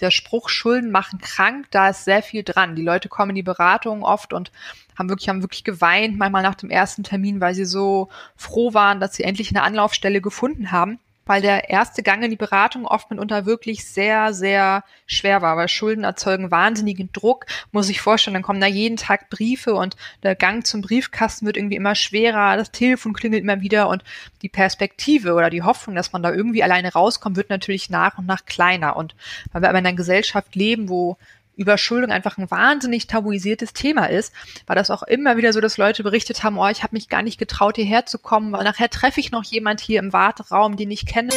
der Spruch Schulden machen krank, da ist sehr viel dran. Die Leute kommen in die Beratung oft und haben wirklich, haben wirklich geweint, manchmal nach dem ersten Termin, weil sie so froh waren, dass sie endlich eine Anlaufstelle gefunden haben weil der erste Gang in die Beratung oft mitunter wirklich sehr, sehr schwer war, weil Schulden erzeugen wahnsinnigen Druck, muss ich vorstellen, dann kommen da jeden Tag Briefe und der Gang zum Briefkasten wird irgendwie immer schwerer, das Telefon klingelt immer wieder und die Perspektive oder die Hoffnung, dass man da irgendwie alleine rauskommt, wird natürlich nach und nach kleiner. Und weil wir aber in einer Gesellschaft leben, wo Überschuldung einfach ein wahnsinnig tabuisiertes Thema ist, war das auch immer wieder so, dass Leute berichtet haben, oh, ich habe mich gar nicht getraut, hierher zu kommen, weil nachher treffe ich noch jemand hier im Warteraum, den ich kenne.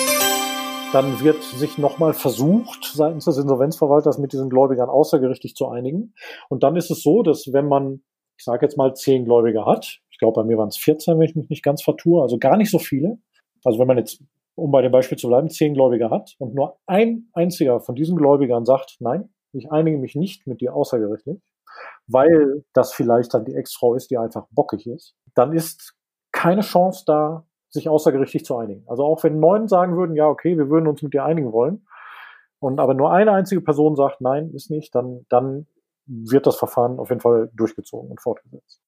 Dann wird sich nochmal versucht, seitens des Insolvenzverwalters mit diesen Gläubigern außergerichtlich zu einigen. Und dann ist es so, dass wenn man, ich sage jetzt mal, zehn Gläubiger hat, ich glaube, bei mir waren es 14, wenn ich mich nicht ganz vertue, also gar nicht so viele. Also wenn man jetzt, um bei dem Beispiel zu bleiben, zehn Gläubiger hat und nur ein einziger von diesen Gläubigern sagt, nein, ich einige mich nicht mit dir außergerichtlich, weil das vielleicht dann die Ex-Frau ist, die einfach bockig ist, dann ist keine Chance da, sich außergerichtlich zu einigen. Also auch wenn neun sagen würden, ja, okay, wir würden uns mit dir einigen wollen, und aber nur eine einzige Person sagt, nein, ist nicht, dann, dann wird das Verfahren auf jeden Fall durchgezogen und fortgesetzt.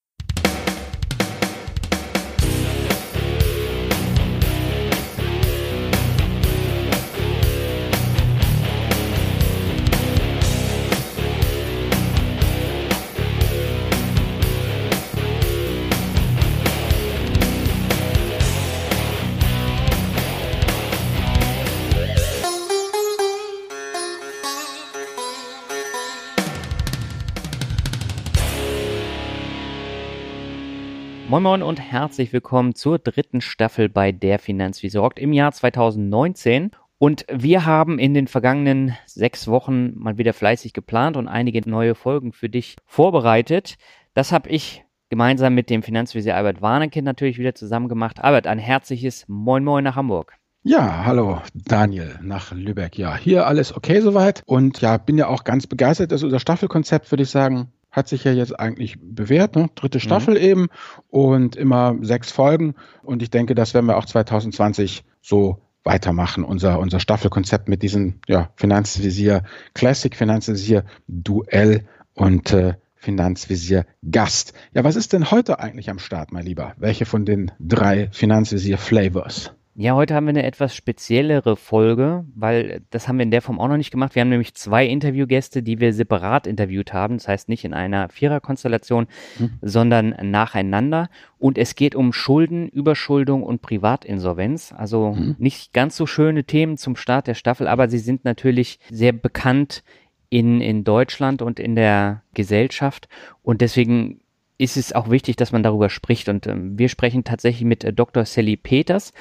Moin Moin und herzlich willkommen zur dritten Staffel bei Der Finanz wie sorgt im Jahr 2019. Und wir haben in den vergangenen sechs Wochen mal wieder fleißig geplant und einige neue Folgen für dich vorbereitet. Das habe ich gemeinsam mit dem Finanzvisier Albert Warnecke natürlich wieder zusammen gemacht. Albert, ein herzliches Moin Moin nach Hamburg. Ja, hallo Daniel nach Lübeck. Ja, hier alles okay soweit. Und ja, bin ja auch ganz begeistert, dass unser Staffelkonzept, würde ich sagen, hat sich ja jetzt eigentlich bewährt, ne? dritte. Staffel mhm. eben und immer sechs Folgen. Und ich denke, das werden wir auch 2020 so weitermachen. Unser, unser Staffelkonzept mit diesem ja, Finanzvisier Classic, Finanzvisier Duell und äh, Finanzvisier Gast. Ja, was ist denn heute eigentlich am Start, mein Lieber? Welche von den drei Finanzvisier Flavors? Ja, heute haben wir eine etwas speziellere Folge, weil das haben wir in der Form auch noch nicht gemacht. Wir haben nämlich zwei Interviewgäste, die wir separat interviewt haben. Das heißt nicht in einer Viererkonstellation, hm. sondern nacheinander. Und es geht um Schulden, Überschuldung und Privatinsolvenz. Also hm. nicht ganz so schöne Themen zum Start der Staffel, aber sie sind natürlich sehr bekannt in, in Deutschland und in der Gesellschaft. Und deswegen ist es auch wichtig, dass man darüber spricht. Und äh, wir sprechen tatsächlich mit äh, Dr. Sally Peters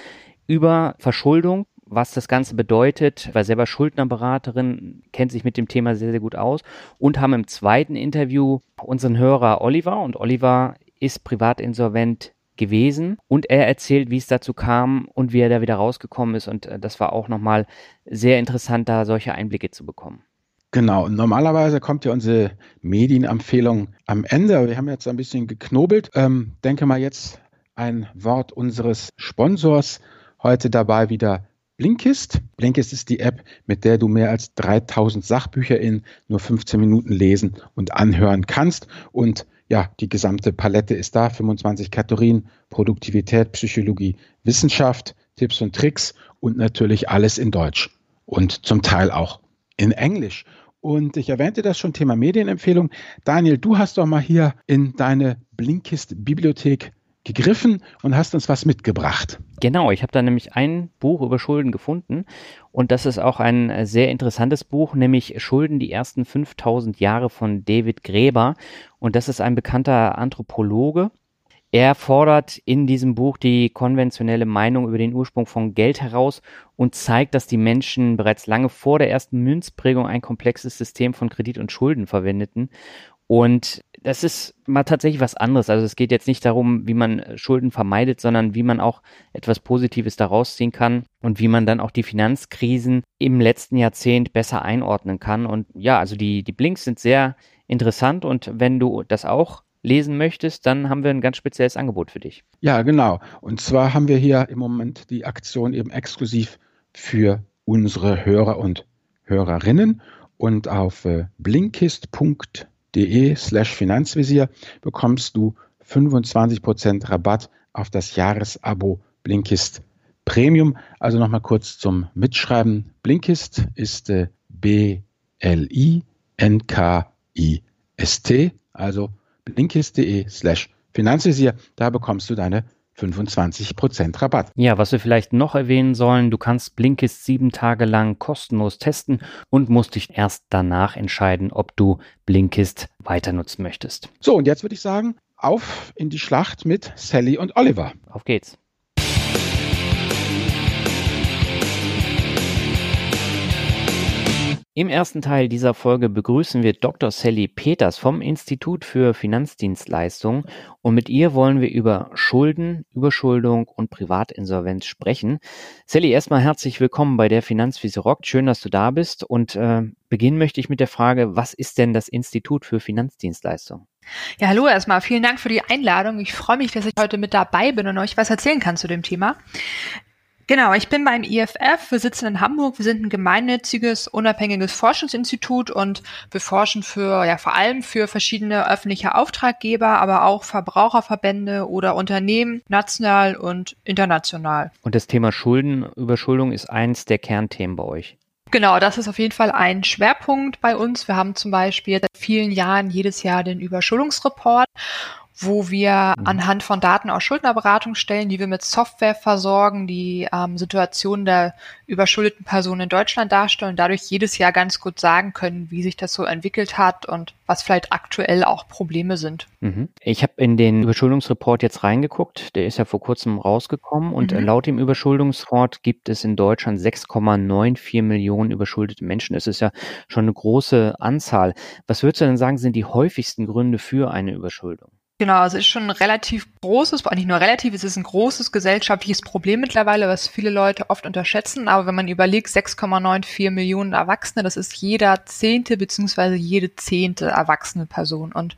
über Verschuldung, was das Ganze bedeutet, war selber Schuldnerberaterin, kennt sich mit dem Thema sehr, sehr gut aus und haben im zweiten Interview unseren Hörer Oliver und Oliver ist privatinsolvent gewesen und er erzählt, wie es dazu kam und wie er da wieder rausgekommen ist und äh, das war auch nochmal sehr interessant, da solche Einblicke zu bekommen. Genau, normalerweise kommt ja unsere Medienempfehlung am Ende, wir haben jetzt ein bisschen geknobelt. Ähm, denke mal jetzt ein Wort unseres Sponsors Heute dabei wieder Blinkist. Blinkist ist die App, mit der du mehr als 3000 Sachbücher in nur 15 Minuten lesen und anhören kannst. Und ja, die gesamte Palette ist da. 25 Kategorien, Produktivität, Psychologie, Wissenschaft, Tipps und Tricks und natürlich alles in Deutsch und zum Teil auch in Englisch. Und ich erwähnte das schon, Thema Medienempfehlung. Daniel, du hast doch mal hier in deine Blinkist-Bibliothek gegriffen und hast uns was mitgebracht. Genau, ich habe da nämlich ein Buch über Schulden gefunden und das ist auch ein sehr interessantes Buch, nämlich Schulden die ersten 5000 Jahre von David Gräber und das ist ein bekannter Anthropologe. Er fordert in diesem Buch die konventionelle Meinung über den Ursprung von Geld heraus und zeigt, dass die Menschen bereits lange vor der ersten Münzprägung ein komplexes System von Kredit und Schulden verwendeten und das ist mal tatsächlich was anderes. Also es geht jetzt nicht darum, wie man äh, Schulden vermeidet, sondern wie man auch etwas Positives daraus ziehen kann und wie man dann auch die Finanzkrisen im letzten Jahrzehnt besser einordnen kann. Und ja, also die, die Blinks sind sehr interessant und wenn du das auch lesen möchtest, dann haben wir ein ganz spezielles Angebot für dich. Ja, genau. Und zwar haben wir hier im Moment die Aktion eben exklusiv für unsere Hörer und Hörerinnen. und auf äh, blinkist.de slash Finanzvisier bekommst du 25% Rabatt auf das Jahresabo Blinkist Premium. Also nochmal kurz zum Mitschreiben. Blinkist ist äh, B-L-I-N-K-I-S-T, also blinkist.de slash Finanzvisier. Da bekommst du deine 25% Rabatt. Ja, was wir vielleicht noch erwähnen sollen, du kannst Blinkist sieben Tage lang kostenlos testen und musst dich erst danach entscheiden, ob du Blinkist weiter nutzen möchtest. So, und jetzt würde ich sagen, auf in die Schlacht mit Sally und Oliver. Auf geht's. Im ersten Teil dieser Folge begrüßen wir Dr. Sally Peters vom Institut für Finanzdienstleistungen und mit ihr wollen wir über Schulden, Überschuldung und Privatinsolvenz sprechen. Sally, erstmal herzlich willkommen bei der Finanzwiese Rock. Schön, dass du da bist und äh, beginnen möchte ich mit der Frage, was ist denn das Institut für Finanzdienstleistungen? Ja, hallo erstmal. Vielen Dank für die Einladung. Ich freue mich, dass ich heute mit dabei bin und euch was erzählen kann zu dem Thema. Genau, ich bin beim IFF, wir sitzen in Hamburg, wir sind ein gemeinnütziges, unabhängiges Forschungsinstitut und wir forschen für, ja, vor allem für verschiedene öffentliche Auftraggeber, aber auch Verbraucherverbände oder Unternehmen, national und international. Und das Thema Schulden, Überschuldung ist eins der Kernthemen bei euch. Genau, das ist auf jeden Fall ein Schwerpunkt bei uns. Wir haben zum Beispiel seit vielen Jahren jedes Jahr den Überschuldungsreport wo wir mhm. anhand von Daten aus Schuldnerberatungsstellen, die wir mit Software versorgen, die ähm, Situation der überschuldeten Personen in Deutschland darstellen, dadurch jedes Jahr ganz gut sagen können, wie sich das so entwickelt hat und was vielleicht aktuell auch Probleme sind. Mhm. Ich habe in den Überschuldungsreport jetzt reingeguckt, der ist ja vor kurzem rausgekommen und mhm. laut dem Überschuldungsreport gibt es in Deutschland 6,94 Millionen überschuldete Menschen. Das ist ja schon eine große Anzahl. Was würdest du denn sagen, sind die häufigsten Gründe für eine Überschuldung? Genau, also ist schon relativ großes, nicht nur relativ, es ist ein großes gesellschaftliches Problem mittlerweile, was viele Leute oft unterschätzen. Aber wenn man überlegt, 6,94 Millionen Erwachsene, das ist jeder zehnte beziehungsweise jede zehnte erwachsene Person. Und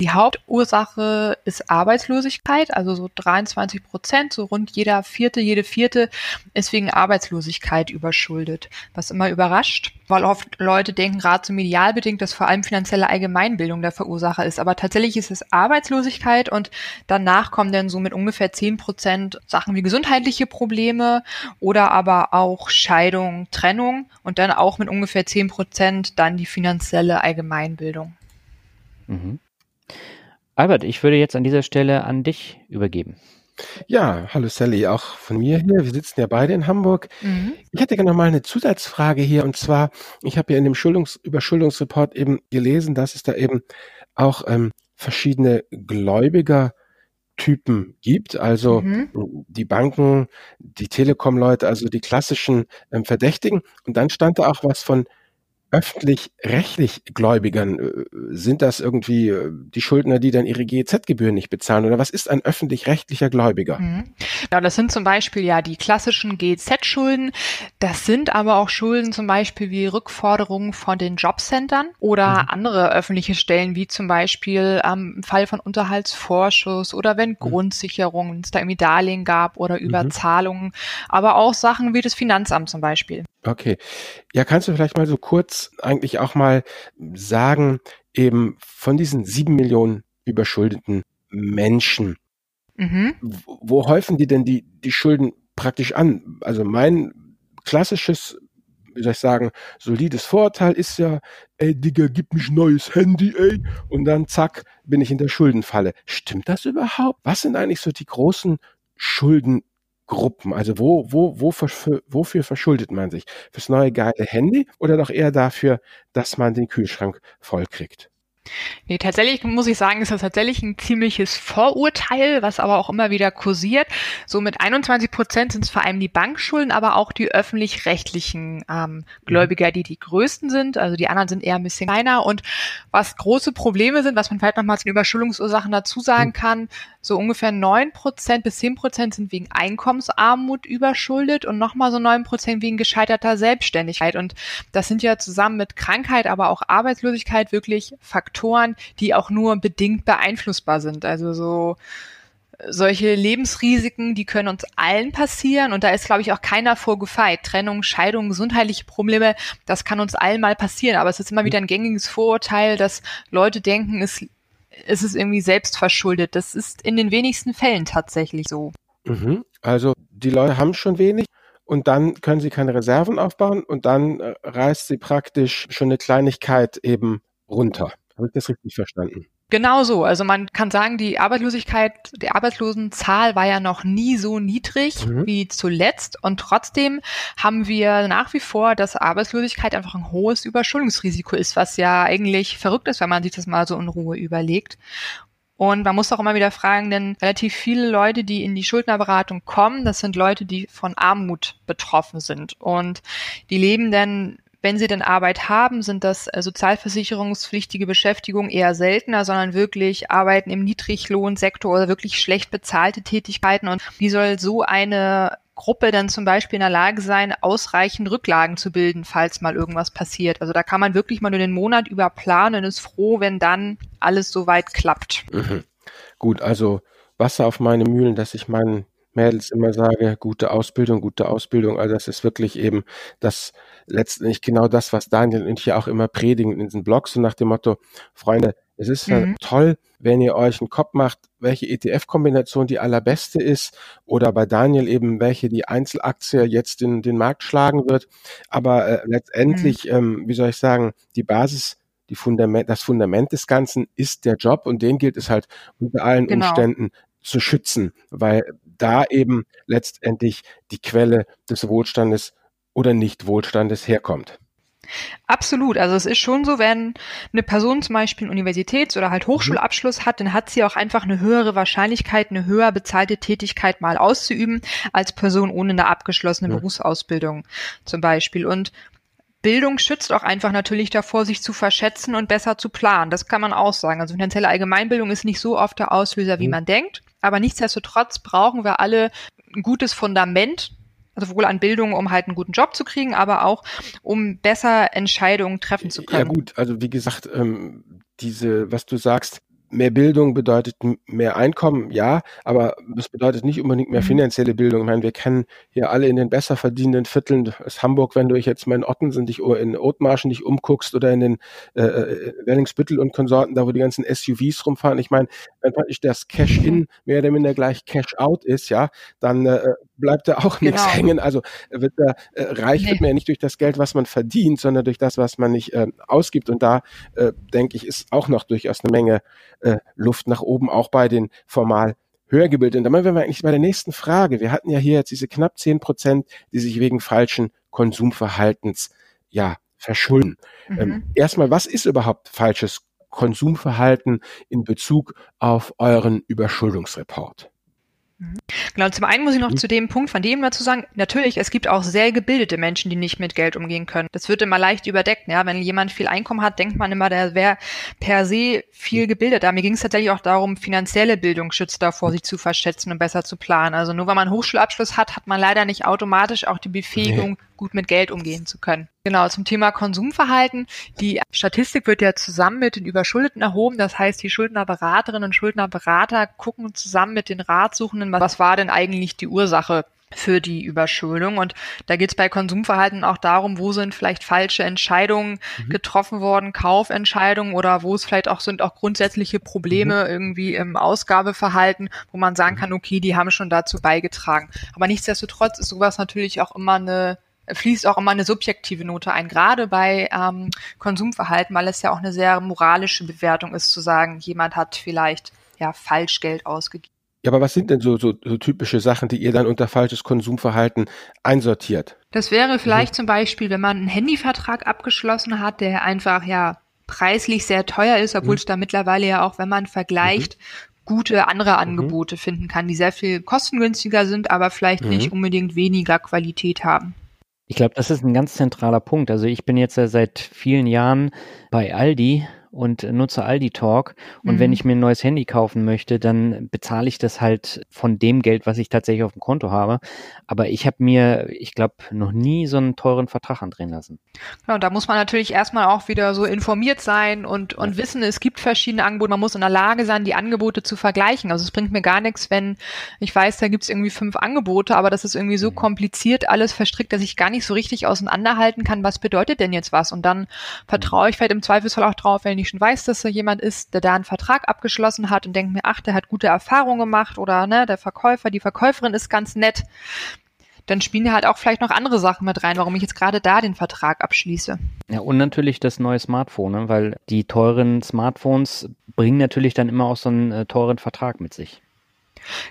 die Hauptursache ist Arbeitslosigkeit, also so 23 Prozent, so rund jeder vierte, jede vierte ist wegen Arbeitslosigkeit überschuldet, was immer überrascht, weil oft Leute denken, gerade so medial bedingt, dass vor allem finanzielle Allgemeinbildung der Verursacher ist. Aber tatsächlich ist es Arbeitslosigkeit und danach kommen dann so mit ungefähr 10 Prozent Sachen wie gesundheitliche Probleme oder aber auch Scheidung, Trennung und dann auch mit ungefähr 10 Prozent dann die finanzielle Allgemeinbildung. Mhm. Albert, ich würde jetzt an dieser Stelle an dich übergeben. Ja, hallo Sally, auch von mir hier. Wir sitzen ja beide in Hamburg. Mhm. Ich hätte gerne noch mal eine Zusatzfrage hier und zwar, ich habe ja in dem Schuldungs Überschuldungsreport eben gelesen, dass es da eben auch ähm, verschiedene Gläubigertypen gibt, also mhm. die Banken, die Telekom-Leute, also die klassischen ähm, Verdächtigen. Und dann stand da auch was von öffentlich-rechtlich Gläubigern? Äh, sind das irgendwie äh, die Schuldner, die dann ihre GEZ-Gebühren nicht bezahlen? Oder was ist ein öffentlich-rechtlicher Gläubiger? Mhm. Ja, das sind zum Beispiel ja die klassischen GEZ-Schulden. Das sind aber auch Schulden zum Beispiel wie Rückforderungen von den Jobcentern oder mhm. andere öffentliche Stellen, wie zum Beispiel ähm, im Fall von Unterhaltsvorschuss oder wenn mhm. Grundsicherungen, es da irgendwie Darlehen gab oder mhm. Überzahlungen, aber auch Sachen wie das Finanzamt zum Beispiel. Okay. Ja, kannst du vielleicht mal so kurz eigentlich auch mal sagen, eben von diesen sieben Millionen überschuldeten Menschen, mhm. wo, wo häufen die denn die, die Schulden praktisch an? Also mein klassisches, wie soll ich sagen, solides Vorurteil ist ja, ey Digga, gib mich neues Handy, ey, und dann zack, bin ich in der Schuldenfalle. Stimmt das überhaupt? Was sind eigentlich so die großen Schulden Gruppen? Also wo, wo, wo, wofür verschuldet man sich? Fürs neue geile Handy oder doch eher dafür, dass man den Kühlschrank voll kriegt? Nee, tatsächlich muss ich sagen, ist das tatsächlich ein ziemliches Vorurteil, was aber auch immer wieder kursiert. So mit 21 Prozent sind es vor allem die Bankschulden, aber auch die öffentlich-rechtlichen ähm, mhm. Gläubiger, die die größten sind. Also die anderen sind eher ein bisschen kleiner. Und was große Probleme sind, was man vielleicht nochmal zu den Überschuldungsursachen dazu sagen mhm. kann, so ungefähr neun Prozent bis zehn Prozent sind wegen Einkommensarmut überschuldet und nochmal so neun Prozent wegen gescheiterter Selbstständigkeit. Und das sind ja zusammen mit Krankheit, aber auch Arbeitslosigkeit wirklich Faktoren, die auch nur bedingt beeinflussbar sind. Also so solche Lebensrisiken, die können uns allen passieren und da ist, glaube ich, auch keiner vorgefeit. Trennung, Scheidung, gesundheitliche Probleme, das kann uns allen mal passieren. Aber es ist immer wieder ein gängiges Vorurteil, dass Leute denken, es, es ist irgendwie selbstverschuldet. Das ist in den wenigsten Fällen tatsächlich so. Mhm. Also die Leute haben schon wenig und dann können sie keine Reserven aufbauen und dann äh, reißt sie praktisch schon eine Kleinigkeit eben runter. Habe ich das richtig verstanden? Genau so. Also man kann sagen, die Arbeitslosigkeit, die Arbeitslosenzahl war ja noch nie so niedrig mhm. wie zuletzt. Und trotzdem haben wir nach wie vor, dass Arbeitslosigkeit einfach ein hohes Überschuldungsrisiko ist, was ja eigentlich verrückt ist, wenn man sich das mal so in Ruhe überlegt. Und man muss auch immer wieder fragen, denn relativ viele Leute, die in die Schuldnerberatung kommen, das sind Leute, die von Armut betroffen sind. Und die leben dann wenn sie denn Arbeit haben, sind das äh, sozialversicherungspflichtige Beschäftigung eher seltener, sondern wirklich Arbeiten im Niedriglohnsektor oder wirklich schlecht bezahlte Tätigkeiten. Und wie soll so eine Gruppe dann zum Beispiel in der Lage sein, ausreichend Rücklagen zu bilden, falls mal irgendwas passiert. Also da kann man wirklich mal nur den Monat über planen und ist froh, wenn dann alles soweit klappt. Mhm. Gut, also Wasser auf meine Mühlen, dass ich meinen Mädels immer sage, gute Ausbildung, gute Ausbildung. Also das ist wirklich eben das letztendlich genau das, was Daniel und ich ja auch immer predigen in diesen Blogs, so nach dem Motto, Freunde, es ist mhm. ja toll, wenn ihr euch einen Kopf macht, welche ETF-Kombination die allerbeste ist oder bei Daniel eben, welche die Einzelaktie jetzt in den Markt schlagen wird. Aber äh, letztendlich, mhm. ähm, wie soll ich sagen, die Basis die Fundament, das Fundament des Ganzen ist der Job und den gilt es halt unter allen genau. Umständen zu schützen, weil da eben letztendlich die Quelle des Wohlstandes oder Nicht-Wohlstandes herkommt. Absolut. Also es ist schon so, wenn eine Person zum Beispiel einen Universitäts- oder halt Hochschulabschluss hat, dann hat sie auch einfach eine höhere Wahrscheinlichkeit, eine höher bezahlte Tätigkeit mal auszuüben, als Person ohne eine abgeschlossene ja. Berufsausbildung zum Beispiel. Und Bildung schützt auch einfach natürlich davor, sich zu verschätzen und besser zu planen. Das kann man auch sagen. Also finanzielle Allgemeinbildung ist nicht so oft der Auslöser, wie mhm. man denkt. Aber nichtsdestotrotz brauchen wir alle ein gutes Fundament, also sowohl an Bildung, um halt einen guten Job zu kriegen, aber auch um besser Entscheidungen treffen zu können. Ja gut, also wie gesagt, ähm, diese, was du sagst, mehr Bildung bedeutet mehr Einkommen, ja, aber es bedeutet nicht unbedingt mehr mhm. finanzielle Bildung. Ich meine, wir kennen hier alle in den besser verdienenden Vierteln aus Hamburg, wenn du dich jetzt mal in Ottensen dich in Othmarschen dich umguckst oder in den äh, äh, Wellingsbüttel und Konsorten, da wo die ganzen SUVs rumfahren. Ich meine, wenn praktisch das Cash-In mehr oder minder gleich Cash-Out ist, ja, dann äh, bleibt da auch nichts genau. hängen. Also wird da äh, reich nee. wird man ja nicht durch das Geld, was man verdient, sondern durch das, was man nicht äh, ausgibt. Und da äh, denke ich, ist auch noch durchaus eine Menge äh, Luft nach oben, auch bei den formal höher gebildeten. Da wären wir eigentlich bei der nächsten Frage. Wir hatten ja hier jetzt diese knapp zehn Prozent, die sich wegen falschen Konsumverhaltens ja verschulden. Mhm. Ähm, erstmal, was ist überhaupt falsches Konsumverhalten in Bezug auf euren Überschuldungsreport? Mhm. Genau, zum einen muss ich noch mhm. zu dem Punkt von dem dazu sagen, natürlich, es gibt auch sehr gebildete Menschen, die nicht mit Geld umgehen können. Das wird immer leicht überdeckt. Ja? Wenn jemand viel Einkommen hat, denkt man immer, der wäre per se viel gebildet. Aber mir ging es tatsächlich auch darum, finanzielle Bildung schützt davor, sich zu verschätzen und besser zu planen. Also nur weil man einen Hochschulabschluss hat, hat man leider nicht automatisch auch die Befähigung, nee gut mit Geld umgehen zu können. Genau, zum Thema Konsumverhalten. Die Statistik wird ja zusammen mit den Überschuldeten erhoben. Das heißt, die Schuldnerberaterinnen und Schuldnerberater gucken zusammen mit den Ratsuchenden, was war denn eigentlich die Ursache für die Überschuldung. Und da geht es bei Konsumverhalten auch darum, wo sind vielleicht falsche Entscheidungen mhm. getroffen worden, Kaufentscheidungen oder wo es vielleicht auch sind auch grundsätzliche Probleme mhm. irgendwie im Ausgabeverhalten, wo man sagen mhm. kann, okay, die haben schon dazu beigetragen. Aber nichtsdestotrotz ist sowas natürlich auch immer eine fließt auch immer eine subjektive Note ein, gerade bei ähm, Konsumverhalten, weil es ja auch eine sehr moralische Bewertung ist, zu sagen, jemand hat vielleicht ja falsch Geld ausgegeben. Ja, aber was sind denn so, so, so typische Sachen, die ihr dann unter falsches Konsumverhalten einsortiert? Das wäre vielleicht mhm. zum Beispiel, wenn man einen Handyvertrag abgeschlossen hat, der einfach ja preislich sehr teuer ist, obwohl mhm. es da mittlerweile ja auch, wenn man vergleicht, mhm. gute andere mhm. Angebote finden kann, die sehr viel kostengünstiger sind, aber vielleicht nicht mhm. unbedingt weniger Qualität haben. Ich glaube, das ist ein ganz zentraler Punkt. Also ich bin jetzt seit vielen Jahren bei Aldi und nutze Aldi Talk. Und mhm. wenn ich mir ein neues Handy kaufen möchte, dann bezahle ich das halt von dem Geld, was ich tatsächlich auf dem Konto habe. Aber ich habe mir, ich glaube, noch nie so einen teuren Vertrag andrehen lassen. Genau, da muss man natürlich erstmal auch wieder so informiert sein und, und wissen, es gibt verschiedene Angebote. Man muss in der Lage sein, die Angebote zu vergleichen. Also es bringt mir gar nichts, wenn ich weiß, da gibt es irgendwie fünf Angebote, aber das ist irgendwie so mhm. kompliziert, alles verstrickt, dass ich gar nicht so richtig auseinanderhalten kann, was bedeutet denn jetzt was. Und dann vertraue ich vielleicht im Zweifelsfall auch drauf, wenn ich schon weiß, dass da jemand ist, der da einen Vertrag abgeschlossen hat und denkt mir, ach, der hat gute Erfahrungen gemacht oder ne, der Verkäufer, die Verkäuferin ist ganz nett, dann spielen ja halt auch vielleicht noch andere Sachen mit rein, warum ich jetzt gerade da den Vertrag abschließe. Ja, und natürlich das neue Smartphone, ne? weil die teuren Smartphones bringen natürlich dann immer auch so einen äh, teuren Vertrag mit sich.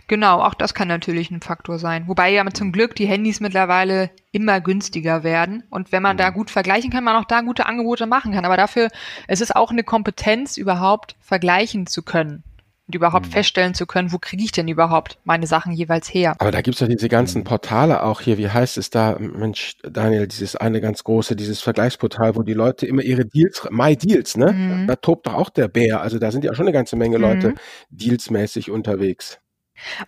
Genau, auch das kann natürlich ein Faktor sein. Wobei ja zum Glück die Handys mittlerweile immer günstiger werden. Und wenn man da mhm. gut vergleichen kann, man auch da gute Angebote machen kann. Aber dafür, es ist auch eine Kompetenz, überhaupt vergleichen zu können und überhaupt mhm. feststellen zu können, wo kriege ich denn überhaupt meine Sachen jeweils her. Aber da gibt's doch diese ganzen Portale auch hier, wie heißt es da, Mensch, Daniel, dieses eine ganz große, dieses Vergleichsportal, wo die Leute immer ihre Deals, My Deals, ne? Mhm. Da, da, tobt doch auch der Bär. Also da sind ja schon eine ganze Menge Leute mhm. dealsmäßig unterwegs.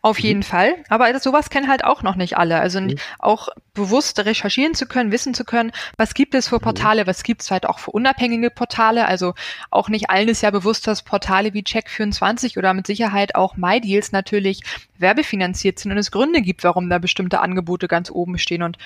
Auf mhm. jeden Fall. Aber sowas kennen halt auch noch nicht alle. Also mhm. auch bewusst recherchieren zu können, wissen zu können, was gibt es für mhm. Portale, was gibt es halt auch für unabhängige Portale. Also auch nicht allen ist ja bewusst, dass Portale wie Check24 oder mit Sicherheit auch MyDeals natürlich werbefinanziert sind und es Gründe gibt, warum da bestimmte Angebote ganz oben stehen und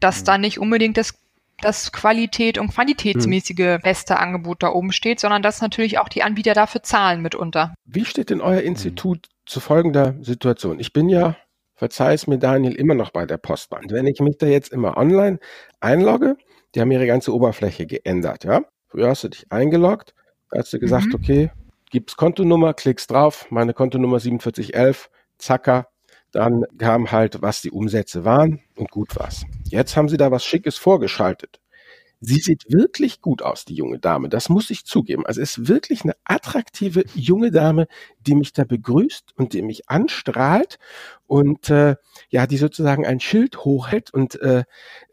dass mhm. da nicht unbedingt das dass Qualität und qualitätsmäßige beste Angebot da oben steht, sondern dass natürlich auch die Anbieter dafür zahlen mitunter. Wie steht denn euer Institut zu folgender Situation. Ich bin ja, verzeih es mir Daniel, immer noch bei der Postbank. Wenn ich mich da jetzt immer online einlogge, die haben ihre ganze Oberfläche geändert, ja. Früher hast du dich eingeloggt, hast du gesagt, mhm. okay, gibst Kontonummer, klickst drauf, meine Kontonummer 4711, zacker, dann kam halt, was die Umsätze waren und gut war's. Jetzt haben sie da was Schickes vorgeschaltet. Sie sieht wirklich gut aus, die junge Dame. Das muss ich zugeben. Also es ist wirklich eine attraktive junge Dame, die mich da begrüßt und die mich anstrahlt und äh, ja, die sozusagen ein Schild hochhält und äh,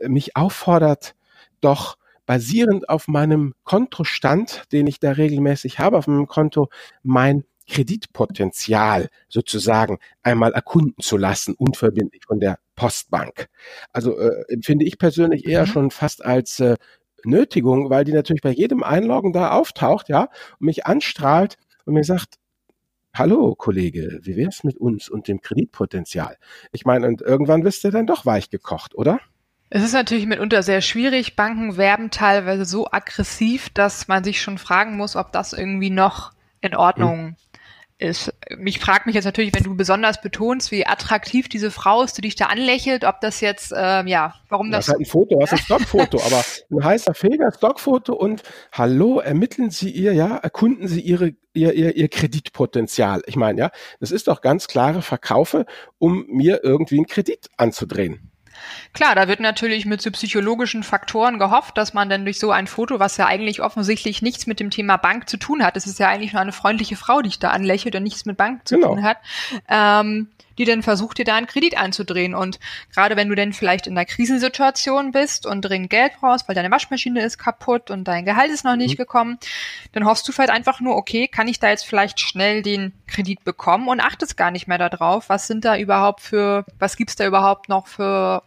mich auffordert, doch basierend auf meinem Kontostand, den ich da regelmäßig habe auf meinem Konto, mein Kreditpotenzial sozusagen einmal erkunden zu lassen, unverbindlich von der Postbank. Also äh, empfinde ich persönlich eher mhm. schon fast als äh, Nötigung, weil die natürlich bei jedem Einloggen da auftaucht, ja, und mich anstrahlt und mir sagt, Hallo, Kollege, wie wär's mit uns und dem Kreditpotenzial? Ich meine, und irgendwann bist du dann doch weich gekocht, oder? Es ist natürlich mitunter sehr schwierig. Banken werben teilweise so aggressiv, dass man sich schon fragen muss, ob das irgendwie noch in Ordnung hm ist. Mich fragt mich jetzt natürlich, wenn du besonders betonst, wie attraktiv diese Frau ist, die dich da anlächelt, ob das jetzt, ähm, ja, warum das. Das ist halt ein Foto, das ist ein Stockfoto, aber ein heißer Feger, Stockfoto und hallo, ermitteln Sie ihr, ja, erkunden Sie Ihre, ihr, ihr, ihr Kreditpotenzial. Ich meine, ja, das ist doch ganz klare Verkaufe, um mir irgendwie einen Kredit anzudrehen. Klar, da wird natürlich mit so psychologischen Faktoren gehofft, dass man dann durch so ein Foto, was ja eigentlich offensichtlich nichts mit dem Thema Bank zu tun hat, es ist ja eigentlich nur eine freundliche Frau, die dich da anlächelt und nichts mit Bank zu genau. tun hat, ähm, die dann versucht, dir da einen Kredit einzudrehen. Und gerade wenn du dann vielleicht in einer Krisensituation bist und dringend Geld brauchst, weil deine Waschmaschine ist kaputt und dein Gehalt ist noch nicht mhm. gekommen, dann hoffst du vielleicht einfach nur, okay, kann ich da jetzt vielleicht schnell den Kredit bekommen und achtest gar nicht mehr darauf, was sind da überhaupt für, was gibt's da überhaupt noch für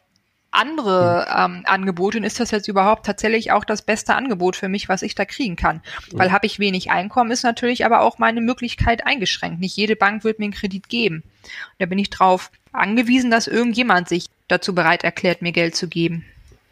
andere ähm, Angebote und ist das jetzt überhaupt tatsächlich auch das beste Angebot für mich, was ich da kriegen kann? Weil habe ich wenig Einkommen, ist natürlich aber auch meine Möglichkeit eingeschränkt. Nicht jede Bank wird mir einen Kredit geben. Und da bin ich drauf angewiesen, dass irgendjemand sich dazu bereit erklärt, mir Geld zu geben.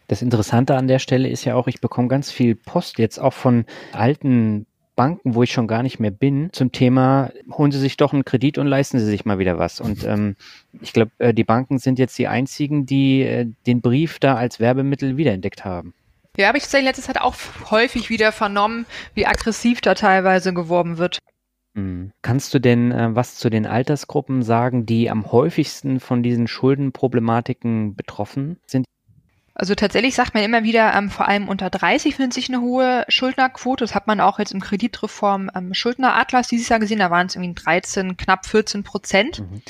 Das Interessante an der Stelle ist ja auch, ich bekomme ganz viel Post jetzt auch von alten Banken, wo ich schon gar nicht mehr bin, zum Thema, holen Sie sich doch einen Kredit und leisten Sie sich mal wieder was. Und ähm, ich glaube, äh, die Banken sind jetzt die einzigen, die äh, den Brief da als Werbemittel wiederentdeckt haben. Ja, habe ich tatsächlich letztes Zeit auch häufig wieder vernommen, wie aggressiv da teilweise geworben wird. Mhm. Kannst du denn äh, was zu den Altersgruppen sagen, die am häufigsten von diesen Schuldenproblematiken betroffen sind? Also tatsächlich sagt man immer wieder, ähm, vor allem unter 30 findet sich eine hohe Schuldnerquote. Das hat man auch jetzt im Kreditreform ähm, Schuldneratlas dieses Jahr gesehen. Da waren es irgendwie 13, knapp 14 Prozent. Mhm.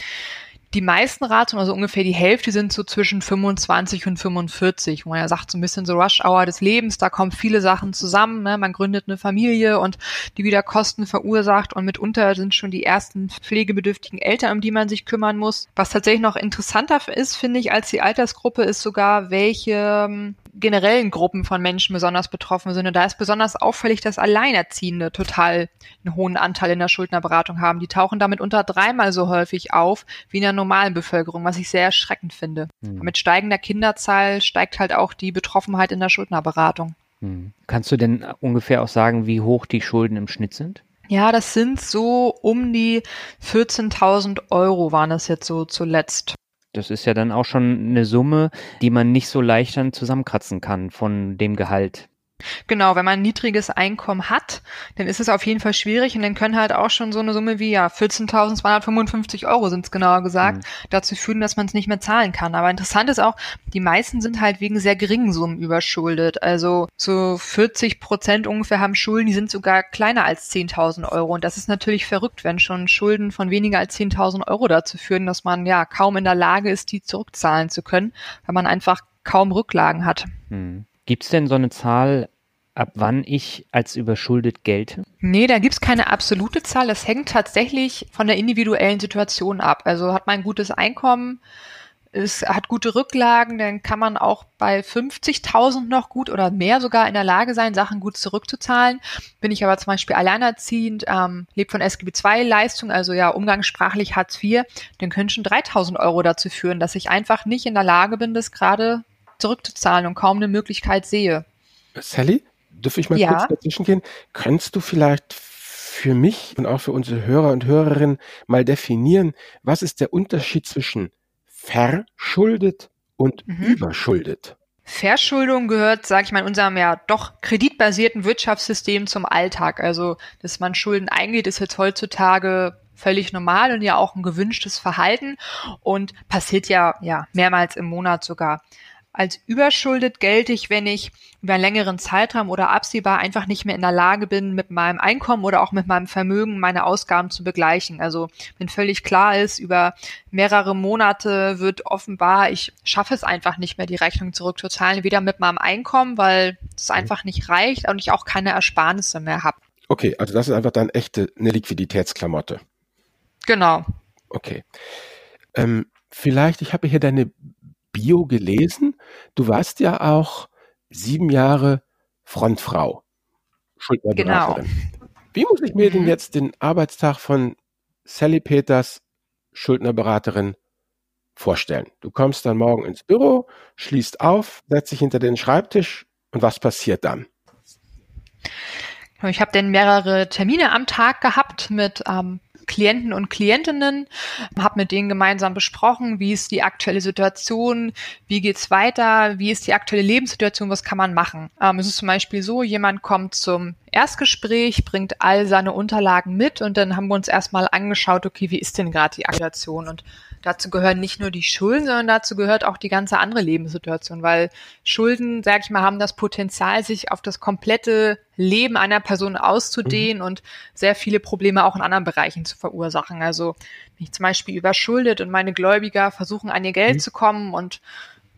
Die meisten Ratungen, also ungefähr die Hälfte, sind so zwischen 25 und 45, wo man ja sagt, so ein bisschen so Rush-Hour des Lebens, da kommen viele Sachen zusammen, ne? man gründet eine Familie und die wieder Kosten verursacht und mitunter sind schon die ersten pflegebedürftigen Eltern, um die man sich kümmern muss. Was tatsächlich noch interessanter ist, finde ich, als die Altersgruppe, ist sogar, welche ähm, generellen Gruppen von Menschen besonders betroffen sind. Und da ist besonders auffällig, dass Alleinerziehende total einen hohen Anteil in der Schuldnerberatung haben. Die tauchen damit unter dreimal so häufig auf wie in der normalen Bevölkerung, was ich sehr erschreckend finde. Mhm. Mit steigender Kinderzahl steigt halt auch die Betroffenheit in der Schuldnerberatung. Mhm. Kannst du denn ungefähr auch sagen, wie hoch die Schulden im Schnitt sind? Ja, das sind so um die 14.000 Euro waren das jetzt so zuletzt. Das ist ja dann auch schon eine Summe, die man nicht so leicht dann zusammenkratzen kann von dem Gehalt. Genau, wenn man ein niedriges Einkommen hat, dann ist es auf jeden Fall schwierig und dann können halt auch schon so eine Summe wie ja 14.255 Euro sind es genauer gesagt, mhm. dazu führen, dass man es nicht mehr zahlen kann. Aber interessant ist auch, die meisten sind halt wegen sehr geringen Summen überschuldet. Also so 40 Prozent ungefähr haben Schulden, die sind sogar kleiner als 10.000 Euro. Und das ist natürlich verrückt, wenn schon Schulden von weniger als 10.000 Euro dazu führen, dass man ja kaum in der Lage ist, die zurückzahlen zu können, weil man einfach kaum Rücklagen hat. Mhm. Gibt es denn so eine Zahl, ab wann ich als überschuldet gelte? Nee, da gibt's keine absolute Zahl. Das hängt tatsächlich von der individuellen Situation ab. Also hat man ein gutes Einkommen, es hat gute Rücklagen, dann kann man auch bei 50.000 noch gut oder mehr sogar in der Lage sein, Sachen gut zurückzuzahlen. Bin ich aber zum Beispiel alleinerziehend, ähm, lebt von SGB-II-Leistung, also ja umgangssprachlich Hartz IV, dann können schon 3.000 Euro dazu führen, dass ich einfach nicht in der Lage bin, das gerade zurückzuzahlen und kaum eine Möglichkeit sehe. Sally, dürfe ich mal ja. kurz dazwischen gehen? Könntest du vielleicht für mich und auch für unsere Hörer und Hörerinnen mal definieren, was ist der Unterschied zwischen verschuldet und mhm. überschuldet? Verschuldung gehört, sage ich mal, in unserem ja doch kreditbasierten Wirtschaftssystem zum Alltag. Also, dass man Schulden eingeht, ist jetzt heutzutage völlig normal und ja auch ein gewünschtes Verhalten und passiert ja ja mehrmals im Monat sogar. Als überschuldet gelte ich, wenn ich über einen längeren Zeitraum oder absehbar einfach nicht mehr in der Lage bin, mit meinem Einkommen oder auch mit meinem Vermögen meine Ausgaben zu begleichen. Also wenn völlig klar ist, über mehrere Monate wird offenbar, ich schaffe es einfach nicht mehr, die Rechnung zurückzuzahlen, weder mit meinem Einkommen, weil es mhm. einfach nicht reicht und ich auch keine Ersparnisse mehr habe. Okay, also das ist einfach dann echte eine Liquiditätsklamotte. Genau. Okay. Ähm, vielleicht, ich habe hier deine Bio gelesen. Du warst ja auch sieben Jahre Frontfrau. Genau. Wie muss ich mir denn jetzt den Arbeitstag von Sally Peters, Schuldnerberaterin, vorstellen? Du kommst dann morgen ins Büro, schließt auf, setzt dich hinter den Schreibtisch und was passiert dann? Ich habe dann mehrere Termine am Tag gehabt mit ähm, Klienten und Klientinnen, habe mit denen gemeinsam besprochen, wie ist die aktuelle Situation, wie geht's weiter, wie ist die aktuelle Lebenssituation, was kann man machen. Ähm, es ist zum Beispiel so, jemand kommt zum Erstgespräch, bringt all seine Unterlagen mit und dann haben wir uns erstmal angeschaut, okay, wie ist denn gerade die Situation und dazu gehören nicht nur die Schulden, sondern dazu gehört auch die ganze andere Lebenssituation, weil Schulden, sag ich mal, haben das Potenzial, sich auf das komplette Leben einer Person auszudehnen mhm. und sehr viele Probleme auch in anderen Bereichen zu verursachen. Also wenn ich zum Beispiel überschuldet und meine Gläubiger versuchen an ihr Geld mhm. zu kommen und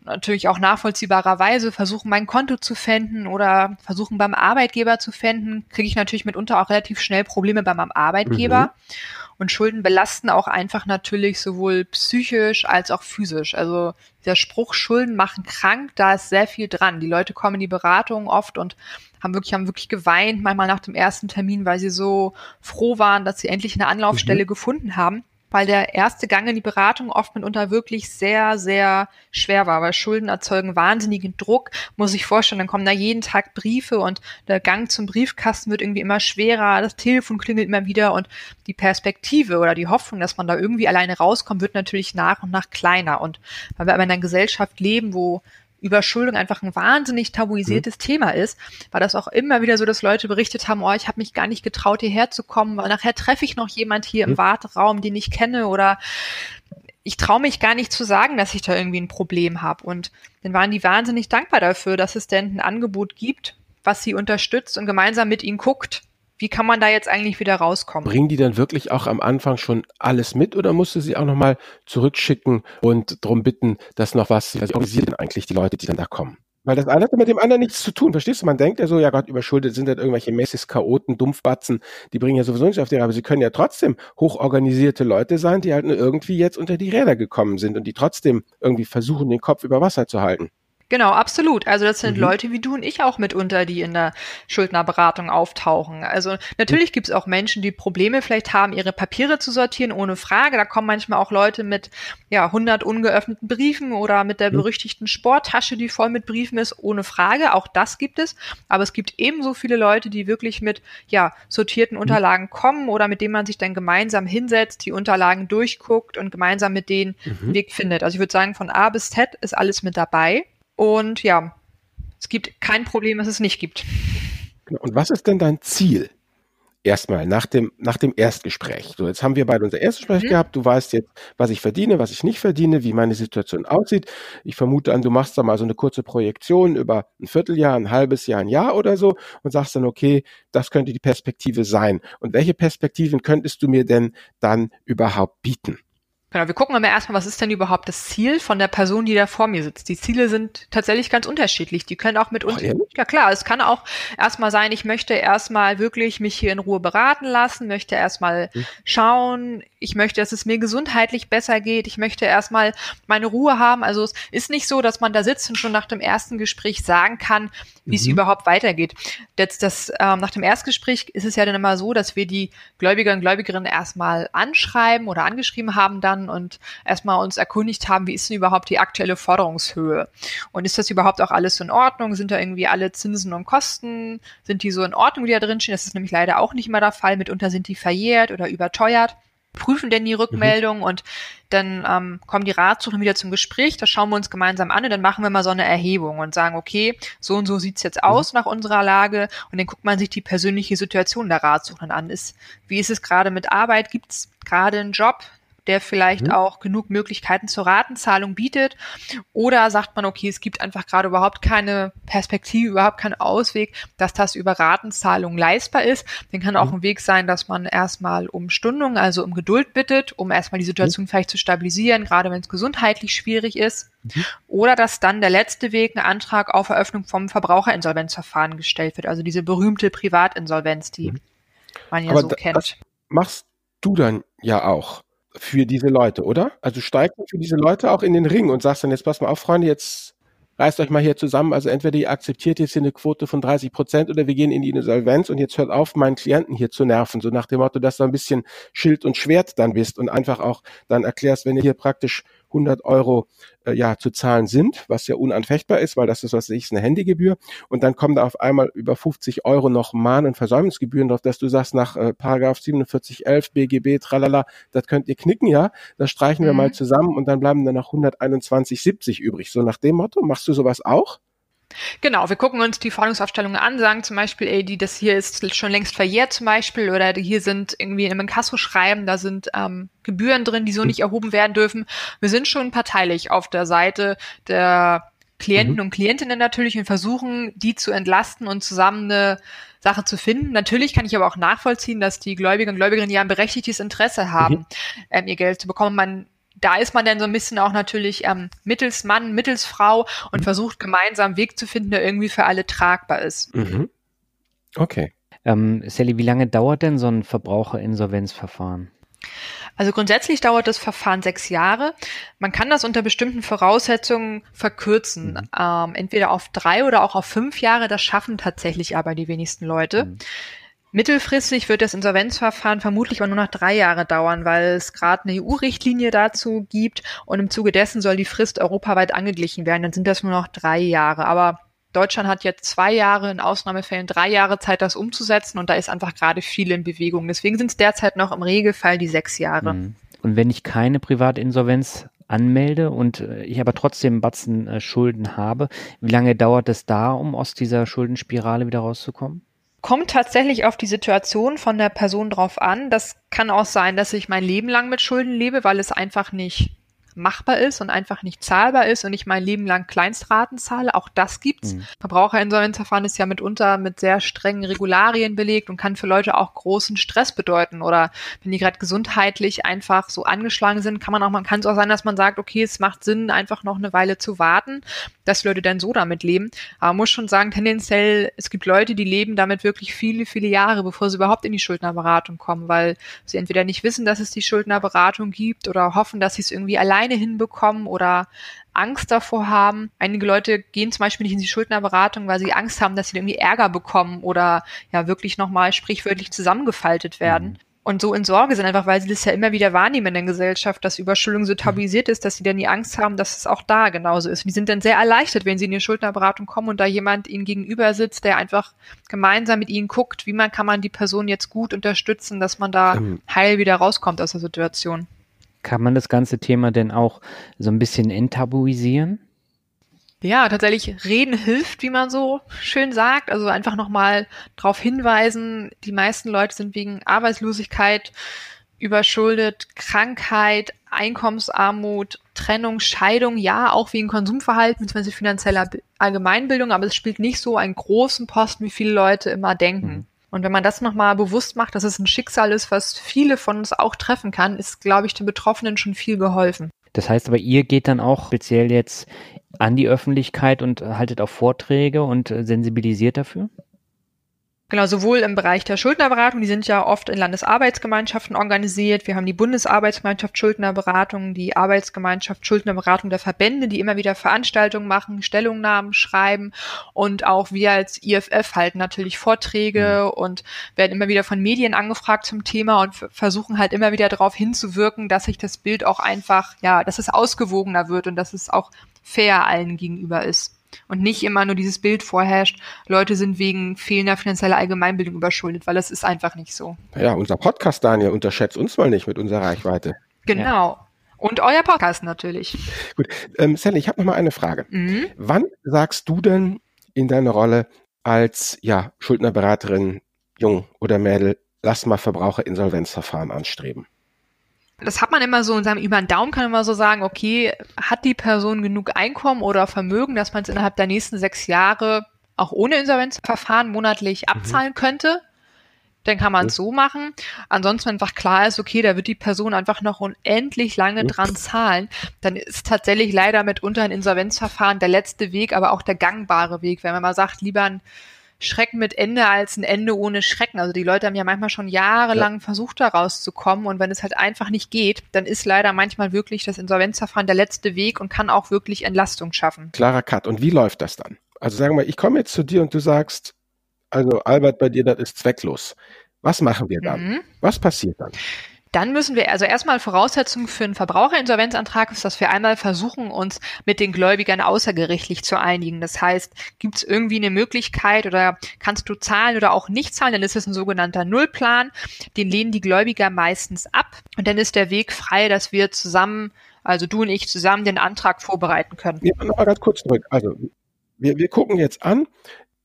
natürlich auch nachvollziehbarerweise versuchen, mein Konto zu fänden oder versuchen beim Arbeitgeber zu fänden, kriege ich natürlich mitunter auch relativ schnell Probleme bei meinem Arbeitgeber. Mhm. Und Schulden belasten auch einfach natürlich sowohl psychisch als auch physisch. Also der Spruch, Schulden machen krank, da ist sehr viel dran. Die Leute kommen in die Beratung oft und haben wirklich, haben wirklich geweint, manchmal nach dem ersten Termin, weil sie so froh waren, dass sie endlich eine Anlaufstelle mhm. gefunden haben weil der erste Gang in die Beratung oft mitunter wirklich sehr, sehr schwer war, weil Schulden erzeugen wahnsinnigen Druck, muss ich vorstellen. Dann kommen da jeden Tag Briefe und der Gang zum Briefkasten wird irgendwie immer schwerer, das Telefon klingelt immer wieder und die Perspektive oder die Hoffnung, dass man da irgendwie alleine rauskommt, wird natürlich nach und nach kleiner. Und weil wir aber in einer Gesellschaft leben, wo Überschuldung einfach ein wahnsinnig tabuisiertes mhm. Thema ist, war das auch immer wieder so, dass Leute berichtet haben, oh, ich habe mich gar nicht getraut, hierher zu kommen, weil nachher treffe ich noch jemand hier mhm. im Warteraum, den ich kenne oder ich traue mich gar nicht zu sagen, dass ich da irgendwie ein Problem habe. Und dann waren die wahnsinnig dankbar dafür, dass es denn ein Angebot gibt, was sie unterstützt und gemeinsam mit ihnen guckt, wie kann man da jetzt eigentlich wieder rauskommen? Bringen die dann wirklich auch am Anfang schon alles mit oder musst du sie auch nochmal zurückschicken und darum bitten, dass noch was, was organisieren eigentlich die Leute, die dann da kommen? Weil das eine hat mit dem anderen nichts zu tun, verstehst du? Man denkt ja so, ja Gott, überschuldet sind das irgendwelche Messis, Chaoten, Dumpfbatzen, die bringen ja sowieso nicht auf die Reihe, aber sie können ja trotzdem hochorganisierte Leute sein, die halt nur irgendwie jetzt unter die Räder gekommen sind und die trotzdem irgendwie versuchen, den Kopf über Wasser zu halten. Genau, absolut. Also das sind mhm. Leute wie du und ich auch mitunter, die in der Schuldnerberatung auftauchen. Also natürlich gibt es auch Menschen, die Probleme vielleicht haben, ihre Papiere zu sortieren, ohne Frage. Da kommen manchmal auch Leute mit ja 100 ungeöffneten Briefen oder mit der mhm. berüchtigten Sporttasche, die voll mit Briefen ist, ohne Frage. Auch das gibt es. Aber es gibt ebenso viele Leute, die wirklich mit ja sortierten mhm. Unterlagen kommen oder mit denen man sich dann gemeinsam hinsetzt, die Unterlagen durchguckt und gemeinsam mit denen mhm. Weg findet. Also ich würde sagen, von A bis Z ist alles mit dabei. Und ja, es gibt kein Problem, was es nicht gibt. Genau. Und was ist denn dein Ziel? Erstmal nach dem, nach dem Erstgespräch. So, jetzt haben wir beide unser Erstgespräch mhm. gehabt. Du weißt jetzt, was ich verdiene, was ich nicht verdiene, wie meine Situation aussieht. Ich vermute an, du machst da mal so eine kurze Projektion über ein Vierteljahr, ein halbes Jahr, ein Jahr oder so und sagst dann, okay, das könnte die Perspektive sein. Und welche Perspektiven könntest du mir denn dann überhaupt bieten? Genau, wir gucken immer erstmal, was ist denn überhaupt das Ziel von der Person, die da vor mir sitzt. Die Ziele sind tatsächlich ganz unterschiedlich. Die können auch mit uns. Oh, ja klar, es kann auch erstmal sein, ich möchte erstmal wirklich mich hier in Ruhe beraten lassen, möchte erstmal hm. schauen, ich möchte, dass es mir gesundheitlich besser geht, ich möchte erstmal meine Ruhe haben. Also es ist nicht so, dass man da sitzt und schon nach dem ersten Gespräch sagen kann, wie mhm. es überhaupt weitergeht. Jetzt das, ähm, nach dem Erstgespräch ist es ja dann immer so, dass wir die Gläubiger und Gläubigerinnen erstmal anschreiben oder angeschrieben haben dann und erstmal uns erkundigt haben, wie ist denn überhaupt die aktuelle Forderungshöhe? Und ist das überhaupt auch alles in Ordnung? Sind da irgendwie alle Zinsen und Kosten, sind die so in Ordnung, die da drin stehen? Das ist nämlich leider auch nicht immer der Fall. Mitunter sind die verjährt oder überteuert prüfen denn die mhm. Rückmeldung mhm. und dann ähm, kommen die Ratsuchenden wieder zum Gespräch, das schauen wir uns gemeinsam an und dann machen wir mal so eine Erhebung und sagen, okay, so und so sieht's jetzt mhm. aus nach unserer Lage und dann guckt man sich die persönliche Situation der Ratsuchenden an. Ist, wie ist es gerade mit Arbeit? Gibt's gerade einen Job? Der vielleicht mhm. auch genug Möglichkeiten zur Ratenzahlung bietet? Oder sagt man, okay, es gibt einfach gerade überhaupt keine Perspektive, überhaupt keinen Ausweg, dass das über Ratenzahlung leistbar ist? Dann kann auch mhm. ein Weg sein, dass man erstmal um Stundung, also um Geduld bittet, um erstmal die Situation mhm. vielleicht zu stabilisieren, gerade wenn es gesundheitlich schwierig ist. Mhm. Oder dass dann der letzte Weg, ein Antrag auf Eröffnung vom Verbraucherinsolvenzverfahren gestellt wird, also diese berühmte Privatinsolvenz, die mhm. man ja Aber so kennt. Das machst du dann ja auch für diese Leute, oder? Also steigst du für diese Leute auch in den Ring und sagst dann jetzt, pass mal auf, Freunde, jetzt reißt euch mal hier zusammen. Also entweder ihr akzeptiert jetzt hier eine Quote von 30 Prozent oder wir gehen in die Insolvenz und jetzt hört auf, meinen Klienten hier zu nerven. So nach dem Motto, dass du ein bisschen Schild und Schwert dann bist und einfach auch dann erklärst, wenn ihr hier praktisch 100 Euro äh, ja zu zahlen sind, was ja unanfechtbar ist, weil das ist, was ich, eine Handygebühr. Und dann kommen da auf einmal über 50 Euro noch Mahn- und Versäumnisgebühren drauf, dass du sagst, nach äh, Paragraph 4711 BGB, tralala, das könnt ihr knicken, ja, das streichen mhm. wir mal zusammen und dann bleiben dann noch 121,70 übrig. So nach dem Motto, machst du sowas auch? Genau, wir gucken uns die Forderungsaufstellungen an, sagen zum Beispiel, ey, die, das hier ist schon längst verjährt zum Beispiel, oder hier sind irgendwie in einem Inkasso-Schreiben, da sind ähm, Gebühren drin, die so nicht erhoben werden dürfen. Wir sind schon parteilich auf der Seite der Klienten mhm. und Klientinnen natürlich und versuchen, die zu entlasten und zusammen eine Sache zu finden. Natürlich kann ich aber auch nachvollziehen, dass die Gläubiger und Gläubigerinnen ja ein berechtigtes Interesse haben, mhm. ähm, ihr Geld zu bekommen. Man da ist man dann so ein bisschen auch natürlich ähm, mittels Mann, mittels Frau und mhm. versucht gemeinsam einen Weg zu finden, der irgendwie für alle tragbar ist. Mhm. Okay. Ähm, Sally, wie lange dauert denn so ein Verbraucherinsolvenzverfahren? Also grundsätzlich dauert das Verfahren sechs Jahre. Man kann das unter bestimmten Voraussetzungen verkürzen. Mhm. Ähm, entweder auf drei oder auch auf fünf Jahre. Das schaffen tatsächlich aber die wenigsten Leute. Mhm. Mittelfristig wird das Insolvenzverfahren vermutlich aber nur noch drei Jahre dauern, weil es gerade eine EU-Richtlinie dazu gibt und im Zuge dessen soll die Frist europaweit angeglichen werden. Dann sind das nur noch drei Jahre. Aber Deutschland hat jetzt zwei Jahre, in Ausnahmefällen drei Jahre Zeit, das umzusetzen und da ist einfach gerade viel in Bewegung. Deswegen sind es derzeit noch im Regelfall die sechs Jahre. Mhm. Und wenn ich keine Privatinsolvenz anmelde und äh, ich aber trotzdem Batzen äh, Schulden habe, wie lange dauert es da, um aus dieser Schuldenspirale wieder rauszukommen? Kommt tatsächlich auf die Situation von der Person drauf an. Das kann auch sein, dass ich mein Leben lang mit Schulden lebe, weil es einfach nicht machbar ist und einfach nicht zahlbar ist und ich mein Leben lang Kleinstraten zahle. Auch das gibt's. Mhm. Verbraucherinsolvenzverfahren ist ja mitunter mit sehr strengen Regularien belegt und kann für Leute auch großen Stress bedeuten. Oder wenn die gerade gesundheitlich einfach so angeschlagen sind, kann man auch, man kann es auch sein, dass man sagt, okay, es macht Sinn, einfach noch eine Weile zu warten, dass Leute dann so damit leben. Aber man muss schon sagen, tendenziell, es gibt Leute, die leben damit wirklich viele, viele Jahre, bevor sie überhaupt in die Schuldnerberatung kommen, weil sie entweder nicht wissen, dass es die Schuldnerberatung gibt oder hoffen, dass sie es irgendwie alleine hinbekommen oder Angst davor haben. Einige Leute gehen zum Beispiel nicht in die Schuldnerberatung, weil sie Angst haben, dass sie irgendwie Ärger bekommen oder ja wirklich nochmal sprichwörtlich zusammengefaltet werden. Mhm und so in Sorge sind, einfach weil sie das ja immer wieder wahrnehmen in der Gesellschaft, dass Überschuldung so tabuisiert ist, dass sie dann die Angst haben, dass es auch da genauso ist. Und die sind dann sehr erleichtert, wenn sie in die Schuldnerberatung kommen und da jemand ihnen gegenüber sitzt, der einfach gemeinsam mit ihnen guckt, wie man kann man die Person jetzt gut unterstützen, dass man da ähm, heil wieder rauskommt aus der Situation. Kann man das ganze Thema denn auch so ein bisschen enttabuisieren? Ja, tatsächlich reden hilft, wie man so schön sagt. Also einfach nochmal darauf hinweisen, die meisten Leute sind wegen Arbeitslosigkeit überschuldet, Krankheit, Einkommensarmut, Trennung, Scheidung, ja, auch wegen Konsumverhalten bzw. finanzieller Allgemeinbildung, aber es spielt nicht so einen großen Posten, wie viele Leute immer denken. Mhm. Und wenn man das nochmal bewusst macht, dass es ein Schicksal ist, was viele von uns auch treffen kann, ist, glaube ich, den Betroffenen schon viel geholfen. Das heißt aber, ihr geht dann auch speziell jetzt an die Öffentlichkeit und haltet auch Vorträge und äh, sensibilisiert dafür? Genau, sowohl im Bereich der Schuldnerberatung, die sind ja oft in Landesarbeitsgemeinschaften organisiert. Wir haben die Bundesarbeitsgemeinschaft Schuldnerberatung, die Arbeitsgemeinschaft Schuldnerberatung der Verbände, die immer wieder Veranstaltungen machen, Stellungnahmen schreiben und auch wir als IFF halten natürlich Vorträge mhm. und werden immer wieder von Medien angefragt zum Thema und versuchen halt immer wieder darauf hinzuwirken, dass sich das Bild auch einfach, ja, dass es ausgewogener wird und dass es auch fair allen gegenüber ist und nicht immer nur dieses Bild vorherrscht, Leute sind wegen fehlender finanzieller Allgemeinbildung überschuldet, weil das ist einfach nicht so. Ja, unser Podcast, Daniel, unterschätzt uns mal nicht mit unserer Reichweite. Genau. Ja. Und euer Podcast natürlich. Gut, ähm, Sally, ich habe noch mal eine Frage. Mhm. Wann sagst du denn in deiner Rolle als ja, Schuldnerberaterin, Jung oder Mädel, lass mal Verbraucherinsolvenzverfahren anstreben? Das hat man immer so in seinem über den Daumen kann man immer so sagen, okay, hat die Person genug Einkommen oder Vermögen, dass man es innerhalb der nächsten sechs Jahre auch ohne Insolvenzverfahren monatlich mhm. abzahlen mhm. könnte? Dann kann man es so machen. Ansonsten einfach klar ist, okay, da wird die Person einfach noch unendlich lange dran zahlen. Dann ist tatsächlich leider mitunter ein Insolvenzverfahren der letzte Weg, aber auch der gangbare Weg. Wenn man mal sagt, lieber ein Schrecken mit Ende als ein Ende ohne Schrecken. Also die Leute haben ja manchmal schon jahrelang ja. versucht, da rauszukommen und wenn es halt einfach nicht geht, dann ist leider manchmal wirklich das Insolvenzverfahren der letzte Weg und kann auch wirklich Entlastung schaffen. Klarer Cut. Und wie läuft das dann? Also sagen wir, ich komme jetzt zu dir und du sagst, also Albert, bei dir, das ist zwecklos. Was machen wir dann? Mhm. Was passiert dann? Dann müssen wir also erstmal Voraussetzung für einen Verbraucherinsolvenzantrag ist, dass wir einmal versuchen, uns mit den Gläubigern außergerichtlich zu einigen. Das heißt, gibt es irgendwie eine Möglichkeit oder kannst du zahlen oder auch nicht zahlen, dann ist es ein sogenannter Nullplan. Den lehnen die Gläubiger meistens ab und dann ist der Weg frei, dass wir zusammen, also du und ich zusammen den Antrag vorbereiten können. Ja, mal ganz kurz zurück. Also wir, wir gucken jetzt an,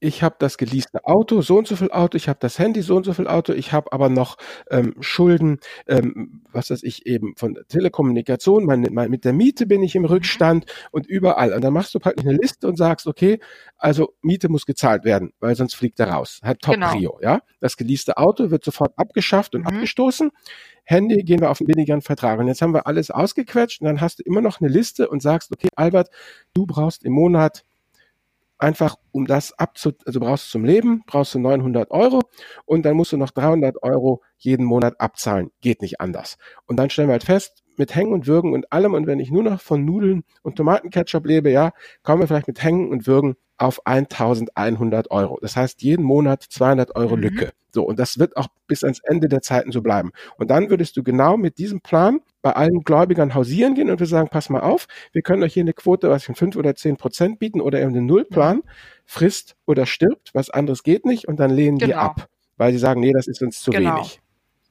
ich habe das geleaste Auto, so und so viel Auto, ich habe das Handy, so und so viel Auto, ich habe aber noch ähm, Schulden, ähm, was weiß ich eben von der Telekommunikation, mein, mein, mit der Miete bin ich im Rückstand und überall. Und dann machst du praktisch eine Liste und sagst, okay, also Miete muss gezahlt werden, weil sonst fliegt er raus. Hat Top genau. Ja. Das geleaste Auto wird sofort abgeschafft und mhm. abgestoßen. Handy gehen wir auf einen billigeren Vertrag. Und jetzt haben wir alles ausgequetscht und dann hast du immer noch eine Liste und sagst, okay, Albert, du brauchst im Monat einfach um das abzu, also brauchst du zum Leben, brauchst du 900 Euro und dann musst du noch 300 Euro jeden Monat abzahlen. Geht nicht anders. Und dann stellen wir halt fest, mit Hängen und Würgen und allem und wenn ich nur noch von Nudeln und Tomatenketchup lebe, ja, kommen wir vielleicht mit Hängen und Würgen auf 1100 Euro. Das heißt, jeden Monat 200 Euro mhm. Lücke. So, und das wird auch bis ans Ende der Zeiten so bleiben. Und dann würdest du genau mit diesem Plan bei allen Gläubigern hausieren gehen und wir sagen, pass mal auf, wir können euch hier eine Quote, was von fünf oder zehn Prozent bieten oder eben den Nullplan, frisst oder stirbt, was anderes geht nicht und dann lehnen genau. die ab, weil sie sagen, nee, das ist uns zu genau. wenig.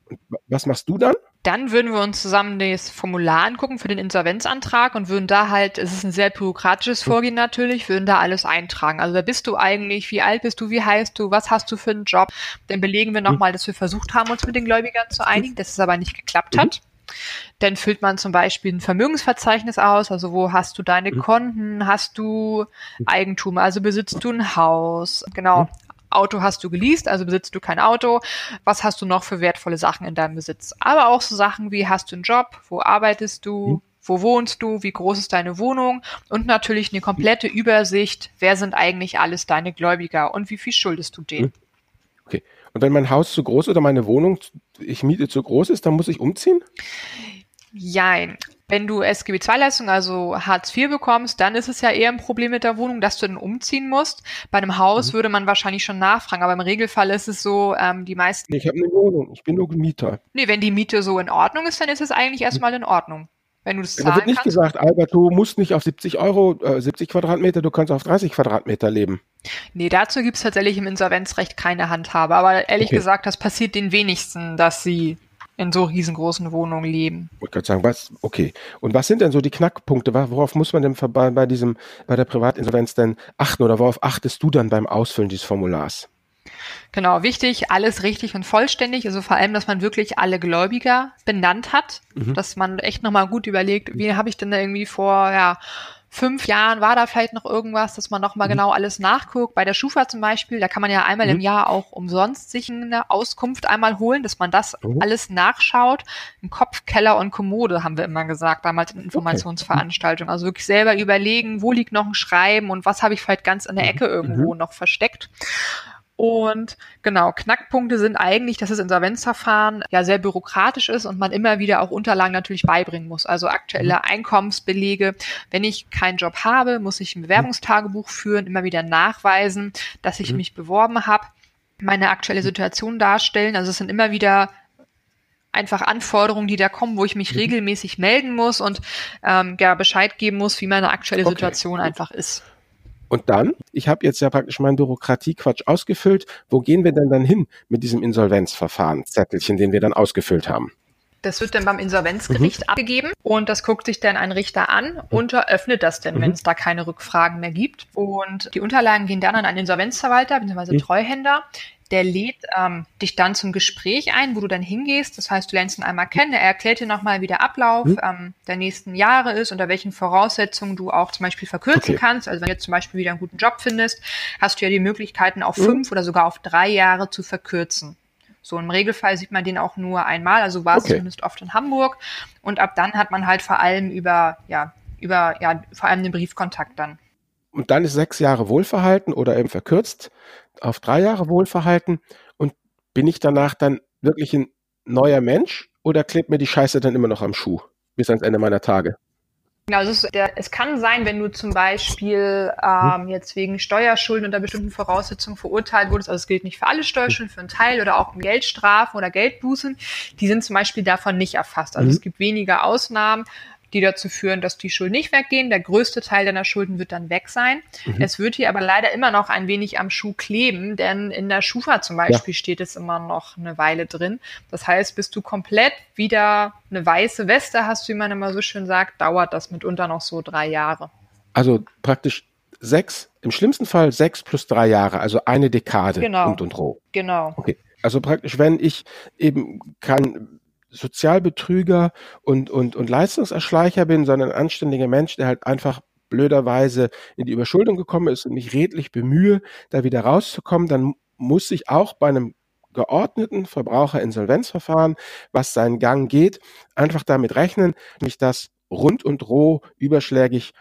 Und was machst du dann? Dann würden wir uns zusammen das Formular angucken für den Insolvenzantrag und würden da halt, es ist ein sehr bürokratisches Vorgehen natürlich, würden da alles eintragen. Also wer bist du eigentlich, wie alt bist du, wie heißt du, was hast du für einen Job? Dann belegen wir nochmal, dass wir versucht haben, uns mit den Gläubigern zu einigen, dass es aber nicht geklappt hat. Dann füllt man zum Beispiel ein Vermögensverzeichnis aus, also wo hast du deine mhm. Konten, hast du Eigentum, also besitzt du ein Haus, genau. Auto hast du geleast, also besitzt du kein Auto. Was hast du noch für wertvolle Sachen in deinem Besitz? Aber auch so Sachen wie hast du einen Job, wo arbeitest du, mhm. wo wohnst du, wie groß ist deine Wohnung und natürlich eine komplette Übersicht, wer sind eigentlich alles deine Gläubiger und wie viel schuldest du denen. Mhm. Okay. Und wenn mein Haus zu groß oder meine Wohnung, ich miete zu groß ist, dann muss ich umziehen? Jein. Wenn du SGB-II-Leistung, also Hartz IV bekommst, dann ist es ja eher ein Problem mit der Wohnung, dass du dann umziehen musst. Bei einem Haus mhm. würde man wahrscheinlich schon nachfragen, aber im Regelfall ist es so, ähm, die meisten. Nee, ich habe eine Wohnung, ich bin nur Mieter. Nee, wenn die Miete so in Ordnung ist, dann ist es eigentlich erstmal in Ordnung. Wenn du das zahlen Da wird nicht kannst. gesagt, Albert, du musst nicht auf 70 Euro, äh, 70 Quadratmeter, du kannst auf 30 Quadratmeter leben. Nee, dazu gibt es tatsächlich im Insolvenzrecht keine Handhabe. Aber ehrlich okay. gesagt, das passiert den wenigsten, dass sie in so riesengroßen Wohnungen leben. Ich wollte sagen, was, okay. Und was sind denn so die Knackpunkte? Worauf muss man denn bei, bei diesem, bei der Privatinsolvenz denn achten oder worauf achtest du dann beim Ausfüllen dieses Formulars? Genau, wichtig, alles richtig und vollständig. Also vor allem, dass man wirklich alle Gläubiger benannt hat, mhm. dass man echt nochmal gut überlegt, wie habe ich denn da irgendwie vor, ja, fünf Jahren war da vielleicht noch irgendwas, dass man nochmal mhm. genau alles nachguckt. Bei der Schufa zum Beispiel, da kann man ja einmal mhm. im Jahr auch umsonst sich eine Auskunft einmal holen, dass man das mhm. alles nachschaut. Ein Kopf, Keller und Kommode haben wir immer gesagt, damals in Informationsveranstaltungen. Also wirklich selber überlegen, wo liegt noch ein Schreiben und was habe ich vielleicht ganz in der mhm. Ecke irgendwo mhm. noch versteckt. Und genau, Knackpunkte sind eigentlich, dass das Insolvenzverfahren ja sehr bürokratisch ist und man immer wieder auch Unterlagen natürlich beibringen muss. Also aktuelle mhm. Einkommensbelege. Wenn ich keinen Job habe, muss ich ein Bewerbungstagebuch führen, immer wieder nachweisen, dass ich mhm. mich beworben habe, meine aktuelle Situation darstellen. Also es sind immer wieder einfach Anforderungen, die da kommen, wo ich mich mhm. regelmäßig melden muss und ähm, ja, Bescheid geben muss, wie meine aktuelle okay. Situation einfach ist. Und dann, ich habe jetzt ja praktisch meinen Bürokratiequatsch ausgefüllt. Wo gehen wir denn dann hin mit diesem Insolvenzverfahren, Zettelchen, den wir dann ausgefüllt haben? Das wird dann beim Insolvenzgericht mhm. abgegeben und das guckt sich dann ein Richter an mhm. und eröffnet das denn, mhm. wenn es da keine Rückfragen mehr gibt. Und die Unterlagen gehen dann an einen Insolvenzverwalter bzw. Mhm. Treuhänder, der lädt ähm, dich dann zum Gespräch ein, wo du dann hingehst. Das heißt, du lernst ihn einmal kennen. Er erklärt dir nochmal, wie der Ablauf mhm. ähm, der nächsten Jahre ist, unter welchen Voraussetzungen du auch zum Beispiel verkürzen okay. kannst. Also wenn du jetzt zum Beispiel wieder einen guten Job findest, hast du ja die Möglichkeiten, auf mhm. fünf oder sogar auf drei Jahre zu verkürzen. So im Regelfall sieht man den auch nur einmal, also war es okay. zumindest oft in Hamburg. Und ab dann hat man halt vor allem über, ja, über, ja, vor allem den Briefkontakt dann. Und dann ist sechs Jahre Wohlverhalten oder eben verkürzt auf drei Jahre Wohlverhalten und bin ich danach dann wirklich ein neuer Mensch oder klebt mir die Scheiße dann immer noch am Schuh bis ans Ende meiner Tage? Genau, es, ist, der, es kann sein, wenn du zum Beispiel ähm, jetzt wegen Steuerschulden unter bestimmten Voraussetzungen verurteilt wurdest, also es gilt nicht für alle Steuerschulden, für einen Teil oder auch Geldstrafen oder Geldbußen, die sind zum Beispiel davon nicht erfasst. Also mhm. es gibt weniger Ausnahmen, die dazu führen, dass die Schulden nicht weggehen. Der größte Teil deiner Schulden wird dann weg sein. Mhm. Es wird hier aber leider immer noch ein wenig am Schuh kleben, denn in der Schufa zum Beispiel ja. steht es immer noch eine Weile drin. Das heißt, bis du komplett wieder eine weiße Weste hast, wie man immer so schön sagt, dauert das mitunter noch so drei Jahre. Also praktisch sechs, im schlimmsten Fall sechs plus drei Jahre, also eine Dekade genau. und und roh. Genau. Okay. Also praktisch, wenn ich eben kein Sozialbetrüger und, und, und Leistungserschleicher bin, sondern ein anständiger Mensch, der halt einfach blöderweise in die Überschuldung gekommen ist und mich redlich bemühe, da wieder rauszukommen, dann muss ich auch bei einem geordneten Verbraucherinsolvenzverfahren, was seinen Gang geht, einfach damit rechnen, mich das rund und roh überschlägig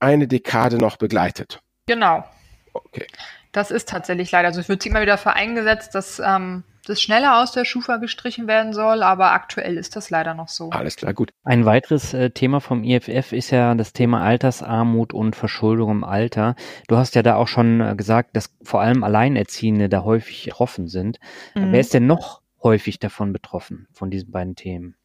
eine Dekade noch begleitet. Genau. Okay. Das ist tatsächlich leider. Also es wird immer wieder für eingesetzt, dass ähm, das schneller aus der Schufa gestrichen werden soll, aber aktuell ist das leider noch so. Alles klar, gut. Ein weiteres äh, Thema vom IFF ist ja das Thema Altersarmut und Verschuldung im Alter. Du hast ja da auch schon äh, gesagt, dass vor allem Alleinerziehende da häufig betroffen sind. Mhm. Wer ist denn noch häufig davon betroffen, von diesen beiden Themen?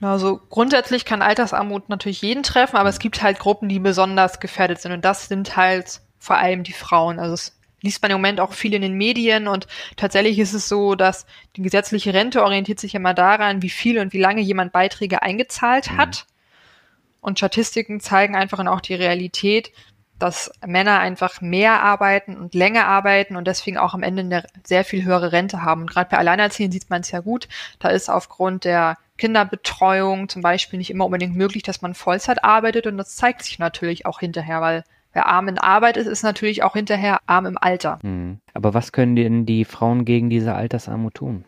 Also grundsätzlich kann Altersarmut natürlich jeden treffen, aber es gibt halt Gruppen, die besonders gefährdet sind und das sind halt vor allem die Frauen. Also es liest man im Moment auch viel in den Medien und tatsächlich ist es so, dass die gesetzliche Rente orientiert sich immer daran, wie viel und wie lange jemand Beiträge eingezahlt mhm. hat. Und Statistiken zeigen einfach und auch die Realität, dass Männer einfach mehr arbeiten und länger arbeiten und deswegen auch am Ende eine sehr viel höhere Rente haben. Und gerade bei Alleinerziehenden sieht man es ja gut. Da ist aufgrund der Kinderbetreuung zum Beispiel nicht immer unbedingt möglich, dass man Vollzeit arbeitet und das zeigt sich natürlich auch hinterher, weil wer arm in Arbeit ist, ist natürlich auch hinterher arm im Alter. Hm. Aber was können denn die Frauen gegen diese Altersarmut tun?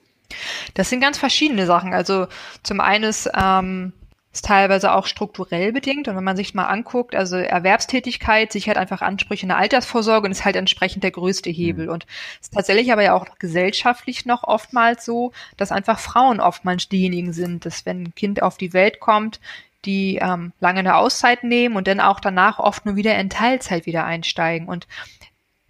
Das sind ganz verschiedene Sachen. Also zum einen ist ähm, ist teilweise auch strukturell bedingt. Und wenn man sich mal anguckt, also Erwerbstätigkeit sichert einfach Ansprüche in der Altersvorsorge und ist halt entsprechend der größte Hebel. Mhm. Und es ist tatsächlich aber ja auch gesellschaftlich noch oftmals so, dass einfach Frauen oftmals diejenigen sind, dass wenn ein Kind auf die Welt kommt, die ähm, lange eine Auszeit nehmen und dann auch danach oft nur wieder in Teilzeit wieder einsteigen. Und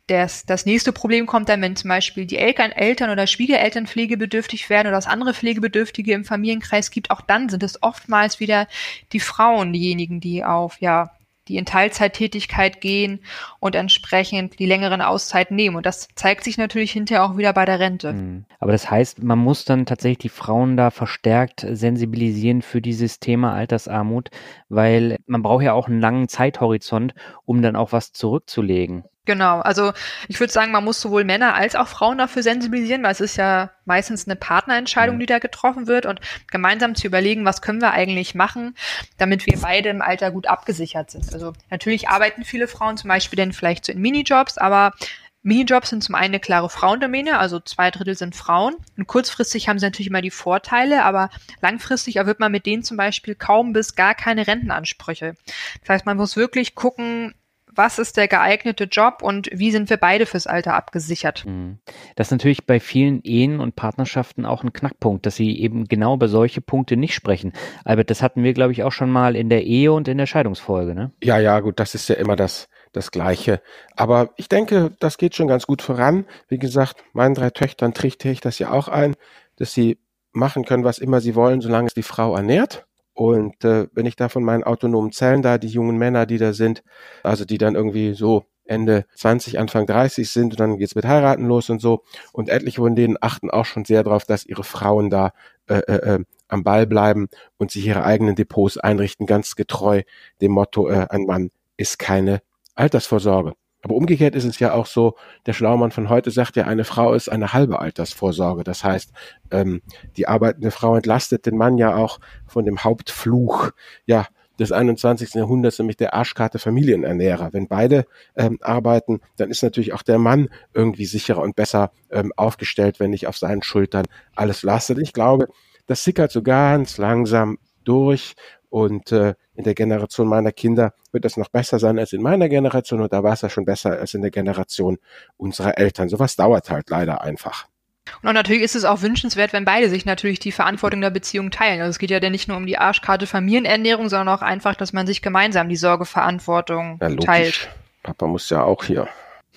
das, das nächste Problem kommt dann, wenn zum Beispiel die Eltern, Eltern oder Schwiegereltern pflegebedürftig werden oder es andere Pflegebedürftige im Familienkreis gibt, auch dann sind es oftmals wieder die Frauen diejenigen, die auf, ja, die in Teilzeittätigkeit gehen und entsprechend die längeren Auszeiten nehmen. Und das zeigt sich natürlich hinterher auch wieder bei der Rente. Hm. Aber das heißt, man muss dann tatsächlich die Frauen da verstärkt sensibilisieren für dieses Thema Altersarmut, weil man braucht ja auch einen langen Zeithorizont, um dann auch was zurückzulegen. Genau, also ich würde sagen, man muss sowohl Männer als auch Frauen dafür sensibilisieren, weil es ist ja meistens eine Partnerentscheidung, die da getroffen wird und gemeinsam zu überlegen, was können wir eigentlich machen, damit wir beide im Alter gut abgesichert sind. Also natürlich arbeiten viele Frauen zum Beispiel dann vielleicht so in Minijobs, aber Minijobs sind zum einen eine klare Frauendomäne, also zwei Drittel sind Frauen. Und kurzfristig haben sie natürlich immer die Vorteile, aber langfristig erwirbt man mit denen zum Beispiel kaum bis gar keine Rentenansprüche. Das heißt, man muss wirklich gucken, was ist der geeignete Job und wie sind wir beide fürs Alter abgesichert. Mhm. Das ist natürlich bei vielen Ehen und Partnerschaften auch ein Knackpunkt, dass sie eben genau über solche Punkte nicht sprechen. Albert, das hatten wir, glaube ich, auch schon mal in der Ehe und in der Scheidungsfolge, ne? Ja, ja, gut, das ist ja immer das, das Gleiche. Aber ich denke, das geht schon ganz gut voran. Wie gesagt, meinen drei Töchtern trichte ich das ja auch ein, dass sie machen können, was immer sie wollen, solange es die Frau ernährt. Und äh, wenn ich da von meinen autonomen Zellen da, die jungen Männer, die da sind, also die dann irgendwie so Ende 20, Anfang 30 sind und dann geht's mit Heiraten los und so. Und etliche von denen achten auch schon sehr darauf, dass ihre Frauen da äh, äh, äh, am Ball bleiben und sich ihre eigenen Depots einrichten, ganz getreu dem Motto, äh, ein Mann ist keine Altersvorsorge. Aber umgekehrt ist es ja auch so, der Schlaumann von heute sagt ja, eine Frau ist eine halbe Altersvorsorge. Das heißt, ähm, die arbeitende Frau entlastet den Mann ja auch von dem Hauptfluch, ja, des 21. Jahrhunderts, nämlich der Arschkarte Familienernährer. Wenn beide ähm, arbeiten, dann ist natürlich auch der Mann irgendwie sicherer und besser ähm, aufgestellt, wenn nicht auf seinen Schultern alles lastet. Ich glaube, das sickert so ganz langsam durch und äh, in der Generation meiner Kinder wird das noch besser sein als in meiner Generation und da war es ja schon besser als in der Generation unserer Eltern. Sowas dauert halt leider einfach. Und natürlich ist es auch wünschenswert, wenn beide sich natürlich die Verantwortung der Beziehung teilen. Also es geht ja dann nicht nur um die Arschkarte Familienernährung, sondern auch einfach, dass man sich gemeinsam die Sorgeverantwortung ja, teilt. Papa muss ja auch hier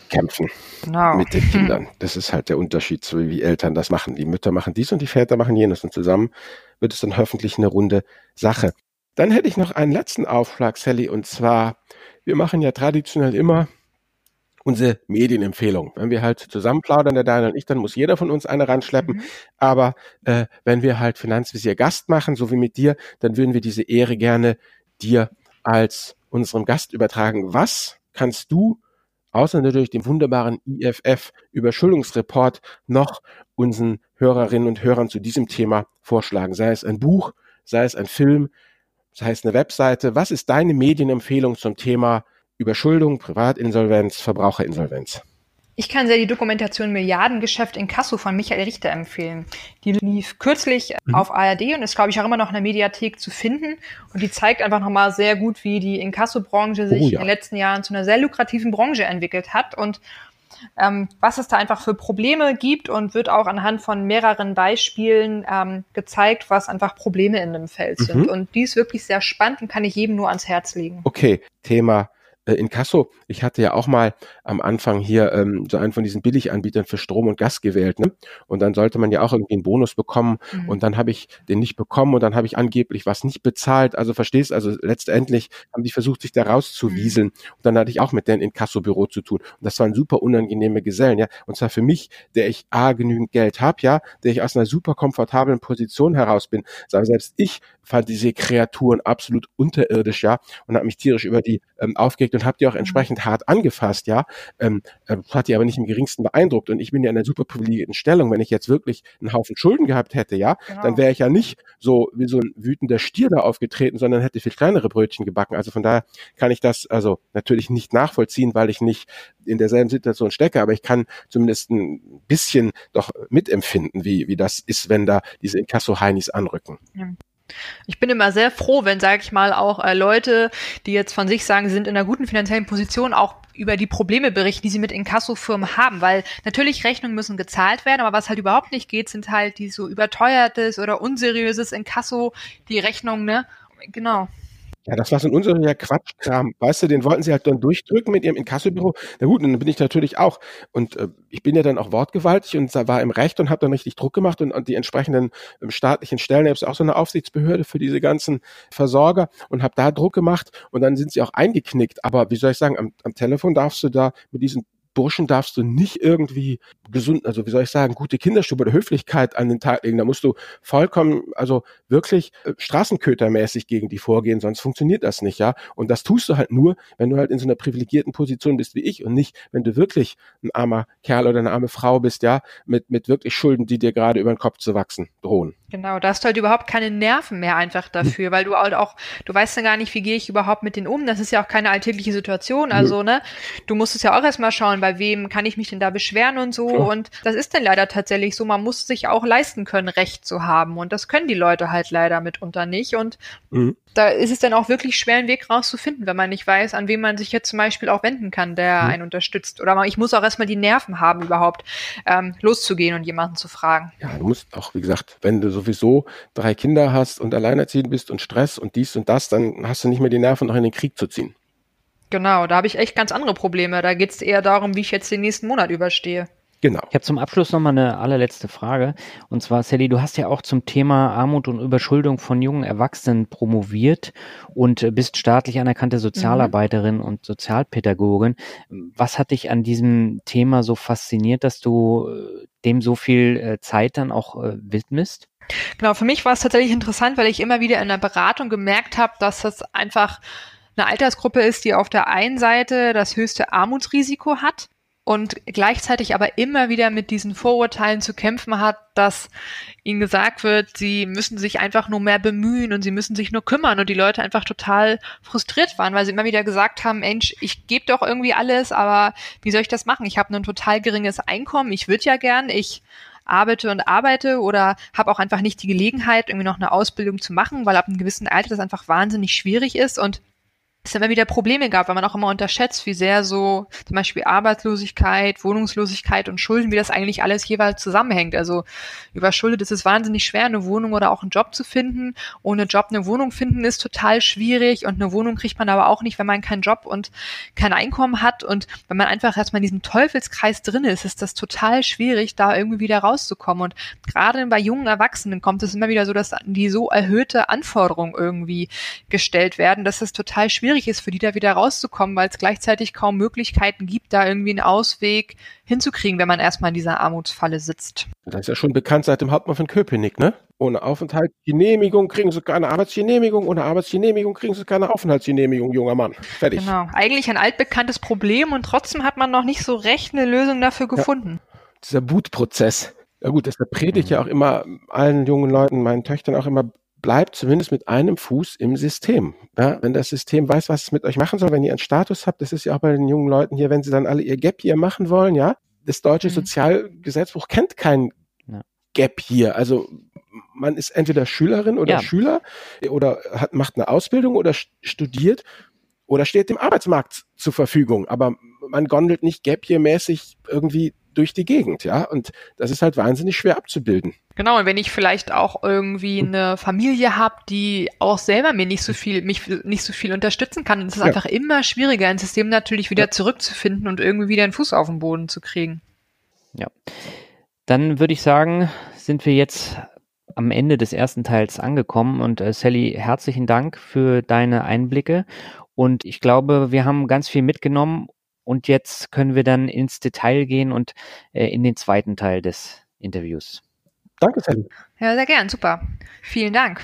kämpfen genau. mit den Kindern. Das ist halt der Unterschied, so wie Eltern das machen. Die Mütter machen dies und die Väter machen jenes und zusammen wird es dann hoffentlich eine runde Sache. Dann hätte ich noch einen letzten Aufschlag, Sally, und zwar, wir machen ja traditionell immer unsere Medienempfehlung. Wenn wir halt zusammen plaudern, der Daniel und ich, dann muss jeder von uns eine ranschleppen. Mhm. Aber äh, wenn wir halt Finanzvisier Gast machen, so wie mit dir, dann würden wir diese Ehre gerne dir als unserem Gast übertragen. Was kannst du, außer natürlich dem wunderbaren IFF Überschuldungsreport, noch unseren Hörerinnen und Hörern zu diesem Thema vorschlagen? Sei es ein Buch, sei es ein Film, das heißt eine Webseite. Was ist deine Medienempfehlung zum Thema Überschuldung, Privatinsolvenz, Verbraucherinsolvenz? Ich kann sehr die Dokumentation Milliardengeschäft in Kasso von Michael Richter empfehlen. Die lief kürzlich mhm. auf ARD und ist, glaube ich, auch immer noch in der Mediathek zu finden. Und die zeigt einfach nochmal sehr gut, wie die Inkasso-Branche sich oh, ja. in den letzten Jahren zu einer sehr lukrativen Branche entwickelt hat und ähm, was es da einfach für Probleme gibt und wird auch anhand von mehreren Beispielen ähm, gezeigt, was einfach Probleme in dem Feld mhm. sind. Und die ist wirklich sehr spannend und kann ich jedem nur ans Herz legen. Okay, Thema äh, in Kasso, ich hatte ja auch mal am Anfang hier ähm, so einen von diesen Billiganbietern für Strom und Gas gewählt, ne? Und dann sollte man ja auch irgendwie einen Bonus bekommen mhm. und dann habe ich den nicht bekommen und dann habe ich angeblich was nicht bezahlt. Also verstehst, also letztendlich haben die versucht, sich da rauszuwieseln. Mhm. Und dann hatte ich auch mit denen in Kasso-Büro zu tun. Und das waren super unangenehme Gesellen, ja. Und zwar für mich, der ich A, genügend Geld habe, ja, der ich aus einer super komfortablen Position heraus bin. Selbst ich fand diese Kreaturen absolut unterirdisch, ja, und habe mich tierisch über die ähm, aufgeregt und habe die auch mhm. entsprechend hart angefasst, ja. Ähm, äh, hat die aber nicht im geringsten beeindruckt. Und ich bin ja in einer super privilegierten Stellung. Wenn ich jetzt wirklich einen Haufen Schulden gehabt hätte, ja, genau. dann wäre ich ja nicht so wie so ein wütender Stier da aufgetreten, sondern hätte viel kleinere Brötchen gebacken. Also von daher kann ich das also natürlich nicht nachvollziehen, weil ich nicht in derselben Situation stecke, aber ich kann zumindest ein bisschen doch mitempfinden, wie, wie das ist, wenn da diese Inkasso-Heinis anrücken. Ja. Ich bin immer sehr froh, wenn, sage ich mal, auch äh, Leute, die jetzt von sich sagen, sie sind in einer guten finanziellen Position, auch über die Probleme berichten, die sie mit Inkasso-Firmen haben, weil natürlich Rechnungen müssen gezahlt werden, aber was halt überhaupt nicht geht, sind halt die so überteuertes oder unseriöses Inkasso, die Rechnungen, ne? Genau. Ja, das war so ein unseriöser Quatschkram. Weißt du, den wollten sie halt dann durchdrücken mit ihrem Inkassobüro. Na gut, dann bin ich natürlich auch. Und äh, ich bin ja dann auch wortgewaltig und war im Recht und habe dann richtig Druck gemacht und, und die entsprechenden ähm, staatlichen Stellen, ich habe auch so eine Aufsichtsbehörde für diese ganzen Versorger und habe da Druck gemacht und dann sind sie auch eingeknickt. Aber wie soll ich sagen, am, am Telefon darfst du da mit diesen Burschen darfst du nicht irgendwie gesund, also wie soll ich sagen, gute Kinderstube oder Höflichkeit an den Tag legen. Da musst du vollkommen, also wirklich äh, straßenkötermäßig gegen die vorgehen, sonst funktioniert das nicht, ja. Und das tust du halt nur, wenn du halt in so einer privilegierten Position bist wie ich und nicht, wenn du wirklich ein armer Kerl oder eine arme Frau bist, ja, mit, mit wirklich Schulden, die dir gerade über den Kopf zu wachsen drohen. Genau, da hast du halt überhaupt keine Nerven mehr einfach dafür, weil du halt auch, du weißt ja gar nicht, wie gehe ich überhaupt mit denen um. Das ist ja auch keine alltägliche Situation. Also, ne, du musst es ja auch erstmal schauen, bei wem kann ich mich denn da beschweren und so. Klar. Und das ist dann leider tatsächlich so, man muss sich auch leisten können, Recht zu haben. Und das können die Leute halt leider mitunter nicht. Und mhm. da ist es dann auch wirklich schwer, einen Weg rauszufinden, wenn man nicht weiß, an wen man sich jetzt zum Beispiel auch wenden kann, der mhm. einen unterstützt. Oder ich muss auch erstmal die Nerven haben, überhaupt ähm, loszugehen und jemanden zu fragen. Ja, du musst auch, wie gesagt, wenn du so sowieso drei Kinder hast und alleinerziehend bist und Stress und dies und das, dann hast du nicht mehr die Nerven, noch in den Krieg zu ziehen. Genau, da habe ich echt ganz andere Probleme. Da geht es eher darum, wie ich jetzt den nächsten Monat überstehe. Genau. Ich habe zum Abschluss nochmal eine allerletzte Frage. Und zwar, Sally, du hast ja auch zum Thema Armut und Überschuldung von jungen Erwachsenen promoviert und bist staatlich anerkannte Sozialarbeiterin mhm. und Sozialpädagogin. Was hat dich an diesem Thema so fasziniert, dass du äh, dem so viel äh, Zeit dann auch äh, widmest? Genau, für mich war es tatsächlich interessant, weil ich immer wieder in der Beratung gemerkt habe, dass das einfach eine Altersgruppe ist, die auf der einen Seite das höchste Armutsrisiko hat und gleichzeitig aber immer wieder mit diesen Vorurteilen zu kämpfen hat, dass ihnen gesagt wird, sie müssen sich einfach nur mehr bemühen und sie müssen sich nur kümmern und die Leute einfach total frustriert waren, weil sie immer wieder gesagt haben, Mensch, ich gebe doch irgendwie alles, aber wie soll ich das machen? Ich habe ein total geringes Einkommen, ich würde ja gern, ich arbeite und arbeite oder habe auch einfach nicht die Gelegenheit, irgendwie noch eine Ausbildung zu machen, weil ab einem gewissen Alter das einfach wahnsinnig schwierig ist und es immer wieder Probleme gab, weil man auch immer unterschätzt, wie sehr so zum Beispiel Arbeitslosigkeit, Wohnungslosigkeit und Schulden, wie das eigentlich alles jeweils zusammenhängt. Also überschuldet ist es wahnsinnig schwer, eine Wohnung oder auch einen Job zu finden. Ohne Job eine Wohnung finden ist total schwierig und eine Wohnung kriegt man aber auch nicht, wenn man keinen Job und kein Einkommen hat. Und wenn man einfach erstmal in diesem Teufelskreis drin ist, ist das total schwierig, da irgendwie wieder rauszukommen. Und gerade bei jungen Erwachsenen kommt es immer wieder so, dass die so erhöhte Anforderungen irgendwie gestellt werden, dass es total schwierig schwierig ist für die da wieder rauszukommen, weil es gleichzeitig kaum Möglichkeiten gibt, da irgendwie einen Ausweg hinzukriegen, wenn man erstmal in dieser Armutsfalle sitzt. Das ist ja schon bekannt seit dem Hauptmann von Köpenick, ne? Ohne Aufenthaltsgenehmigung kriegen sie keine Arbeitsgenehmigung, ohne Arbeitsgenehmigung kriegen sie keine Aufenthaltsgenehmigung, junger Mann. Fertig. Genau. Eigentlich ein altbekanntes Problem und trotzdem hat man noch nicht so recht eine Lösung dafür gefunden. Ja. Dieser Bootprozess. Ja gut, deshalb predige ich ja auch immer allen jungen Leuten, meinen Töchtern auch immer, bleibt zumindest mit einem Fuß im System. Ja, wenn das System weiß, was es mit euch machen soll, wenn ihr einen Status habt, das ist ja auch bei den jungen Leuten hier, wenn sie dann alle ihr Gap hier machen wollen, ja, das deutsche mhm. Sozialgesetzbuch kennt kein ja. Gap hier. Also man ist entweder Schülerin oder ja. Schüler oder hat, macht eine Ausbildung oder studiert oder steht dem Arbeitsmarkt zur Verfügung. Aber man gondelt nicht Gap hier mäßig irgendwie durch die Gegend, ja. Und das ist halt wahnsinnig schwer abzubilden. Genau, und wenn ich vielleicht auch irgendwie eine Familie habe, die auch selber mir nicht so viel, mich nicht so viel unterstützen kann, dann ist es ja. einfach immer schwieriger, ein System natürlich wieder ja. zurückzufinden und irgendwie wieder einen Fuß auf den Boden zu kriegen. Ja. Dann würde ich sagen, sind wir jetzt am Ende des ersten Teils angekommen und äh, Sally, herzlichen Dank für deine Einblicke und ich glaube, wir haben ganz viel mitgenommen und jetzt können wir dann ins Detail gehen und äh, in den zweiten Teil des Interviews. Danke, Sally. Ja, sehr gern, super. Vielen Dank.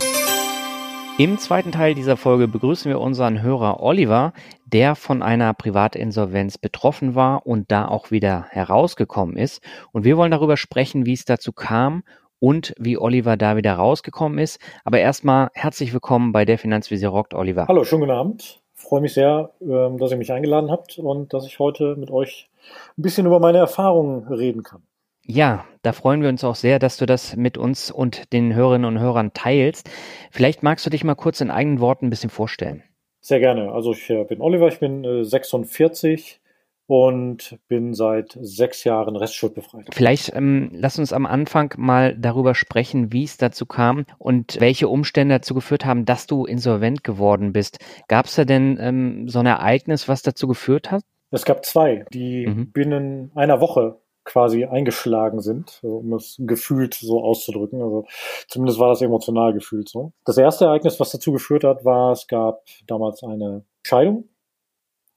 Im zweiten Teil dieser Folge begrüßen wir unseren Hörer Oliver, der von einer Privatinsolvenz betroffen war und da auch wieder herausgekommen ist. Und wir wollen darüber sprechen, wie es dazu kam und wie Oliver da wieder rausgekommen ist. Aber erstmal herzlich willkommen bei der Finanzvisier rockt, Oliver. Hallo, schönen guten Abend. Freue mich sehr, ähm, dass ihr mich eingeladen habt und dass ich heute mit euch ein bisschen über meine Erfahrungen reden kann. Ja, da freuen wir uns auch sehr, dass du das mit uns und den Hörerinnen und Hörern teilst. Vielleicht magst du dich mal kurz in eigenen Worten ein bisschen vorstellen. Sehr gerne. Also ich äh, bin Oliver, ich bin 46 äh, und bin seit sechs Jahren restschuldbefreit. Vielleicht ähm, lass uns am Anfang mal darüber sprechen, wie es dazu kam und welche Umstände dazu geführt haben, dass du insolvent geworden bist. Gab es da denn ähm, so ein Ereignis, was dazu geführt hat? Es gab zwei, die mhm. binnen einer Woche quasi eingeschlagen sind, um es gefühlt so auszudrücken. Also zumindest war das emotional gefühlt so. Das erste Ereignis, was dazu geführt hat, war, es gab damals eine Scheidung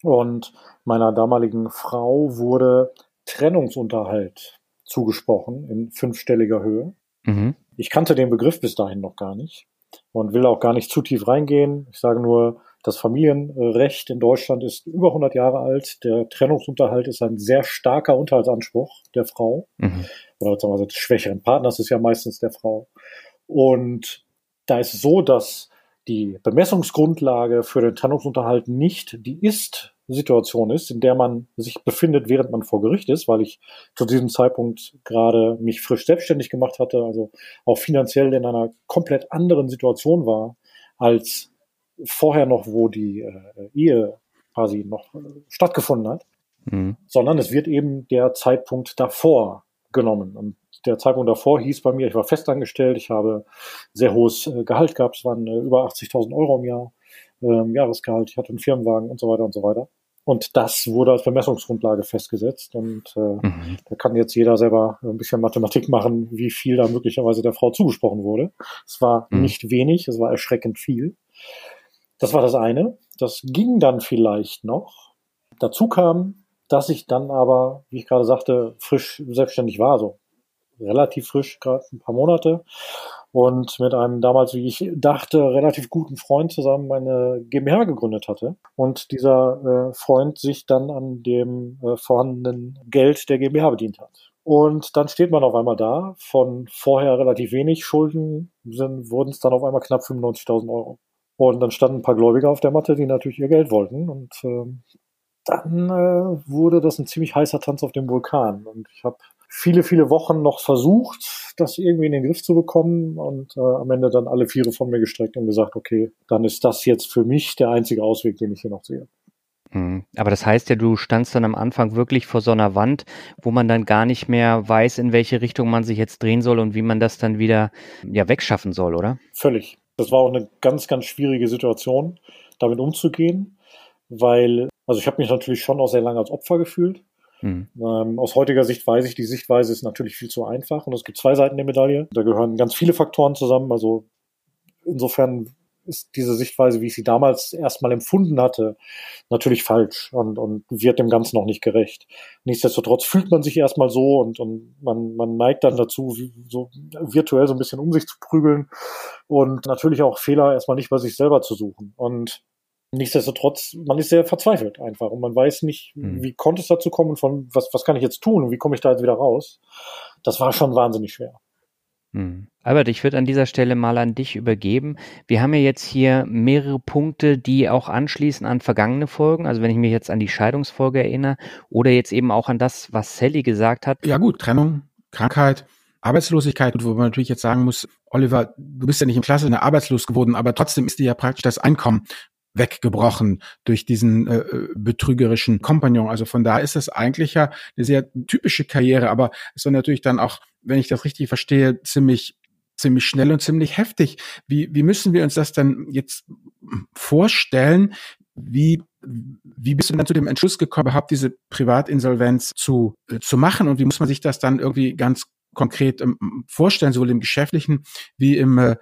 und meiner damaligen Frau wurde Trennungsunterhalt zugesprochen in fünfstelliger Höhe. Mhm. Ich kannte den Begriff bis dahin noch gar nicht und will auch gar nicht zu tief reingehen. Ich sage nur, das Familienrecht in Deutschland ist über 100 Jahre alt. Der Trennungsunterhalt ist ein sehr starker Unterhaltsanspruch der Frau mhm. oder beziehungsweise des schwächeren Partners ist ja meistens der Frau. Und da ist es so, dass die Bemessungsgrundlage für den Trennungsunterhalt nicht die Ist-Situation ist, in der man sich befindet, während man vor Gericht ist, weil ich zu diesem Zeitpunkt gerade mich frisch selbstständig gemacht hatte, also auch finanziell in einer komplett anderen Situation war als vorher noch, wo die äh, Ehe quasi noch äh, stattgefunden hat, mhm. sondern es wird eben der Zeitpunkt davor genommen. Und der Zeitpunkt davor hieß bei mir, ich war festangestellt, ich habe sehr hohes äh, Gehalt gehabt, es waren äh, über 80.000 Euro im Jahr, ähm, Jahresgehalt, ich hatte einen Firmenwagen und so weiter und so weiter. Und das wurde als Bemessungsgrundlage festgesetzt. Und äh, mhm. da kann jetzt jeder selber ein bisschen Mathematik machen, wie viel da möglicherweise der Frau zugesprochen wurde. Es war mhm. nicht wenig, es war erschreckend viel. Das war das eine. Das ging dann vielleicht noch. Dazu kam, dass ich dann aber, wie ich gerade sagte, frisch selbstständig war, so relativ frisch, gerade ein paar Monate. Und mit einem damals, wie ich dachte, relativ guten Freund zusammen meine GmbH gegründet hatte. Und dieser äh, Freund sich dann an dem äh, vorhandenen Geld der GmbH bedient hat. Und dann steht man auf einmal da. Von vorher relativ wenig Schulden wurden es dann auf einmal knapp 95.000 Euro. Und dann standen ein paar Gläubiger auf der Matte, die natürlich ihr Geld wollten. Und ähm, dann äh, wurde das ein ziemlich heißer Tanz auf dem Vulkan. Und ich habe viele, viele Wochen noch versucht, das irgendwie in den Griff zu bekommen und äh, am Ende dann alle Viere von mir gestreckt und gesagt, okay, dann ist das jetzt für mich der einzige Ausweg, den ich hier noch sehe. Mhm. Aber das heißt ja, du standst dann am Anfang wirklich vor so einer Wand, wo man dann gar nicht mehr weiß, in welche Richtung man sich jetzt drehen soll und wie man das dann wieder ja wegschaffen soll, oder? Völlig. Das war auch eine ganz, ganz schwierige Situation, damit umzugehen, weil, also ich habe mich natürlich schon auch sehr lange als Opfer gefühlt. Mhm. Ähm, aus heutiger Sicht weiß ich, die Sichtweise ist natürlich viel zu einfach und es gibt zwei Seiten der Medaille. Da gehören ganz viele Faktoren zusammen. Also insofern ist diese Sichtweise, wie ich sie damals erstmal empfunden hatte, natürlich falsch und, und wird dem Ganzen noch nicht gerecht. Nichtsdestotrotz fühlt man sich erstmal so und, und man, man neigt dann dazu, so virtuell so ein bisschen um sich zu prügeln und natürlich auch Fehler erstmal nicht bei sich selber zu suchen. Und Nichtsdestotrotz, man ist sehr verzweifelt einfach und man weiß nicht, mhm. wie konnte es dazu kommen und von was, was kann ich jetzt tun und wie komme ich da jetzt wieder raus. Das war schon wahnsinnig schwer. Hm. Albert, ich würde an dieser Stelle mal an dich übergeben. Wir haben ja jetzt hier mehrere Punkte, die auch anschließen an vergangene Folgen. Also wenn ich mich jetzt an die Scheidungsfolge erinnere oder jetzt eben auch an das, was Sally gesagt hat. Ja gut, Trennung, Krankheit, Arbeitslosigkeit, wo man natürlich jetzt sagen muss, Oliver, du bist ja nicht im Klasse arbeitslos geworden, aber trotzdem ist dir ja praktisch das Einkommen weggebrochen durch diesen äh, äh, betrügerischen Kompagnon. Also von da ist es eigentlich ja eine sehr typische Karriere, aber es war natürlich dann auch, wenn ich das richtig verstehe, ziemlich ziemlich schnell und ziemlich heftig. Wie, wie müssen wir uns das dann jetzt vorstellen? Wie, wie bist du dann zu dem Entschluss gekommen, überhaupt diese Privatinsolvenz zu, äh, zu machen? Und wie muss man sich das dann irgendwie ganz konkret ähm, vorstellen, sowohl im geschäftlichen wie im äh,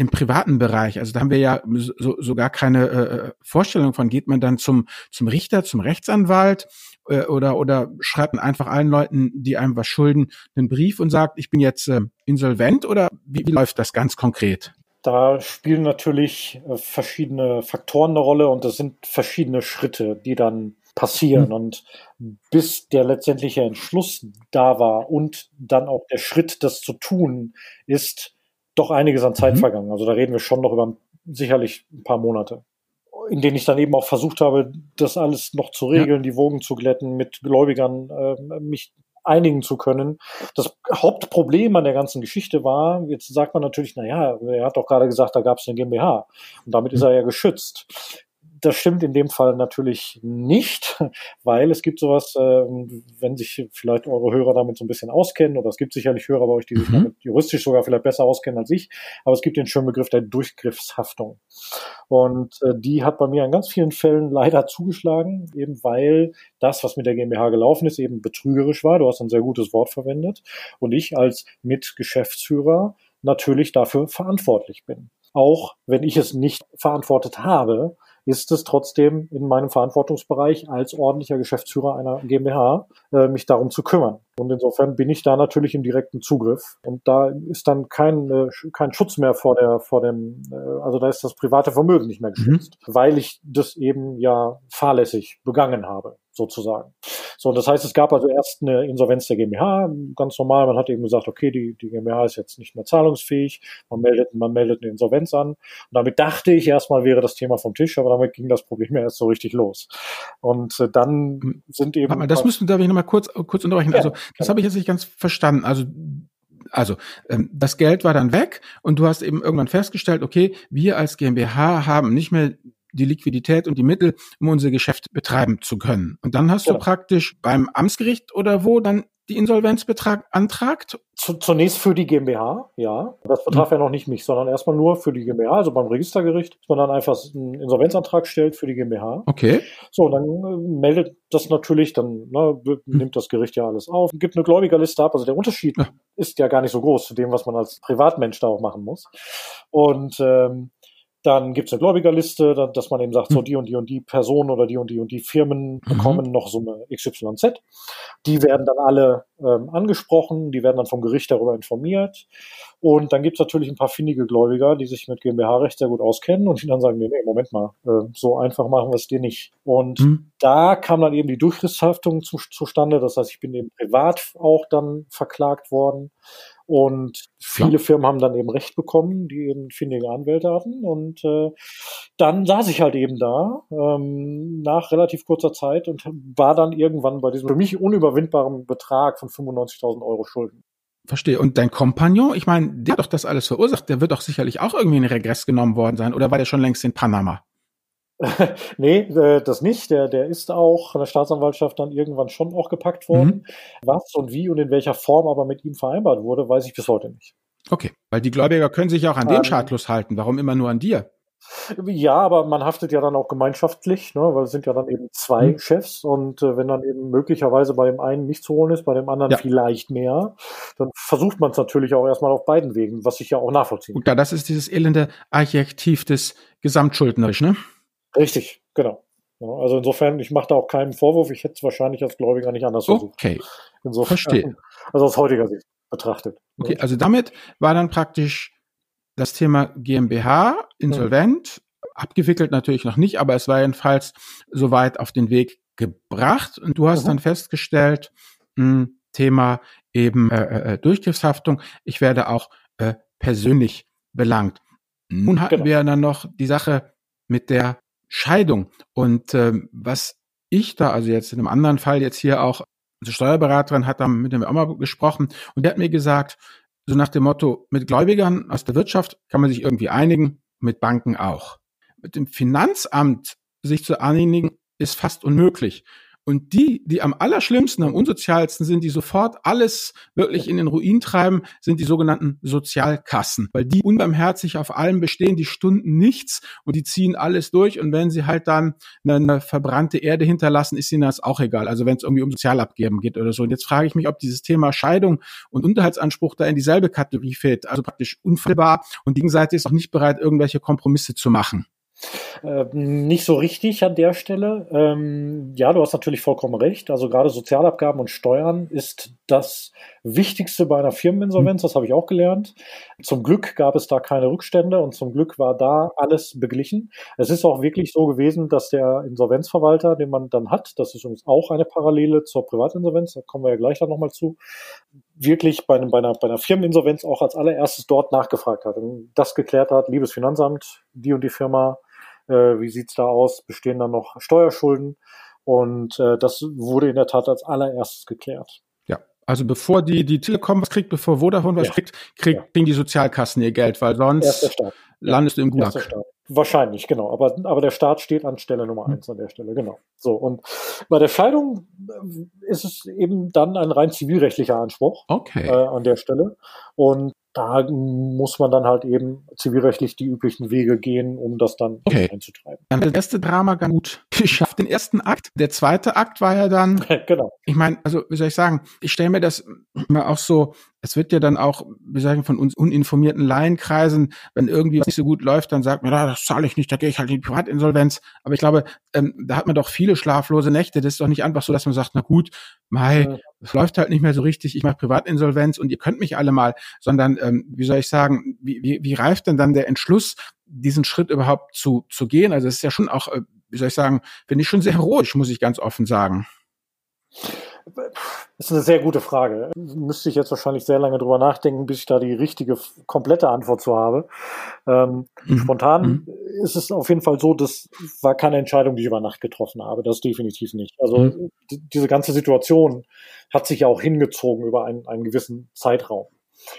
im privaten Bereich, also da haben wir ja so, gar keine äh, äh, Vorstellung von, geht man dann zum, zum Richter, zum Rechtsanwalt äh, oder, oder schreibt man einfach allen Leuten, die einem was schulden, einen Brief und sagt, ich bin jetzt äh, insolvent oder wie, wie läuft das ganz konkret? Da spielen natürlich äh, verschiedene Faktoren eine Rolle und das sind verschiedene Schritte, die dann passieren. Mhm. Und bis der letztendliche Entschluss da war und dann auch der Schritt, das zu tun, ist doch einiges an Zeit mhm. vergangen. Also da reden wir schon noch über sicherlich ein paar Monate in denen ich dann eben auch versucht habe, das alles noch zu regeln, ja. die Wogen zu glätten, mit Gläubigern äh, mich einigen zu können. Das Hauptproblem an der ganzen Geschichte war, jetzt sagt man natürlich, na ja, er hat doch gerade gesagt, da gab es eine GmbH und damit ist er ja geschützt. Das stimmt in dem Fall natürlich nicht, weil es gibt sowas, äh, wenn sich vielleicht eure Hörer damit so ein bisschen auskennen, oder es gibt sicherlich Hörer bei euch, die sich mhm. damit juristisch sogar vielleicht besser auskennen als ich, aber es gibt den schönen Begriff der Durchgriffshaftung. Und äh, die hat bei mir in ganz vielen Fällen leider zugeschlagen, eben weil das, was mit der GmbH gelaufen ist, eben betrügerisch war. Du hast ein sehr gutes Wort verwendet. Und ich als Mitgeschäftsführer natürlich dafür verantwortlich bin. Auch wenn ich es nicht verantwortet habe, ist es trotzdem in meinem Verantwortungsbereich als ordentlicher Geschäftsführer einer GmbH, äh, mich darum zu kümmern. Und insofern bin ich da natürlich im direkten Zugriff. Und da ist dann kein, äh, kein Schutz mehr vor der, vor dem, äh, also da ist das private Vermögen nicht mehr mhm. geschützt, mhm. weil ich das eben ja fahrlässig begangen habe sozusagen. So, das heißt, es gab also erst eine Insolvenz der GmbH, ganz normal. Man hat eben gesagt, okay, die, die GmbH ist jetzt nicht mehr zahlungsfähig. Man meldet, man meldet eine Insolvenz an. Und damit dachte ich erstmal wäre das Thema vom Tisch, aber damit ging das Problem ja erst so richtig los. Und äh, dann sind eben. Mal, das müssen, darf ich nochmal kurz, kurz unterbrechen. Ja, also, das habe ich jetzt nicht ganz verstanden. Also, also ähm, das Geld war dann weg und du hast eben irgendwann festgestellt, okay, wir als GmbH haben nicht mehr die Liquidität und die Mittel, um unser Geschäft betreiben zu können. Und dann hast genau. du praktisch beim Amtsgericht oder wo dann die Insolvenz beantragt? Zunächst für die GmbH, ja. Das betraf hm. ja noch nicht mich, sondern erstmal nur für die GmbH, also beim Registergericht, dass man dann einfach einen Insolvenzantrag stellt für die GmbH. Okay. So, dann äh, meldet das natürlich, dann ne, hm. nimmt das Gericht ja alles auf, gibt eine Gläubigerliste ab. Also der Unterschied ja. ist ja gar nicht so groß zu dem, was man als Privatmensch da auch machen muss. Und ähm, dann gibt es eine Gläubigerliste, dass man eben sagt, so hm. die und die und die Personen oder die und die und die Firmen mhm. bekommen mhm. noch Summe XYZ. Die werden dann alle ähm, angesprochen, die werden dann vom Gericht darüber informiert. Und dann gibt es natürlich ein paar findige Gläubiger, die sich mit GmbH-Recht sehr gut auskennen und die dann sagen, nee, nee, Moment mal, äh, so einfach machen wir es dir nicht. Und mhm. da kam dann eben die Durchrisshaftung zu, zustande. Das heißt, ich bin eben privat auch dann verklagt worden. Und viele Klar. Firmen haben dann eben Recht bekommen, die eben findige Anwälte hatten. Und äh, dann saß ich halt eben da ähm, nach relativ kurzer Zeit und war dann irgendwann bei diesem für mich unüberwindbaren Betrag von 95.000 Euro Schulden. Verstehe. Und dein Kompagnon, ich meine, der hat doch das alles verursacht, der wird doch sicherlich auch irgendwie in Regress genommen worden sein. Oder war der schon längst in Panama? nee, äh, das nicht. Der, der ist auch von der Staatsanwaltschaft dann irgendwann schon auch gepackt worden. Mhm. Was und wie und in welcher Form aber mit ihm vereinbart wurde, weiß ich bis heute nicht. Okay, weil die Gläubiger können sich ja auch an ähm, den Schadlos halten. Warum immer nur an dir? Ja, aber man haftet ja dann auch gemeinschaftlich, ne, weil es sind ja dann eben zwei mhm. Chefs und äh, wenn dann eben möglicherweise bei dem einen nicht zu holen ist, bei dem anderen ja. vielleicht mehr, dann versucht man es natürlich auch erstmal auf beiden Wegen, was ich ja auch nachvollziehen kann. Ja, das ist dieses elende Adjektiv des Gesamtschuldnerisch, ne? Richtig, genau. Also insofern, ich mache da auch keinen Vorwurf. Ich hätte es wahrscheinlich als Gläubiger nicht anders versucht. Okay. Insofern, Verstehe. Also aus heutiger Sicht betrachtet. Okay, also damit war dann praktisch das Thema GmbH insolvent, mhm. abgewickelt natürlich noch nicht, aber es war jedenfalls soweit auf den Weg gebracht. Und du hast mhm. dann festgestellt, mh, hm, Thema eben äh, äh, äh, Durchgriffshaftung, ich werde auch äh, persönlich belangt. Nun hatten genau. wir dann noch die Sache mit der Scheidung. Und ähm, was ich da, also jetzt in einem anderen Fall jetzt hier auch, unsere Steuerberaterin hat da mit dem auch mal gesprochen und der hat mir gesagt, so nach dem Motto, mit Gläubigern aus der Wirtschaft kann man sich irgendwie einigen, mit Banken auch. Mit dem Finanzamt sich zu einigen, ist fast unmöglich. Und die, die am allerschlimmsten, am unsozialsten sind, die sofort alles wirklich in den Ruin treiben, sind die sogenannten Sozialkassen, weil die unbarmherzig auf allem bestehen, die stunden nichts und die ziehen alles durch. Und wenn sie halt dann eine, verbrannte Erde hinterlassen, ist ihnen das auch egal. Also wenn es irgendwie um Sozialabgeben geht oder so. Und jetzt frage ich mich, ob dieses Thema Scheidung und Unterhaltsanspruch da in dieselbe Kategorie fällt, also praktisch unfehlbar und die Gegenseite ist auch nicht bereit, irgendwelche Kompromisse zu machen. Äh, nicht so richtig an der Stelle. Ähm, ja, du hast natürlich vollkommen recht. Also gerade Sozialabgaben und Steuern ist das Wichtigste bei einer Firmeninsolvenz. Das habe ich auch gelernt. Zum Glück gab es da keine Rückstände und zum Glück war da alles beglichen. Es ist auch wirklich so gewesen, dass der Insolvenzverwalter, den man dann hat, das ist übrigens auch eine Parallele zur Privatinsolvenz, da kommen wir ja gleich dann nochmal zu, wirklich bei, einem, bei, einer, bei einer Firmeninsolvenz auch als allererstes dort nachgefragt hat und das geklärt hat, liebes Finanzamt, die und die Firma äh, wie sieht's da aus? Bestehen da noch Steuerschulden? Und äh, das wurde in der Tat als allererstes geklärt. Ja, also bevor die, die Telekom was kriegt, bevor Vodafone was ja. kriegt, kriegt ja. kriegen die Sozialkassen ihr Geld, weil sonst landest du im Gulag. Wahrscheinlich, genau. Aber, aber der Staat steht an Stelle Nummer hm. eins an der Stelle, genau. So, und bei der Scheidung äh, ist es eben dann ein rein zivilrechtlicher Anspruch okay. äh, an der Stelle. Und da muss man dann halt eben zivilrechtlich die üblichen Wege gehen, um das dann okay. einzutreiben. Dann das erste Drama ganz gut geschafft, den ersten Akt. Der zweite Akt war ja dann, genau. ich meine, also wie soll ich sagen, ich stelle mir das immer auch so, es wird ja dann auch, wie sagen, von uns uninformierten Laienkreisen, wenn irgendwie was nicht so gut läuft, dann sagt man, das zahle ich nicht, da gehe ich halt in die Privatinsolvenz. Aber ich glaube, ähm, da hat man doch viele schlaflose Nächte. Das ist doch nicht einfach so, dass man sagt, na gut, Mai, es läuft halt nicht mehr so richtig, ich mache Privatinsolvenz und ihr könnt mich alle mal, sondern ähm, wie soll ich sagen, wie, wie, wie reift denn dann der Entschluss, diesen Schritt überhaupt zu, zu gehen? Also es ist ja schon auch, äh, wie soll ich sagen, finde ich schon sehr heroisch, muss ich ganz offen sagen. Das ist eine sehr gute Frage. Müsste ich jetzt wahrscheinlich sehr lange drüber nachdenken, bis ich da die richtige, komplette Antwort zu habe. Ähm, mhm. Spontan mhm. ist es auf jeden Fall so, das war keine Entscheidung, die ich über Nacht getroffen habe. Das definitiv nicht. Also mhm. diese ganze Situation hat sich ja auch hingezogen über einen, einen gewissen Zeitraum.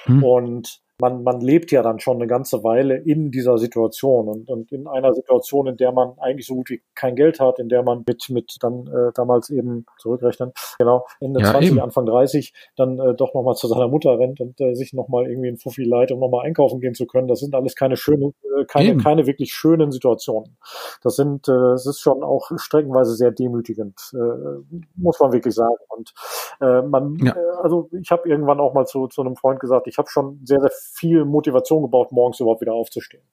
Mhm. Und man, man lebt ja dann schon eine ganze Weile in dieser Situation und, und in einer Situation, in der man eigentlich so gut wie kein Geld hat, in der man mit, mit dann äh, damals eben zurückrechnen, genau, Ende ja, 20, eben. Anfang 30, dann äh, doch nochmal zu seiner Mutter rennt und äh, sich nochmal irgendwie in Fuffi leiht, um nochmal einkaufen gehen zu können. Das sind alles keine schönen, äh, keine, keine wirklich schönen Situationen. Das sind, äh, es ist schon auch streckenweise sehr demütigend, äh, muss man wirklich sagen. Und äh, man, ja. äh, also ich habe irgendwann auch mal zu, zu einem Freund gesagt, ich habe schon sehr, sehr viel Motivation gebraucht, morgens überhaupt wieder aufzustehen.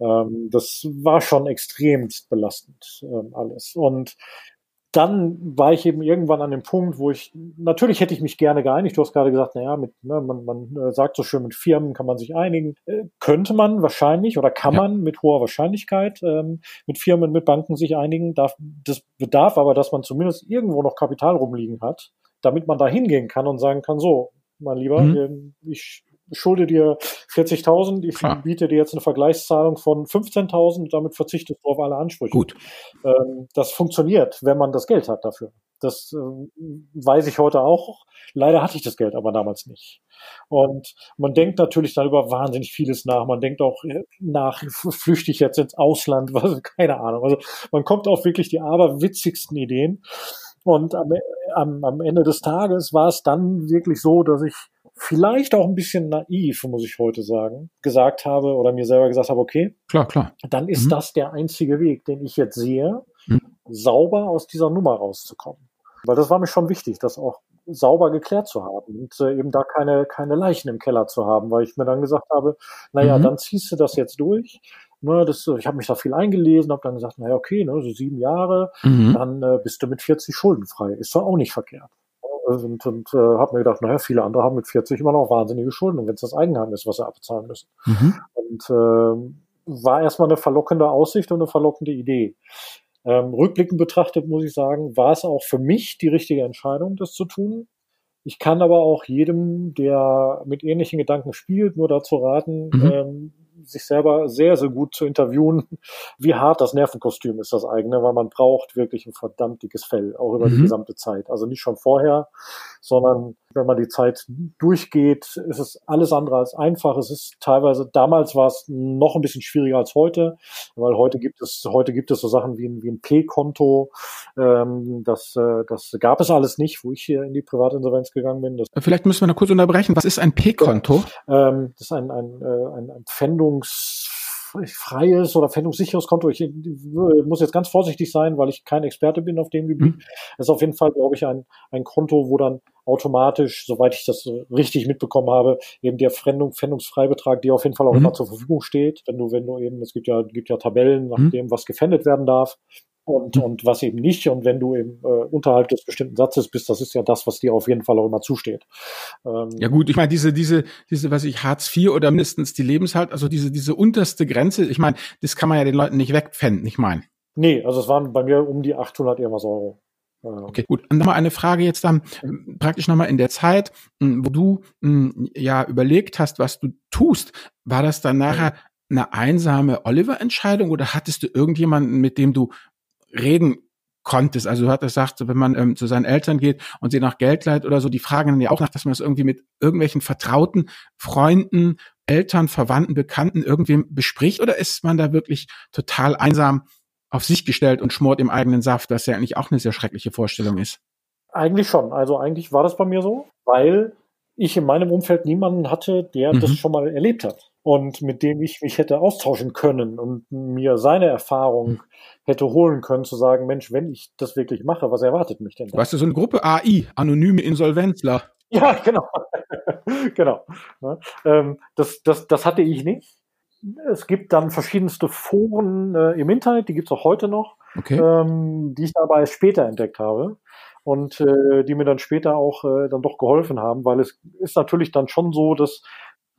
Ähm, das war schon extrem belastend ähm, alles. Und dann war ich eben irgendwann an dem Punkt, wo ich, natürlich hätte ich mich gerne geeinigt. Du hast gerade gesagt, naja, mit, ne, man, man äh, sagt so schön, mit Firmen kann man sich einigen. Äh, könnte man wahrscheinlich oder kann ja. man mit hoher Wahrscheinlichkeit ähm, mit Firmen, mit Banken sich einigen. Darf, das bedarf aber, dass man zumindest irgendwo noch Kapital rumliegen hat, damit man da hingehen kann und sagen kann, so, mein Lieber, mhm. äh, ich schulde dir 40.000, ich Klar. biete dir jetzt eine Vergleichszahlung von 15.000, damit verzichtest du auf alle Ansprüche. Gut. Ähm, das funktioniert, wenn man das Geld hat dafür. Das äh, weiß ich heute auch. Leider hatte ich das Geld aber damals nicht. Und man denkt natürlich dann über wahnsinnig vieles nach. Man denkt auch äh, nach, flüchte ich jetzt ins Ausland, was, keine Ahnung. Also man kommt auf wirklich die aberwitzigsten Ideen. Und am, am, am Ende des Tages war es dann wirklich so, dass ich vielleicht auch ein bisschen naiv, muss ich heute sagen, gesagt habe oder mir selber gesagt habe, okay, klar, klar. Dann ist mhm. das der einzige Weg, den ich jetzt sehe, mhm. sauber aus dieser Nummer rauszukommen. Weil das war mir schon wichtig, das auch sauber geklärt zu haben und äh, eben da keine, keine Leichen im Keller zu haben, weil ich mir dann gesagt habe, naja, mhm. dann ziehst du das jetzt durch. Ne, das, ich habe mich da viel eingelesen, habe dann gesagt, naja, okay, ne, so sieben Jahre, mhm. dann äh, bist du mit 40 schuldenfrei. Ist doch auch nicht verkehrt und, und äh, habe mir gedacht, naja, viele andere haben mit 40 immer noch wahnsinnige Schulden, wenn es das Eigenheim ist, was sie abbezahlen müssen. Mhm. Und äh, war erstmal eine verlockende Aussicht und eine verlockende Idee. Ähm, rückblickend betrachtet muss ich sagen, war es auch für mich die richtige Entscheidung, das zu tun. Ich kann aber auch jedem, der mit ähnlichen Gedanken spielt, nur dazu raten, mhm. ähm, sich selber sehr, sehr gut zu interviewen, wie hart das Nervenkostüm ist, das eigene, weil man braucht wirklich ein verdammt dickes Fell, auch über mhm. die gesamte Zeit. Also nicht schon vorher, sondern wenn man die Zeit durchgeht, ist es alles andere als einfach. Es ist teilweise, damals war es noch ein bisschen schwieriger als heute, weil heute gibt es, heute gibt es so Sachen wie ein, wie ein P-Konto. Ähm, das, äh, das gab es alles nicht, wo ich hier in die Privatinsolvenz gegangen bin. Das Vielleicht müssen wir noch kurz unterbrechen. Was ist ein P-Konto? Ähm, das ist ein, ein, äh, ein, ein Pfändungs pfändungsfreies oder pfändungssicheres Konto. Ich, muss jetzt ganz vorsichtig sein, weil ich kein Experte bin auf dem Gebiet. Mhm. Das ist auf jeden Fall, glaube ich, ein, ein Konto, wo dann automatisch, soweit ich das richtig mitbekommen habe, eben der Pfändung, Pfändungsfreibetrag, die auf jeden Fall auch mhm. immer zur Verfügung steht. Wenn du, wenn du eben, es gibt ja, gibt ja Tabellen, nach mhm. dem, was gefändet werden darf und, und was eben nicht. Und wenn du eben äh, unterhalb des bestimmten Satzes bist, das ist ja das, was dir auf jeden Fall auch immer zusteht. Ähm, ja gut, ich meine, diese, diese, diese, was ich, Hartz IV oder mindestens die Lebenshalt, also diese, diese unterste Grenze, ich meine, das kann man ja den Leuten nicht wegpfänden, ich meine. Nee, also es waren bei mir um die 800 irgendwas Euro. Okay, gut. Und nochmal eine Frage jetzt dann praktisch nochmal in der Zeit, hm, wo du hm, ja überlegt hast, was du tust. War das dann nachher eine einsame Oliver-Entscheidung oder hattest du irgendjemanden, mit dem du reden konntest? Also du hattest gesagt, wenn man ähm, zu seinen Eltern geht und sie nach Geld leiht oder so, die fragen dann ja auch nach, dass man das irgendwie mit irgendwelchen Vertrauten, Freunden, Eltern, Verwandten, Bekannten irgendwem bespricht oder ist man da wirklich total einsam auf sich gestellt und schmort im eigenen Saft, was ja eigentlich auch eine sehr schreckliche Vorstellung ist. Eigentlich schon. Also eigentlich war das bei mir so, weil ich in meinem Umfeld niemanden hatte, der mhm. das schon mal erlebt hat und mit dem ich mich hätte austauschen können und mir seine Erfahrung mhm. hätte holen können, zu sagen, Mensch, wenn ich das wirklich mache, was erwartet mich denn da? Weißt du, so eine Gruppe AI, anonyme Insolvenzler. Ja, genau. genau. Ähm, das, das, das hatte ich nicht es gibt dann verschiedenste Foren äh, im Internet, die gibt es auch heute noch, okay. ähm, die ich dabei später entdeckt habe und äh, die mir dann später auch äh, dann doch geholfen haben, weil es ist natürlich dann schon so, dass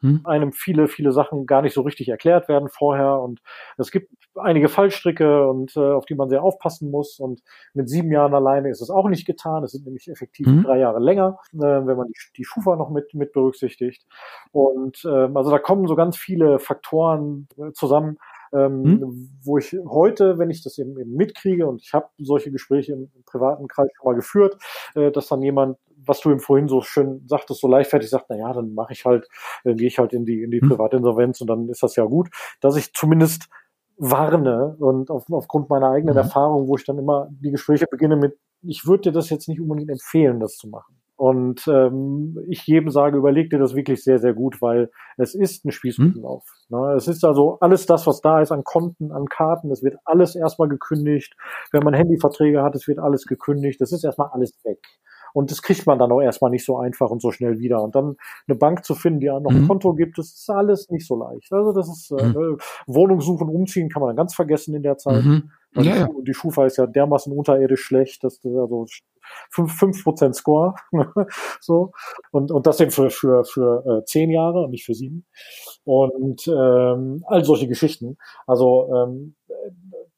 hm. einem viele, viele Sachen gar nicht so richtig erklärt werden vorher. Und es gibt einige Fallstricke und äh, auf die man sehr aufpassen muss. Und mit sieben Jahren alleine ist es auch nicht getan. Es sind nämlich effektiv hm. drei Jahre länger, äh, wenn man die, die Schufa noch mit, mit berücksichtigt. Und ähm, also da kommen so ganz viele Faktoren äh, zusammen, ähm, hm? wo ich heute, wenn ich das eben, eben mitkriege, und ich habe solche Gespräche im, im, privaten Kreis schon mal geführt, äh, dass dann jemand, was du ihm vorhin so schön sagtest, so leichtfertig sagt, na ja, dann mache ich halt, dann gehe ich halt in die in die hm? Privatinsolvenz und dann ist das ja gut, dass ich zumindest warne und auf, aufgrund meiner eigenen mhm. Erfahrung, wo ich dann immer die Gespräche beginne mit, ich würde dir das jetzt nicht unbedingt empfehlen, das zu machen. Und ähm, ich jedem sage, überleg dir das wirklich sehr, sehr gut, weil es ist ein Spießrutenlauf. Hm. Ne? Es ist also alles das, was da ist an Konten, an Karten, es wird alles erstmal gekündigt. Wenn man Handyverträge hat, es wird alles gekündigt. Das ist erstmal alles weg. Und das kriegt man dann auch erstmal nicht so einfach und so schnell wieder. Und dann eine Bank zu finden, die auch noch ein mhm. Konto gibt, das ist alles nicht so leicht. Also das ist äh, mhm. Wohnung suchen, umziehen kann man dann ganz vergessen in der Zeit. Mhm. Ja, die, ja. die Schufa ist ja dermaßen unterirdisch schlecht, dass das also fünf fünf Prozent Score. so. Und, und das eben für, für, für äh, zehn Jahre und nicht für sieben. Und ähm, all solche Geschichten. Also ähm,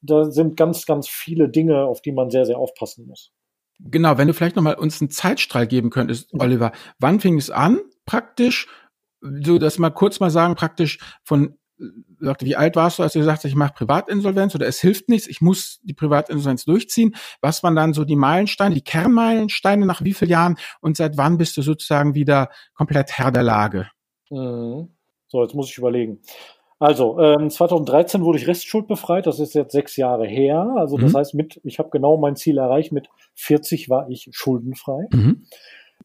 da sind ganz, ganz viele Dinge, auf die man sehr, sehr aufpassen muss. Genau, wenn du vielleicht nochmal uns einen Zeitstrahl geben könntest, Oliver. Wann fing es an, praktisch? So, dass mal kurz mal sagen, praktisch von sagte, wie alt warst du, als du gesagt hast, ich mache Privatinsolvenz oder es hilft nichts, ich muss die Privatinsolvenz durchziehen? Was waren dann so die Meilensteine, die Kernmeilensteine nach wie vielen Jahren und seit wann bist du sozusagen wieder komplett Herr der Lage? Mhm. So, jetzt muss ich überlegen. Also, ähm, 2013 wurde ich restschuldbefreit, das ist jetzt sechs Jahre her. Also das mhm. heißt, mit, ich habe genau mein Ziel erreicht, mit 40 war ich schuldenfrei. Mhm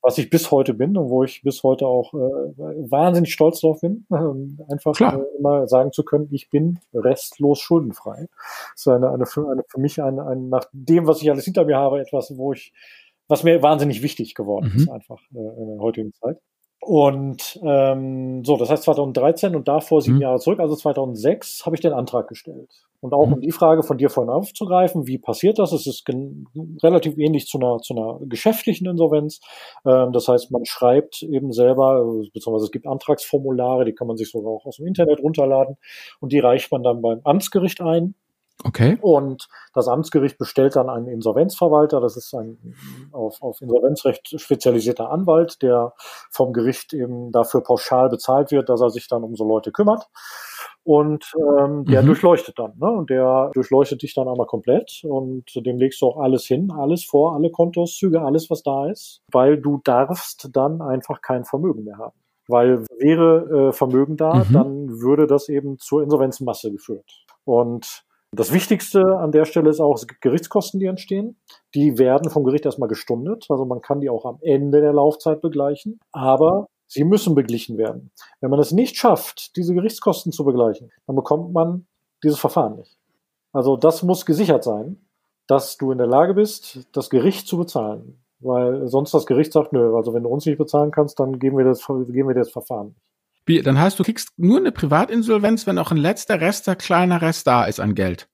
was ich bis heute bin und wo ich bis heute auch äh, wahnsinnig stolz drauf bin, äh, einfach äh, immer sagen zu können, ich bin restlos schuldenfrei. Das ist eine, eine, für, eine für mich ein, ein, nach dem, was ich alles hinter mir habe, etwas, wo ich, was mir wahnsinnig wichtig geworden mhm. ist, einfach äh, in der heutigen Zeit. Und ähm, so, das heißt 2013 und davor sieben mhm. Jahre zurück, also 2006, habe ich den Antrag gestellt. Und auch mhm. um die Frage von dir vorhin aufzugreifen, wie passiert das? Es ist relativ ähnlich zu einer, zu einer geschäftlichen Insolvenz. Ähm, das heißt, man schreibt eben selber, beziehungsweise es gibt Antragsformulare, die kann man sich sogar auch aus dem Internet runterladen und die reicht man dann beim Amtsgericht ein. Okay. Und das Amtsgericht bestellt dann einen Insolvenzverwalter. Das ist ein auf, auf Insolvenzrecht spezialisierter Anwalt, der vom Gericht eben dafür pauschal bezahlt wird, dass er sich dann um so Leute kümmert. Und ähm, der mhm. durchleuchtet dann, ne? Und der durchleuchtet dich dann einmal komplett und dem legst du auch alles hin, alles vor, alle Kontoauszüge, alles, was da ist, weil du darfst dann einfach kein Vermögen mehr haben. Weil wäre äh, Vermögen da, mhm. dann würde das eben zur Insolvenzmasse geführt. Und das Wichtigste an der Stelle ist auch, es gibt Gerichtskosten, die entstehen. Die werden vom Gericht erstmal gestundet. Also man kann die auch am Ende der Laufzeit begleichen. Aber Sie müssen beglichen werden. Wenn man es nicht schafft, diese Gerichtskosten zu begleichen, dann bekommt man dieses Verfahren nicht. Also das muss gesichert sein, dass du in der Lage bist, das Gericht zu bezahlen. Weil sonst das Gericht sagt, nö, also wenn du uns nicht bezahlen kannst, dann geben wir das, geben wir das Verfahren nicht. Wie, dann heißt, du kriegst nur eine Privatinsolvenz, wenn auch ein letzter Rest, der kleiner Rest da ist an Geld.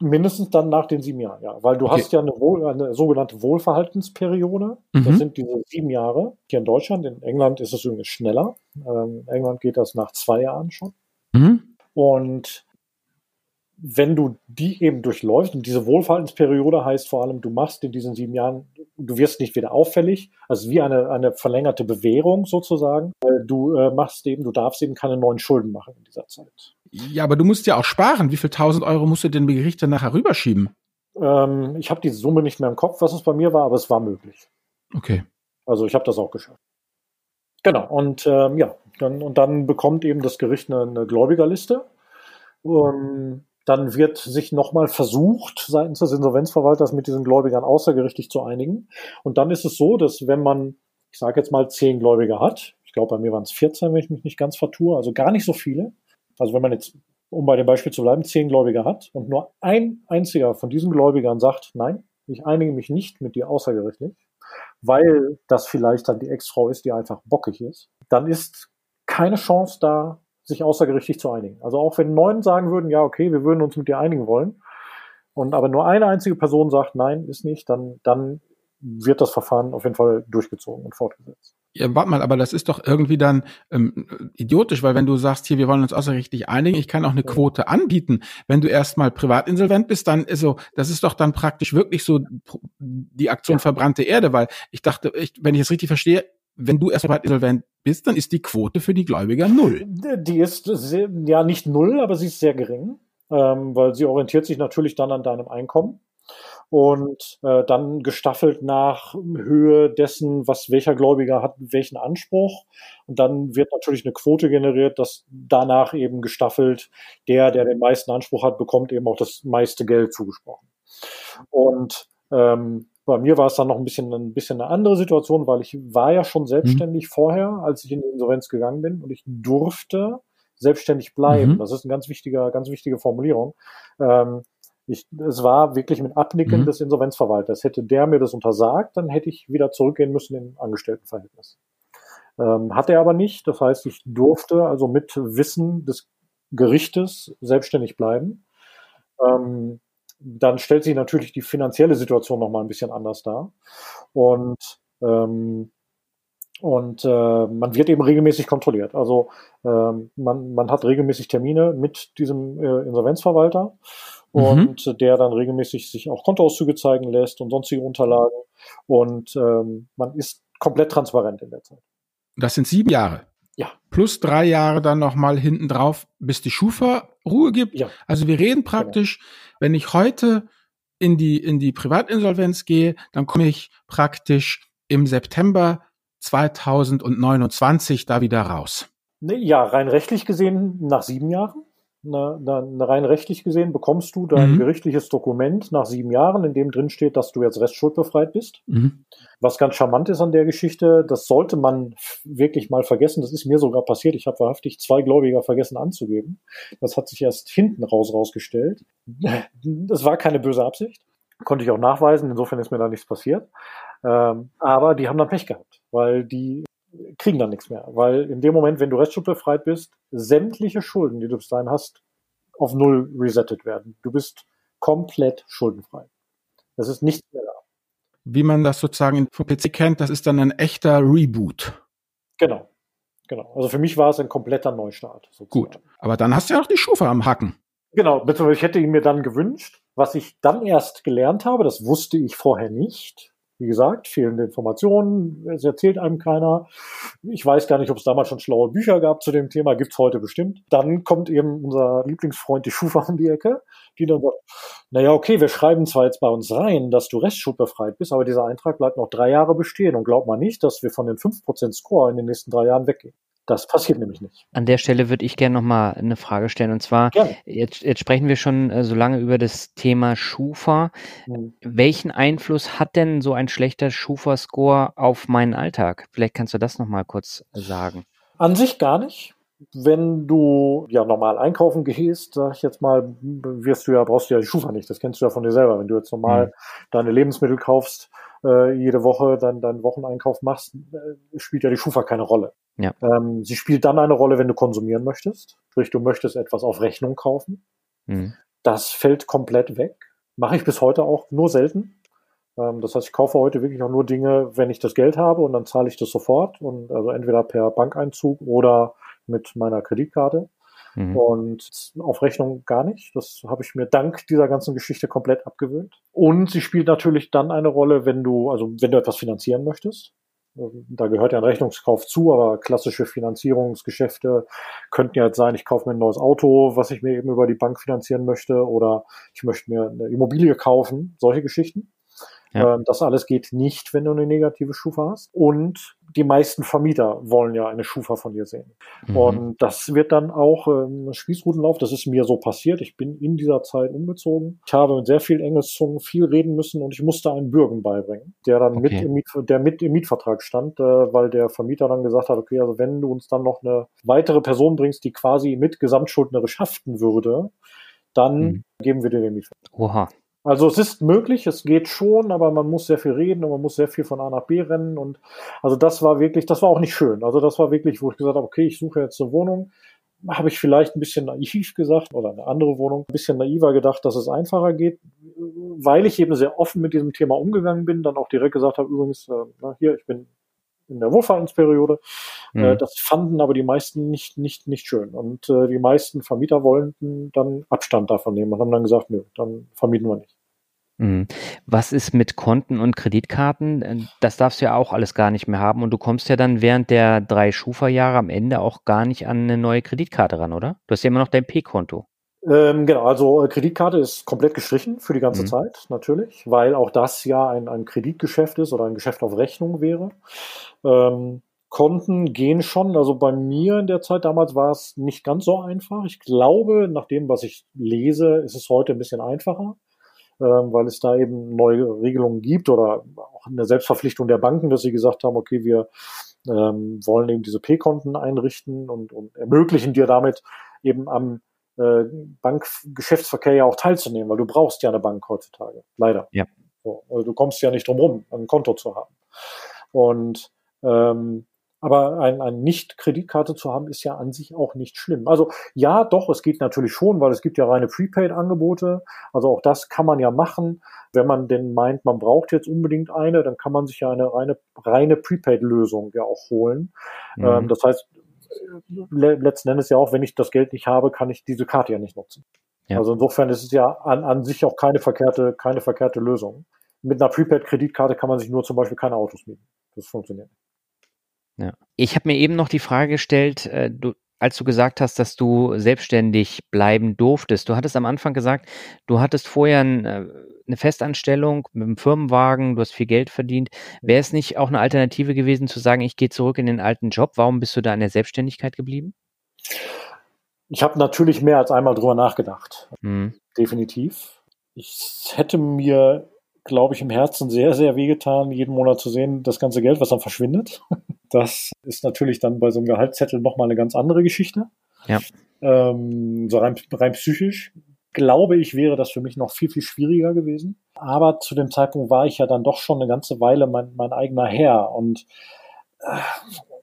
Mindestens dann nach den sieben Jahren, ja. Weil du okay. hast ja eine, Wohl, eine sogenannte Wohlverhaltensperiode. Mhm. Das sind diese sieben Jahre. Hier in Deutschland, in England ist es übrigens schneller. Ähm, in England geht das nach zwei Jahren schon. Mhm. Und wenn du die eben durchläufst, und diese Wohlverhaltensperiode heißt vor allem, du machst in diesen sieben Jahren, du wirst nicht wieder auffällig, also wie eine, eine verlängerte Bewährung sozusagen. Du äh, machst eben, du darfst eben keine neuen Schulden machen in dieser Zeit. Ja, aber du musst ja auch sparen. Wie viel tausend Euro musst du den Gericht dann nachher rüberschieben? Ähm, ich habe die Summe nicht mehr im Kopf, was es bei mir war, aber es war möglich. Okay. Also ich habe das auch geschafft. Genau, und ähm, ja, dann, und dann bekommt eben das Gericht eine, eine Gläubigerliste. Um, dann wird sich nochmal versucht, seitens des Insolvenzverwalters mit diesen Gläubigern außergerichtlich zu einigen. Und dann ist es so, dass wenn man, ich sage jetzt mal, zehn Gläubiger hat, ich glaube, bei mir waren es 14, wenn ich mich nicht ganz vertue, also gar nicht so viele. Also wenn man jetzt, um bei dem Beispiel zu bleiben, zehn Gläubiger hat und nur ein einziger von diesen Gläubigern sagt, nein, ich einige mich nicht mit dir außergerichtlich, weil das vielleicht dann die Ex-Frau ist, die einfach bockig ist, dann ist keine Chance da, sich außergerichtlich zu einigen. Also auch wenn neun sagen würden, ja, okay, wir würden uns mit dir einigen wollen, und aber nur eine einzige Person sagt, nein, ist nicht, dann, dann wird das Verfahren auf jeden Fall durchgezogen und fortgesetzt. Ja, warte mal, aber das ist doch irgendwie dann ähm, idiotisch, weil wenn du sagst, hier, wir wollen uns außergerichtlich einigen, ich kann auch eine Quote anbieten. Wenn du erstmal privatinsolvent bist, dann ist so, das ist doch dann praktisch wirklich so die Aktion ja. verbrannte Erde, weil ich dachte, ich, wenn ich es richtig verstehe, wenn du erstmal insolvent bist, dann ist die Quote für die Gläubiger null. Die ist sehr, ja nicht null, aber sie ist sehr gering, ähm, weil sie orientiert sich natürlich dann an deinem Einkommen und äh, dann gestaffelt nach Höhe dessen, was welcher Gläubiger hat, welchen Anspruch. Und dann wird natürlich eine Quote generiert, dass danach eben gestaffelt der, der den meisten Anspruch hat, bekommt eben auch das meiste Geld zugesprochen. Und ähm, bei mir war es dann noch ein bisschen, ein bisschen eine andere Situation, weil ich war ja schon selbstständig mhm. vorher, als ich in die Insolvenz gegangen bin und ich durfte selbstständig bleiben. Mhm. Das ist eine ganz wichtige, ganz wichtige Formulierung. Ähm, ich, es war wirklich mit Abnicken mhm. des Insolvenzverwalters. Hätte der mir das untersagt, dann hätte ich wieder zurückgehen müssen im Angestelltenverhältnis. Ähm, hat er aber nicht. Das heißt, ich durfte also mit Wissen des Gerichtes selbstständig bleiben. Ähm, dann stellt sich natürlich die finanzielle Situation noch mal ein bisschen anders dar. Und ähm, und äh, man wird eben regelmäßig kontrolliert. Also ähm, man, man hat regelmäßig Termine mit diesem äh, Insolvenzverwalter mhm. und der dann regelmäßig sich auch Kontoauszüge zeigen lässt und sonstige Unterlagen. Und ähm, man ist komplett transparent in der Zeit. Das sind sieben Jahre. Ja. Plus drei Jahre dann nochmal hinten drauf, bis die Schufa Ruhe gibt. Ja. Also wir reden praktisch, genau. wenn ich heute in die, in die Privatinsolvenz gehe, dann komme ich praktisch im September 2029 da wieder raus. Ja, rein rechtlich gesehen nach sieben Jahren. Na, na, rein rechtlich gesehen bekommst du dein mhm. gerichtliches Dokument nach sieben Jahren, in dem drin steht, dass du jetzt restschuldbefreit bist. Mhm. Was ganz charmant ist an der Geschichte, das sollte man wirklich mal vergessen. Das ist mir sogar passiert. Ich habe wahrhaftig zwei Gläubiger vergessen anzugeben. Das hat sich erst hinten raus rausgestellt. Das war keine böse Absicht. Konnte ich auch nachweisen. Insofern ist mir da nichts passiert. Ähm, aber die haben dann Pech gehabt, weil die kriegen dann nichts mehr. Weil in dem Moment, wenn du restschuldbefreit bist, sämtliche Schulden, die du bis dahin hast, auf Null resettet werden. Du bist komplett schuldenfrei. Das ist nichts mehr da. Wie man das sozusagen vom PC kennt, das ist dann ein echter Reboot. Genau. Genau. Also für mich war es ein kompletter Neustart. Sozusagen. Gut. Aber dann hast du ja auch die Schufa am Hacken. Genau. Ich hätte ihn mir dann gewünscht. Was ich dann erst gelernt habe, das wusste ich vorher nicht, wie gesagt, fehlende Informationen, es erzählt einem keiner. Ich weiß gar nicht, ob es damals schon schlaue Bücher gab zu dem Thema, gibt's heute bestimmt. Dann kommt eben unser Lieblingsfreund die Schufa um die Ecke, die dann sagt, naja, okay, wir schreiben zwar jetzt bei uns rein, dass du restschuldbefreit bist, aber dieser Eintrag bleibt noch drei Jahre bestehen und glaub mal nicht, dass wir von den 5% Score in den nächsten drei Jahren weggehen. Das passiert nämlich nicht. An der Stelle würde ich gerne nochmal eine Frage stellen. Und zwar, jetzt, jetzt sprechen wir schon äh, so lange über das Thema Schufa. Mhm. Welchen Einfluss hat denn so ein schlechter Schufa-Score auf meinen Alltag? Vielleicht kannst du das nochmal kurz sagen. An sich gar nicht. Wenn du ja normal einkaufen gehst, sag ich jetzt mal, wirst du ja, brauchst du ja die Schufa nicht. Das kennst du ja von dir selber. Wenn du jetzt normal mhm. deine Lebensmittel kaufst, äh, jede Woche dann deinen Wocheneinkauf machst, äh, spielt ja die Schufa keine Rolle. Ja. Ähm, sie spielt dann eine Rolle, wenn du konsumieren möchtest. Sprich, du möchtest etwas auf Rechnung kaufen. Mhm. Das fällt komplett weg. Mache ich bis heute auch nur selten. Ähm, das heißt, ich kaufe heute wirklich auch nur Dinge, wenn ich das Geld habe und dann zahle ich das sofort und also entweder per Bankeinzug oder mit meiner Kreditkarte. Mhm. Und auf Rechnung gar nicht. Das habe ich mir dank dieser ganzen Geschichte komplett abgewöhnt. Und sie spielt natürlich dann eine Rolle, wenn du, also wenn du etwas finanzieren möchtest. Da gehört ja ein Rechnungskauf zu, aber klassische Finanzierungsgeschäfte könnten ja jetzt sein, ich kaufe mir ein neues Auto, was ich mir eben über die Bank finanzieren möchte, oder ich möchte mir eine Immobilie kaufen, solche Geschichten. Ja. Ähm, das alles geht nicht, wenn du eine negative Schufa hast. Und die meisten Vermieter wollen ja eine Schufa von dir sehen. Mhm. Und das wird dann auch ähm, Spießrutenlauf. Das ist mir so passiert. Ich bin in dieser Zeit umgezogen. Ich habe mit sehr viel Engelszungen viel reden müssen und ich musste einen Bürgen beibringen, der dann okay. mit im Miet, der mit im Mietvertrag stand, äh, weil der Vermieter dann gesagt hat, okay, also wenn du uns dann noch eine weitere Person bringst, die quasi mit gesamtschuldnerisch haften würde, dann mhm. geben wir dir den Mietvertrag. Oha. Also es ist möglich, es geht schon, aber man muss sehr viel reden und man muss sehr viel von A nach B rennen und also das war wirklich, das war auch nicht schön. Also das war wirklich, wo ich gesagt habe, okay, ich suche jetzt eine Wohnung, habe ich vielleicht ein bisschen naiv gesagt oder eine andere Wohnung, ein bisschen naiver gedacht, dass es einfacher geht, weil ich eben sehr offen mit diesem Thema umgegangen bin, dann auch direkt gesagt habe, übrigens, äh, hier, ich bin in der Wohlfahrtsperiode. Äh, mhm. Das fanden aber die meisten nicht, nicht, nicht schön. Und äh, die meisten Vermieter wollten dann Abstand davon nehmen und haben dann gesagt, nö, dann vermieten wir nicht. Mhm. Was ist mit Konten und Kreditkarten? Äh, das darfst du ja auch alles gar nicht mehr haben und du kommst ja dann während der drei Schufa-Jahre am Ende auch gar nicht an eine neue Kreditkarte ran, oder? Du hast ja immer noch dein P-Konto. Ähm, genau, also äh, Kreditkarte ist komplett gestrichen für die ganze mhm. Zeit, natürlich, weil auch das ja ein, ein Kreditgeschäft ist oder ein Geschäft auf Rechnung wäre. Ähm, Konten gehen schon, also bei mir in der Zeit damals war es nicht ganz so einfach. Ich glaube, nach dem, was ich lese, ist es heute ein bisschen einfacher weil es da eben neue Regelungen gibt oder auch eine Selbstverpflichtung der Banken, dass sie gesagt haben, okay, wir ähm, wollen eben diese P-Konten einrichten und, und ermöglichen dir damit eben am äh, Bankgeschäftsverkehr ja auch teilzunehmen, weil du brauchst ja eine Bank heutzutage, leider. Ja. So, also du kommst ja nicht drum rum, ein Konto zu haben. Und ähm, aber ein, ein Nicht-Kreditkarte zu haben, ist ja an sich auch nicht schlimm. Also ja, doch, es geht natürlich schon, weil es gibt ja reine Prepaid-Angebote. Also auch das kann man ja machen. Wenn man denn meint, man braucht jetzt unbedingt eine, dann kann man sich ja eine reine, reine Prepaid-Lösung ja auch holen. Mhm. Ähm, das heißt, le letzten Endes ja auch, wenn ich das Geld nicht habe, kann ich diese Karte ja nicht nutzen. Ja. Also insofern ist es ja an, an sich auch keine verkehrte, keine verkehrte Lösung. Mit einer Prepaid-Kreditkarte kann man sich nur zum Beispiel keine Autos mieten. Das funktioniert. Ja. Ich habe mir eben noch die Frage gestellt, äh, du, als du gesagt hast, dass du selbstständig bleiben durftest. Du hattest am Anfang gesagt, du hattest vorher ein, äh, eine Festanstellung mit einem Firmenwagen, du hast viel Geld verdient. Wäre es nicht auch eine Alternative gewesen zu sagen, ich gehe zurück in den alten Job? Warum bist du da in der Selbstständigkeit geblieben? Ich habe natürlich mehr als einmal drüber nachgedacht. Mhm. Definitiv. Ich hätte mir glaube ich, im Herzen sehr, sehr wehgetan, jeden Monat zu sehen, das ganze Geld, was dann verschwindet. Das ist natürlich dann bei so einem Gehaltszettel nochmal eine ganz andere Geschichte. Ja. Ähm, so rein, rein psychisch glaube ich, wäre das für mich noch viel, viel schwieriger gewesen. Aber zu dem Zeitpunkt war ich ja dann doch schon eine ganze Weile mein, mein eigener Herr und äh,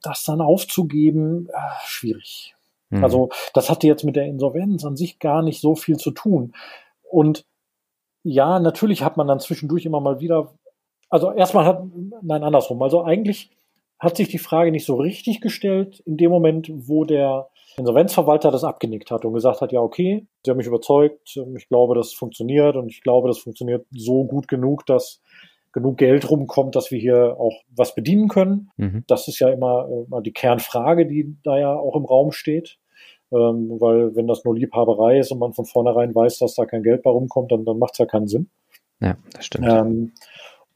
das dann aufzugeben, äh, schwierig. Mhm. Also das hatte jetzt mit der Insolvenz an sich gar nicht so viel zu tun. Und ja, natürlich hat man dann zwischendurch immer mal wieder, also erstmal hat, nein, andersrum. Also eigentlich hat sich die Frage nicht so richtig gestellt in dem Moment, wo der Insolvenzverwalter das abgenickt hat und gesagt hat, ja, okay, Sie haben mich überzeugt, ich glaube, das funktioniert und ich glaube, das funktioniert so gut genug, dass genug Geld rumkommt, dass wir hier auch was bedienen können. Mhm. Das ist ja immer, immer die Kernfrage, die da ja auch im Raum steht ähm, weil wenn das nur Liebhaberei ist und man von vornherein weiß, dass da kein Geld bei rumkommt, dann, dann macht es ja keinen Sinn. Ja, das stimmt. Ähm,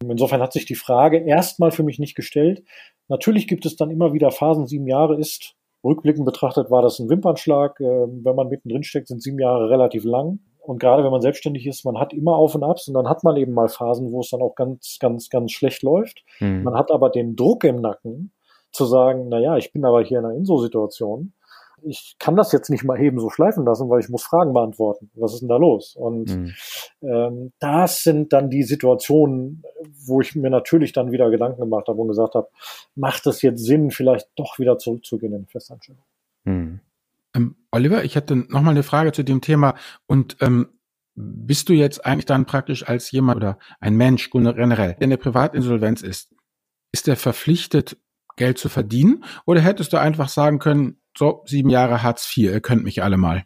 insofern hat sich die Frage erstmal für mich nicht gestellt. Natürlich gibt es dann immer wieder Phasen, sieben Jahre ist Rückblickend betrachtet war das ein Wimpernschlag. Äh, wenn man mittendrin steckt, sind sieben Jahre relativ lang. Und gerade wenn man selbstständig ist, man hat immer Auf und Abs und dann hat man eben mal Phasen, wo es dann auch ganz, ganz, ganz schlecht läuft. Mhm. Man hat aber den Druck im Nacken zu sagen, na ja, ich bin aber hier in einer Inso-Situation ich kann das jetzt nicht mal eben so schleifen lassen, weil ich muss Fragen beantworten. Was ist denn da los? Und mhm. ähm, das sind dann die Situationen, wo ich mir natürlich dann wieder Gedanken gemacht habe und gesagt habe, macht es jetzt Sinn, vielleicht doch wieder zurückzugehen in Festanstellung? Mhm. Ähm, Oliver, ich hätte noch mal eine Frage zu dem Thema und ähm, bist du jetzt eigentlich dann praktisch als jemand oder ein Mensch generell, der eine Privatinsolvenz ist, ist er verpflichtet, Geld zu verdienen? Oder hättest du einfach sagen können, so, sieben Jahre Hartz IV, ihr könnt mich alle mal?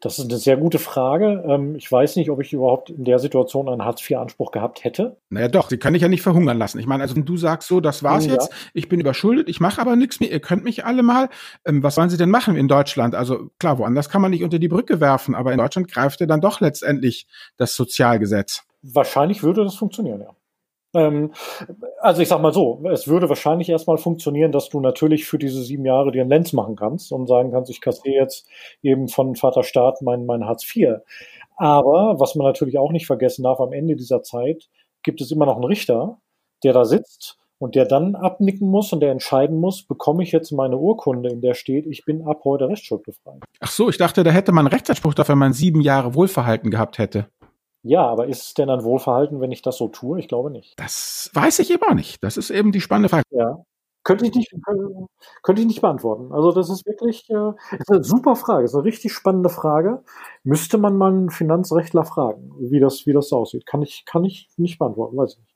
Das ist eine sehr gute Frage. Ähm, ich weiß nicht, ob ich überhaupt in der Situation einen Hartz-IV-Anspruch gehabt hätte. Naja, doch, sie kann ich ja nicht verhungern lassen. Ich meine, also wenn du sagst so, das war's ja. jetzt, ich bin überschuldet, ich mache aber nichts mehr, ihr könnt mich alle mal. Ähm, was sollen sie denn machen in Deutschland? Also klar, woanders kann man nicht unter die Brücke werfen, aber in Deutschland greift ja dann doch letztendlich das Sozialgesetz. Wahrscheinlich würde das funktionieren, ja. Ähm, also ich sag mal so, es würde wahrscheinlich erstmal funktionieren, dass du natürlich für diese sieben Jahre dir einen Lenz machen kannst und sagen kannst, ich kassiere jetzt eben von Vater Staat mein, mein Hartz IV. Aber was man natürlich auch nicht vergessen darf, am Ende dieser Zeit gibt es immer noch einen Richter, der da sitzt und der dann abnicken muss und der entscheiden muss, bekomme ich jetzt meine Urkunde, in der steht, ich bin ab heute rechtsschuldbefreit. Ach so, ich dachte, da hätte man Rechtsanspruch dafür, wenn man sieben Jahre Wohlverhalten gehabt hätte. Ja, aber ist es denn ein Wohlverhalten, wenn ich das so tue? Ich glaube nicht. Das weiß ich eben auch nicht. Das ist eben die spannende Frage. Ja. Könnte ich nicht, könnte ich nicht beantworten. Also das ist wirklich äh, ist eine super Frage, ist eine richtig spannende Frage. Müsste man mal einen Finanzrechtler fragen, wie das, wie das aussieht. Kann ich, kann ich nicht beantworten, weiß ich nicht.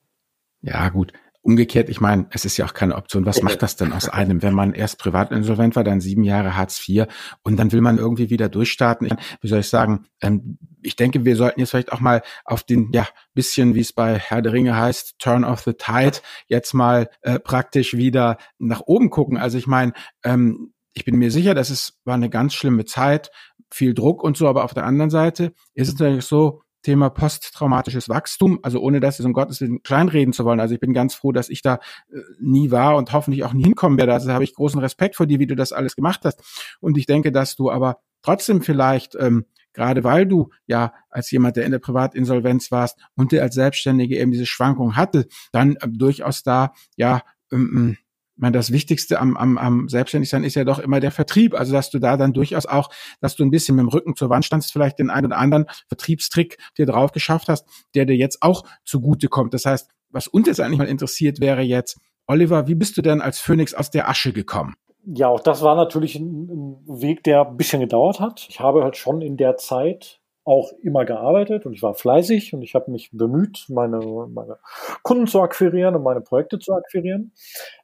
Ja, gut. Umgekehrt, ich meine, es ist ja auch keine Option. Was macht das denn aus einem, wenn man erst privat insolvent war, dann sieben Jahre Hartz IV und dann will man irgendwie wieder durchstarten? Wie soll ich sagen? Ähm, ich denke, wir sollten jetzt vielleicht auch mal auf den, ja, bisschen, wie es bei Herr der Ringe heißt, Turn of the Tide, jetzt mal äh, praktisch wieder nach oben gucken. Also ich meine, ähm, ich bin mir sicher, dass es war eine ganz schlimme Zeit, viel Druck und so, aber auf der anderen Seite ist es natürlich so, Thema posttraumatisches Wachstum, also ohne das um Gottes Willen kleinreden zu wollen. Also ich bin ganz froh, dass ich da äh, nie war und hoffentlich auch nie hinkommen werde. Also habe ich großen Respekt vor dir, wie du das alles gemacht hast. Und ich denke, dass du aber trotzdem vielleicht, ähm, gerade weil du ja als jemand, der in der Privatinsolvenz warst und der als Selbstständige eben diese Schwankung hatte, dann äh, durchaus da ja ähm, ich meine, das Wichtigste am, am, am Selbstständigsein ist ja doch immer der Vertrieb. Also, dass du da dann durchaus auch, dass du ein bisschen mit dem Rücken zur Wand standst, vielleicht den einen oder anderen Vertriebstrick dir drauf geschafft hast, der dir jetzt auch zugute kommt. Das heißt, was uns jetzt eigentlich mal interessiert wäre jetzt, Oliver, wie bist du denn als Phönix aus der Asche gekommen? Ja, auch das war natürlich ein Weg, der ein bisschen gedauert hat. Ich habe halt schon in der Zeit auch immer gearbeitet und ich war fleißig und ich habe mich bemüht, meine, meine Kunden zu akquirieren und meine Projekte zu akquirieren.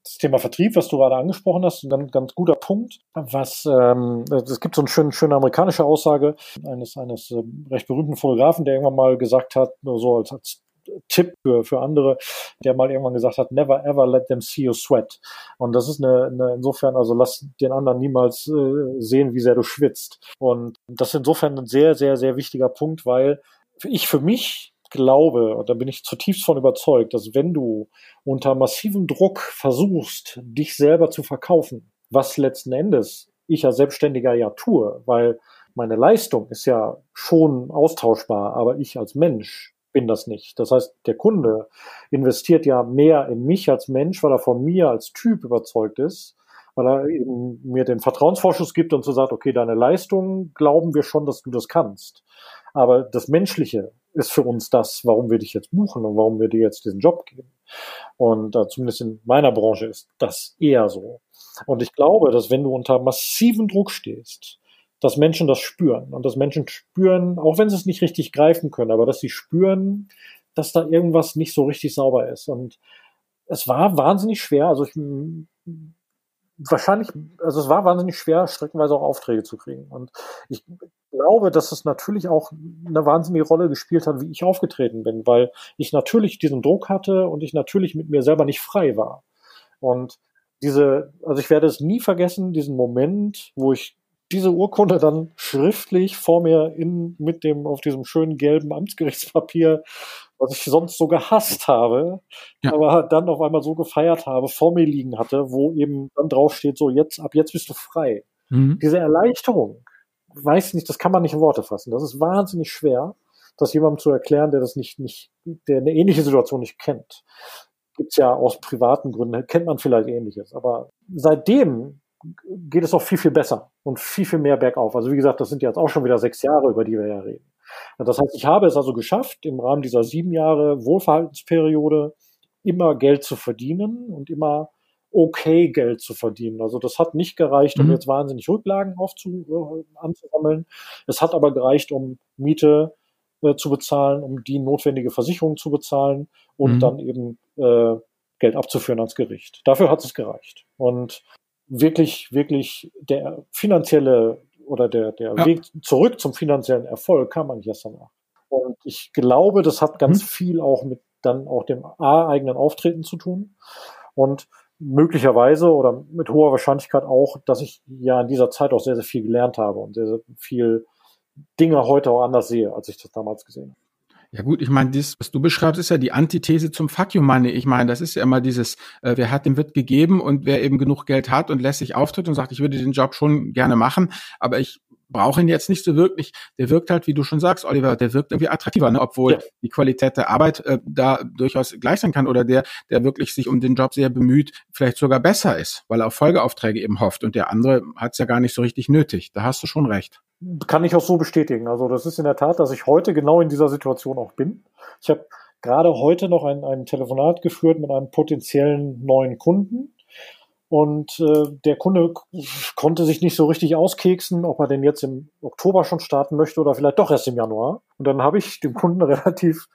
Das Thema Vertrieb, was du gerade angesprochen hast, ein ganz, ganz guter Punkt. Was ähm, es gibt so eine schöne, schöne amerikanische Aussage eines eines äh, recht berühmten Fotografen, der irgendwann mal gesagt hat, so als, als Tipp für, für andere, der mal irgendwann gesagt hat, never ever let them see you sweat. Und das ist eine, eine insofern, also lass den anderen niemals äh, sehen, wie sehr du schwitzt. Und das ist insofern ein sehr, sehr, sehr wichtiger Punkt, weil ich für mich glaube, und da bin ich zutiefst von überzeugt, dass wenn du unter massivem Druck versuchst, dich selber zu verkaufen, was letzten Endes ich als Selbstständiger ja tue, weil meine Leistung ist ja schon austauschbar, aber ich als Mensch bin das nicht. Das heißt, der Kunde investiert ja mehr in mich als Mensch, weil er von mir als Typ überzeugt ist, weil er eben mir den Vertrauensvorschuss gibt und so sagt, okay, deine Leistung glauben wir schon, dass du das kannst. Aber das Menschliche ist für uns das, warum wir dich jetzt buchen und warum wir dir jetzt diesen Job geben. Und äh, zumindest in meiner Branche ist das eher so. Und ich glaube, dass wenn du unter massiven Druck stehst, dass Menschen das spüren und dass Menschen spüren, auch wenn sie es nicht richtig greifen können, aber dass sie spüren, dass da irgendwas nicht so richtig sauber ist. Und es war wahnsinnig schwer, also ich wahrscheinlich, also es war wahnsinnig schwer, streckenweise auch Aufträge zu kriegen. Und ich glaube, dass es natürlich auch eine wahnsinnige Rolle gespielt hat, wie ich aufgetreten bin, weil ich natürlich diesen Druck hatte und ich natürlich mit mir selber nicht frei war. Und diese, also ich werde es nie vergessen, diesen Moment, wo ich diese Urkunde dann schriftlich vor mir in, mit dem, auf diesem schönen gelben Amtsgerichtspapier was ich sonst so gehasst habe, ja. aber dann auf einmal so gefeiert habe, vor mir liegen hatte, wo eben dann draufsteht, so jetzt, ab jetzt bist du frei. Mhm. Diese Erleichterung, weiß nicht, das kann man nicht in Worte fassen. Das ist wahnsinnig schwer, das jemandem zu erklären, der das nicht, nicht, der eine ähnliche Situation nicht kennt. Gibt's ja aus privaten Gründen, kennt man vielleicht ähnliches. Aber seitdem geht es auch viel, viel besser und viel, viel mehr bergauf. Also wie gesagt, das sind jetzt auch schon wieder sechs Jahre, über die wir ja reden. Das heißt, ich habe es also geschafft, im Rahmen dieser sieben Jahre Wohlverhaltensperiode immer Geld zu verdienen und immer okay Geld zu verdienen. Also das hat nicht gereicht, um mhm. jetzt wahnsinnig Rücklagen aufzu, äh, anzusammeln. Es hat aber gereicht, um Miete äh, zu bezahlen, um die notwendige Versicherung zu bezahlen und mhm. dann eben äh, Geld abzuführen ans Gericht. Dafür hat es gereicht. Und wirklich, wirklich der finanzielle oder der, der ja. Weg zurück zum finanziellen Erfolg kam eigentlich erst danach. Und ich glaube, das hat ganz mhm. viel auch mit dann auch dem A-eigenen Auftreten zu tun. Und möglicherweise oder mit hoher Wahrscheinlichkeit auch, dass ich ja in dieser Zeit auch sehr, sehr viel gelernt habe und sehr, sehr viel Dinge heute auch anders sehe, als ich das damals gesehen habe. Ja gut, ich meine, das, was du beschreibst, ist ja die Antithese zum Fuck you Money. Ich meine, das ist ja immer dieses, äh, wer hat, dem wird gegeben und wer eben genug Geld hat und lässt sich auftritt und sagt, ich würde den Job schon gerne machen, aber ich brauche ihn jetzt nicht so wirklich. Der wirkt halt, wie du schon sagst, Oliver, der wirkt irgendwie attraktiver, ne? obwohl ja. die Qualität der Arbeit äh, da durchaus gleich sein kann oder der, der wirklich sich um den Job sehr bemüht, vielleicht sogar besser ist, weil er auf Folgeaufträge eben hofft und der andere hat es ja gar nicht so richtig nötig. Da hast du schon recht. Kann ich auch so bestätigen. Also das ist in der Tat, dass ich heute genau in dieser Situation auch bin. Ich habe gerade heute noch ein, ein Telefonat geführt mit einem potenziellen neuen Kunden und äh, der Kunde konnte sich nicht so richtig auskeksen, ob er denn jetzt im Oktober schon starten möchte oder vielleicht doch erst im Januar. Und dann habe ich dem Kunden relativ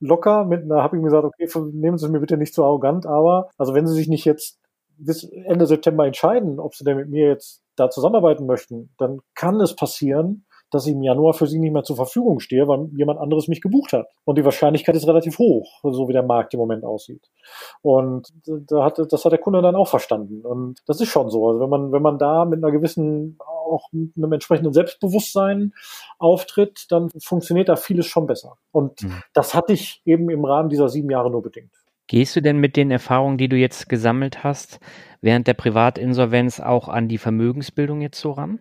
locker mit einer, habe ich ihm gesagt, okay, nehmen Sie es mir bitte nicht zu arrogant, aber also wenn Sie sich nicht jetzt bis Ende September entscheiden, ob Sie denn mit mir jetzt da zusammenarbeiten möchten, dann kann es passieren, dass ich im Januar für sie nicht mehr zur Verfügung stehe, weil jemand anderes mich gebucht hat. Und die Wahrscheinlichkeit ist relativ hoch, so wie der Markt im Moment aussieht. Und da hat, das hat der Kunde dann auch verstanden. Und das ist schon so. Also wenn man, wenn man da mit einer gewissen, auch mit einem entsprechenden Selbstbewusstsein auftritt, dann funktioniert da vieles schon besser. Und mhm. das hatte ich eben im Rahmen dieser sieben Jahre nur bedingt. Gehst du denn mit den Erfahrungen, die du jetzt gesammelt hast, während der Privatinsolvenz auch an die Vermögensbildung jetzt so ran?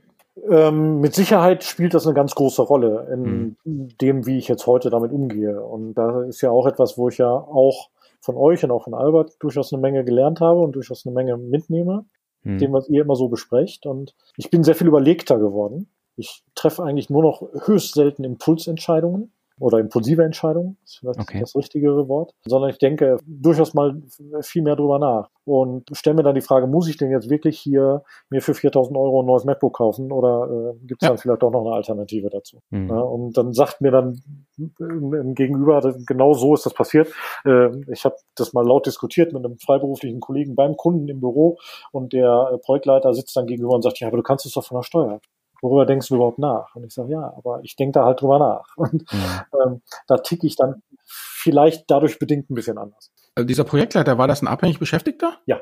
Ähm, mit Sicherheit spielt das eine ganz große Rolle in mhm. dem, wie ich jetzt heute damit umgehe. Und da ist ja auch etwas, wo ich ja auch von euch und auch von Albert durchaus eine Menge gelernt habe und durchaus eine Menge mitnehme, mhm. dem, was ihr immer so besprecht. Und ich bin sehr viel überlegter geworden. Ich treffe eigentlich nur noch höchst selten Impulsentscheidungen oder impulsive Entscheidungen, ist vielleicht okay. das richtigere Wort, sondern ich denke durchaus mal viel mehr drüber nach und stelle mir dann die Frage, muss ich denn jetzt wirklich hier mir für 4000 Euro ein neues MacBook kaufen oder äh, gibt es ja. dann vielleicht doch noch eine Alternative dazu? Mhm. Ja, und dann sagt mir dann im Gegenüber, genau so ist das passiert. Äh, ich habe das mal laut diskutiert mit einem freiberuflichen Kollegen beim Kunden im Büro und der äh, Projektleiter sitzt dann gegenüber und sagt, ja, aber du kannst es doch von der Steuer worüber denkst du überhaupt nach? Und ich sage, ja, aber ich denke da halt drüber nach. Und ähm, da ticke ich dann vielleicht dadurch bedingt ein bisschen anders. Also dieser Projektleiter, war das ein abhängig Beschäftigter? Ja.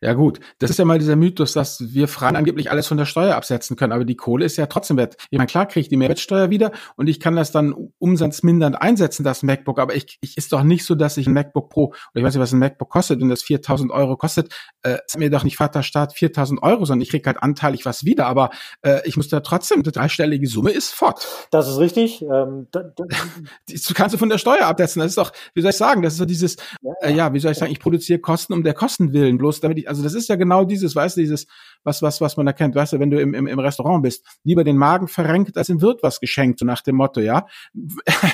Ja gut, das ist ja mal dieser Mythos, dass wir Frauen angeblich alles von der Steuer absetzen können, aber die Kohle ist ja trotzdem wert. Ich meine, klar kriege ich die Mehrwertsteuer wieder und ich kann das dann umsatzmindernd einsetzen, das MacBook, aber ich, ich ist doch nicht so, dass ich ein MacBook Pro, oder ich weiß nicht, was ein MacBook kostet und das 4000 Euro kostet, äh, ist mir doch nicht Vaterstaat 4000 Euro, sondern ich kriege halt anteilig was wieder, aber äh, ich muss da trotzdem, die dreistellige Summe ist fort. Das ist richtig. Ähm, da, da, das kannst du von der Steuer absetzen, das ist doch, wie soll ich sagen, das ist so dieses, ja, äh, ja wie soll ich sagen, ich produziere Kosten um der Kosten willen, bloß damit ich also das ist ja genau dieses, weißt du, dieses, was, was, was man erkennt, weißt du, wenn du im, im, im Restaurant bist, lieber den Magen verrenkt, als dem Wirt was geschenkt, so nach dem Motto, ja. ja,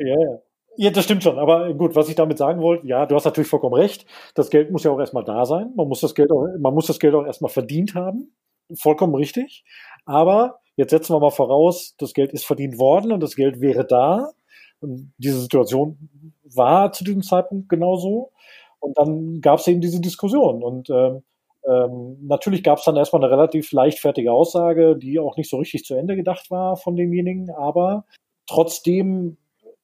ja. Ja, das stimmt schon. Aber gut, was ich damit sagen wollte, ja, du hast natürlich vollkommen recht. Das Geld muss ja auch erstmal da sein. Man muss das Geld auch, man muss das Geld auch erstmal verdient haben. Vollkommen richtig. Aber jetzt setzen wir mal voraus, das Geld ist verdient worden und das Geld wäre da. Diese Situation war zu diesem Zeitpunkt genauso. Und dann gab es eben diese Diskussion. Und ähm, ähm, natürlich gab es dann erstmal eine relativ leichtfertige Aussage, die auch nicht so richtig zu Ende gedacht war von demjenigen, aber trotzdem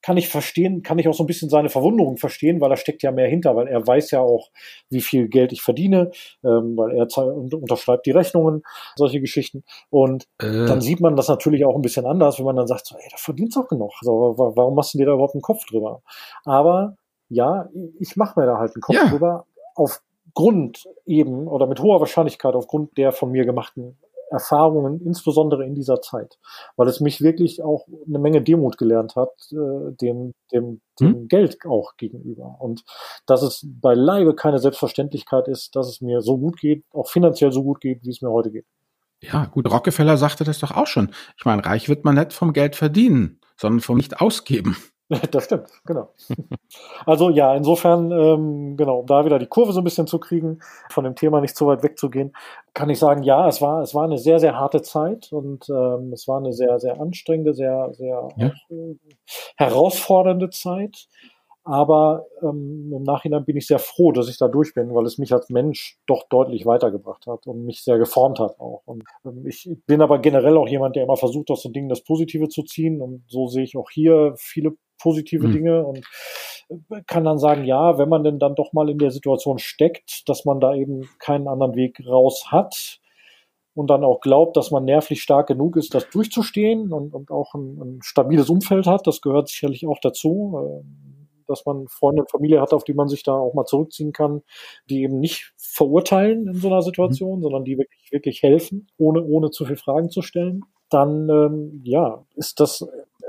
kann ich verstehen, kann ich auch so ein bisschen seine Verwunderung verstehen, weil da steckt ja mehr hinter, weil er weiß ja auch, wie viel Geld ich verdiene, ähm, weil er unterschreibt die Rechnungen, solche Geschichten. Und äh. dann sieht man das natürlich auch ein bisschen anders, wenn man dann sagt, so, ey, da verdienst auch genug. So, warum machst du dir da überhaupt einen Kopf drüber? Aber ja, ich mache mir da halt einen Kopf ja. drüber, aufgrund eben oder mit hoher Wahrscheinlichkeit aufgrund der von mir gemachten Erfahrungen, insbesondere in dieser Zeit, weil es mich wirklich auch eine Menge Demut gelernt hat, äh, dem, dem, dem hm? Geld auch gegenüber. Und dass es beileibe keine Selbstverständlichkeit ist, dass es mir so gut geht, auch finanziell so gut geht, wie es mir heute geht. Ja, gut, Rockefeller sagte das doch auch schon. Ich meine, reich wird man nicht vom Geld verdienen, sondern vom nicht ausgeben. Das stimmt, genau. Also ja, insofern, ähm, genau, um da wieder die Kurve so ein bisschen zu kriegen, von dem Thema nicht zu weit wegzugehen, kann ich sagen, ja, es war, es war eine sehr, sehr harte Zeit und ähm, es war eine sehr, sehr anstrengende, sehr, sehr ja. äh, herausfordernde Zeit. Aber ähm, im Nachhinein bin ich sehr froh, dass ich da durch bin, weil es mich als Mensch doch deutlich weitergebracht hat und mich sehr geformt hat auch. Und ähm, ich bin aber generell auch jemand, der immer versucht, aus den Dingen das Positive zu ziehen. Und so sehe ich auch hier viele positive mhm. Dinge und äh, kann dann sagen, ja, wenn man denn dann doch mal in der Situation steckt, dass man da eben keinen anderen Weg raus hat und dann auch glaubt, dass man nervlich stark genug ist, das durchzustehen und, und auch ein, ein stabiles Umfeld hat, das gehört sicherlich auch dazu, ähm, dass man Freunde und Familie hat, auf die man sich da auch mal zurückziehen kann, die eben nicht verurteilen in so einer Situation, mhm. sondern die wirklich, wirklich helfen, ohne, ohne zu viel Fragen zu stellen dann ähm, ja, ist das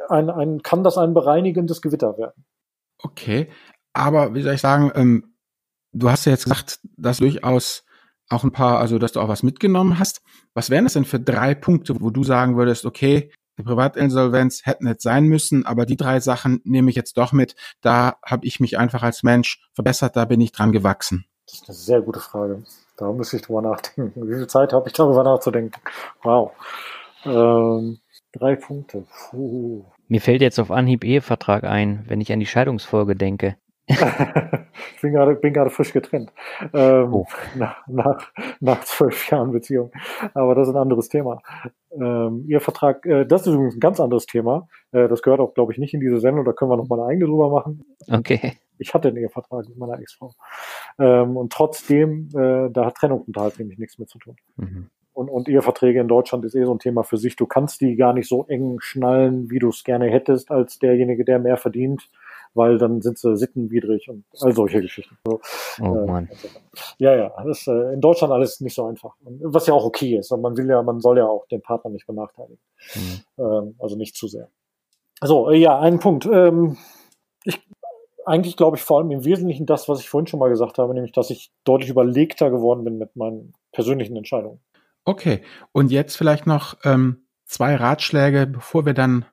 ein, ein, kann das ein bereinigendes Gewitter werden. Okay, aber wie soll ich sagen, ähm, du hast ja jetzt gesagt, dass durchaus auch ein paar, also dass du auch was mitgenommen hast. Was wären das denn für drei Punkte, wo du sagen würdest, okay, die Privatinsolvenz hätte nicht sein müssen, aber die drei Sachen nehme ich jetzt doch mit. Da habe ich mich einfach als Mensch verbessert, da bin ich dran gewachsen. Das ist eine sehr gute Frage. Da müsste ich drüber nachdenken. Wie viel Zeit habe ich darüber nachzudenken? Wow. Ähm, drei Punkte. Puh. Mir fällt jetzt auf Anhieb Ehevertrag ein, wenn ich an die Scheidungsfolge denke. ich bin gerade, bin gerade frisch getrennt. Ähm, oh. nach, nach, nach zwölf Jahren Beziehung. Aber das ist ein anderes Thema. Ähm, ihr Vertrag, äh, das ist übrigens ein ganz anderes Thema. Äh, das gehört auch, glaube ich, nicht in diese Sendung. Da können wir noch mal eine eigene drüber machen. Okay. Ich hatte einen Ehevertrag mit meiner Ex-Frau. Ähm, und trotzdem, äh, da hat Trennung und halt nämlich nichts mit zu tun. Mhm und, und Eheverträge in Deutschland ist eh so ein Thema für sich. Du kannst die gar nicht so eng schnallen, wie du es gerne hättest, als derjenige, der mehr verdient, weil dann sind sie sittenwidrig und all solche Geschichten. So, oh äh, Mann. ja, ja, das ist äh, in Deutschland alles nicht so einfach. Was ja auch okay ist. Und man will ja, man soll ja auch den Partner nicht benachteiligen. Mhm. Ähm, also nicht zu sehr. So, äh, ja, ein Punkt. Ähm, ich, eigentlich glaube ich vor allem im Wesentlichen das, was ich vorhin schon mal gesagt habe, nämlich, dass ich deutlich überlegter geworden bin mit meinen persönlichen Entscheidungen. Okay, und jetzt vielleicht noch ähm, zwei Ratschläge, bevor wir dann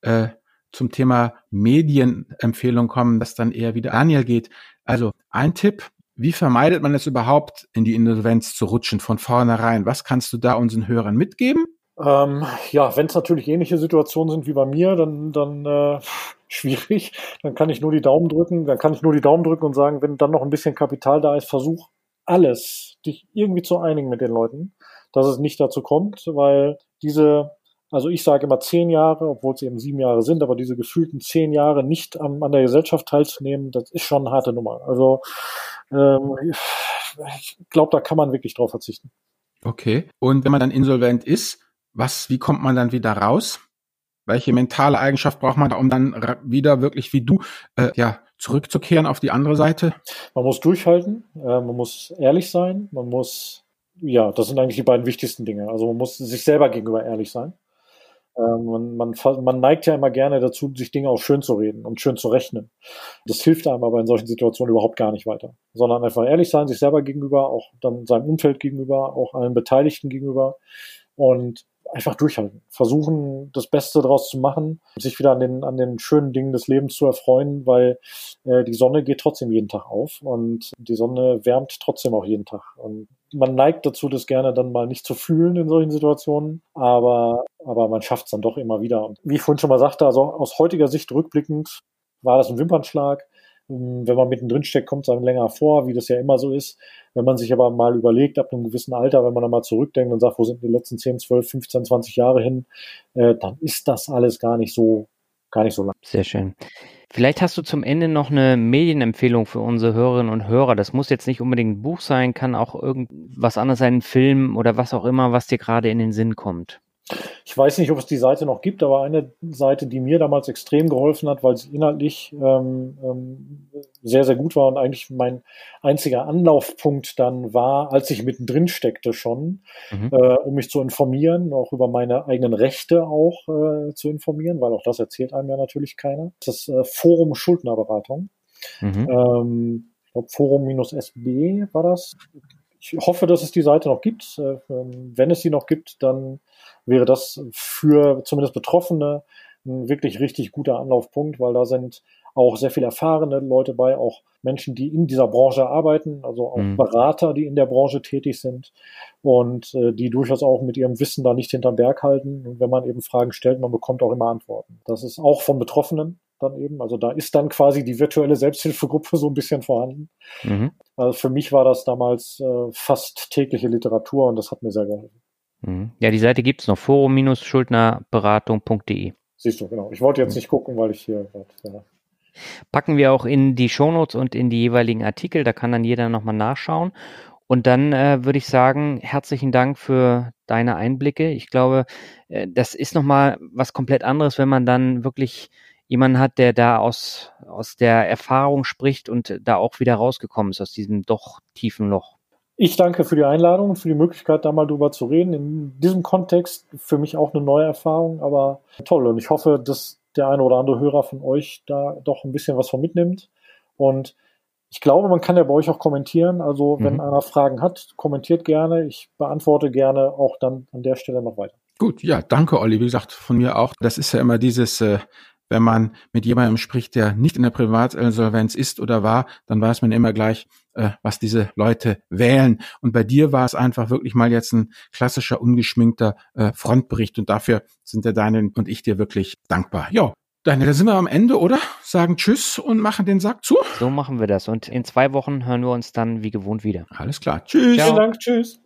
äh, zum Thema Medienempfehlung kommen, das dann eher wieder Daniel geht. Also ein Tipp, wie vermeidet man es überhaupt, in die Insolvenz zu rutschen von vornherein? Was kannst du da unseren Hörern mitgeben? Ähm, ja, wenn es natürlich ähnliche Situationen sind wie bei mir, dann, dann äh, schwierig. Dann kann ich nur die Daumen drücken. Dann kann ich nur die Daumen drücken und sagen, wenn dann noch ein bisschen Kapital da ist, versuch alles, dich irgendwie zu einigen mit den Leuten dass es nicht dazu kommt, weil diese, also ich sage immer zehn Jahre, obwohl es eben sieben Jahre sind, aber diese gefühlten zehn Jahre nicht an, an der Gesellschaft teilzunehmen, das ist schon eine harte Nummer. Also ähm, ich glaube, da kann man wirklich drauf verzichten. Okay. Und wenn man dann insolvent ist, was, wie kommt man dann wieder raus? Welche mentale Eigenschaft braucht man da, um dann wieder wirklich wie du, äh, ja, zurückzukehren auf die andere Seite? Man muss durchhalten, äh, man muss ehrlich sein, man muss ja, das sind eigentlich die beiden wichtigsten Dinge. Also man muss sich selber gegenüber ehrlich sein. Ähm, man, man, man neigt ja immer gerne dazu, sich Dinge auch schön zu reden und schön zu rechnen. Das hilft einem aber in solchen Situationen überhaupt gar nicht weiter. Sondern einfach ehrlich sein, sich selber gegenüber, auch dann seinem Umfeld gegenüber, auch allen Beteiligten gegenüber und einfach durchhalten. Versuchen, das Beste daraus zu machen, sich wieder an den, an den schönen Dingen des Lebens zu erfreuen, weil äh, die Sonne geht trotzdem jeden Tag auf und die Sonne wärmt trotzdem auch jeden Tag. Und man neigt dazu, das gerne dann mal nicht zu fühlen in solchen Situationen, aber, aber man schafft es dann doch immer wieder. Und wie ich vorhin schon mal sagte, also aus heutiger Sicht rückblickend war das ein Wimpernschlag. Ähm, wenn man mittendrin steckt, kommt es einem länger vor, wie das ja immer so ist. Wenn man sich aber mal überlegt, ab einem gewissen Alter, wenn man dann mal zurückdenkt und sagt, wo sind die letzten 10, 12, 15, 20 Jahre hin, äh, dann ist das alles gar nicht so gar nicht so lang. Sehr schön. Vielleicht hast du zum Ende noch eine Medienempfehlung für unsere Hörerinnen und Hörer. Das muss jetzt nicht unbedingt ein Buch sein, kann auch irgendwas anderes sein, ein Film oder was auch immer, was dir gerade in den Sinn kommt. Ich weiß nicht, ob es die Seite noch gibt, aber eine Seite, die mir damals extrem geholfen hat, weil sie inhaltlich ähm, ähm, sehr, sehr gut war und eigentlich mein einziger Anlaufpunkt dann war, als ich mittendrin steckte schon, mhm. äh, um mich zu informieren, auch über meine eigenen Rechte auch äh, zu informieren, weil auch das erzählt einem ja natürlich keiner. Das äh, Forum Schuldnerberatung. Mhm. Ähm, ich glaube, Forum-SB war das. Ich hoffe, dass es die Seite noch gibt. Äh, wenn es sie noch gibt, dann wäre das für zumindest Betroffene ein wirklich richtig guter Anlaufpunkt, weil da sind auch sehr viel erfahrene Leute bei, auch Menschen, die in dieser Branche arbeiten, also auch mhm. Berater, die in der Branche tätig sind und äh, die durchaus auch mit ihrem Wissen da nicht hinterm Berg halten. Und wenn man eben Fragen stellt, man bekommt auch immer Antworten. Das ist auch von Betroffenen dann eben. Also da ist dann quasi die virtuelle Selbsthilfegruppe so ein bisschen vorhanden. Mhm. Also für mich war das damals äh, fast tägliche Literatur und das hat mir sehr geholfen. Mhm. Ja, die Seite gibt es noch, forum-schuldnerberatung.de. Siehst du, genau. Ich wollte jetzt nicht gucken, weil ich hier ja. Packen wir auch in die Shownotes und in die jeweiligen Artikel, da kann dann jeder nochmal nachschauen. Und dann äh, würde ich sagen, herzlichen Dank für deine Einblicke. Ich glaube, äh, das ist nochmal was komplett anderes, wenn man dann wirklich jemanden hat, der da aus, aus der Erfahrung spricht und da auch wieder rausgekommen ist aus diesem doch tiefen Loch. Ich danke für die Einladung und für die Möglichkeit, da mal drüber zu reden. In diesem Kontext für mich auch eine neue Erfahrung, aber toll. Und ich hoffe, dass der eine oder andere Hörer von euch da doch ein bisschen was von mitnimmt. Und ich glaube, man kann ja bei euch auch kommentieren. Also, wenn mhm. einer Fragen hat, kommentiert gerne. Ich beantworte gerne auch dann an der Stelle noch weiter. Gut, ja, danke, Olli. Wie gesagt, von mir auch. Das ist ja immer dieses, äh, wenn man mit jemandem spricht, der nicht in der Privatinsolvenz ist oder war, dann weiß man immer gleich, äh, was diese Leute wählen. Und bei dir war es einfach wirklich mal jetzt ein klassischer, ungeschminkter äh, Frontbericht. Und dafür sind der Daniel und ich dir wirklich dankbar. Ja, Daniel, da sind wir am Ende, oder? Sagen Tschüss und machen den Sack zu. So machen wir das. Und in zwei Wochen hören wir uns dann wie gewohnt wieder. Alles klar. Tschüss. Ciao. Vielen Dank. Tschüss.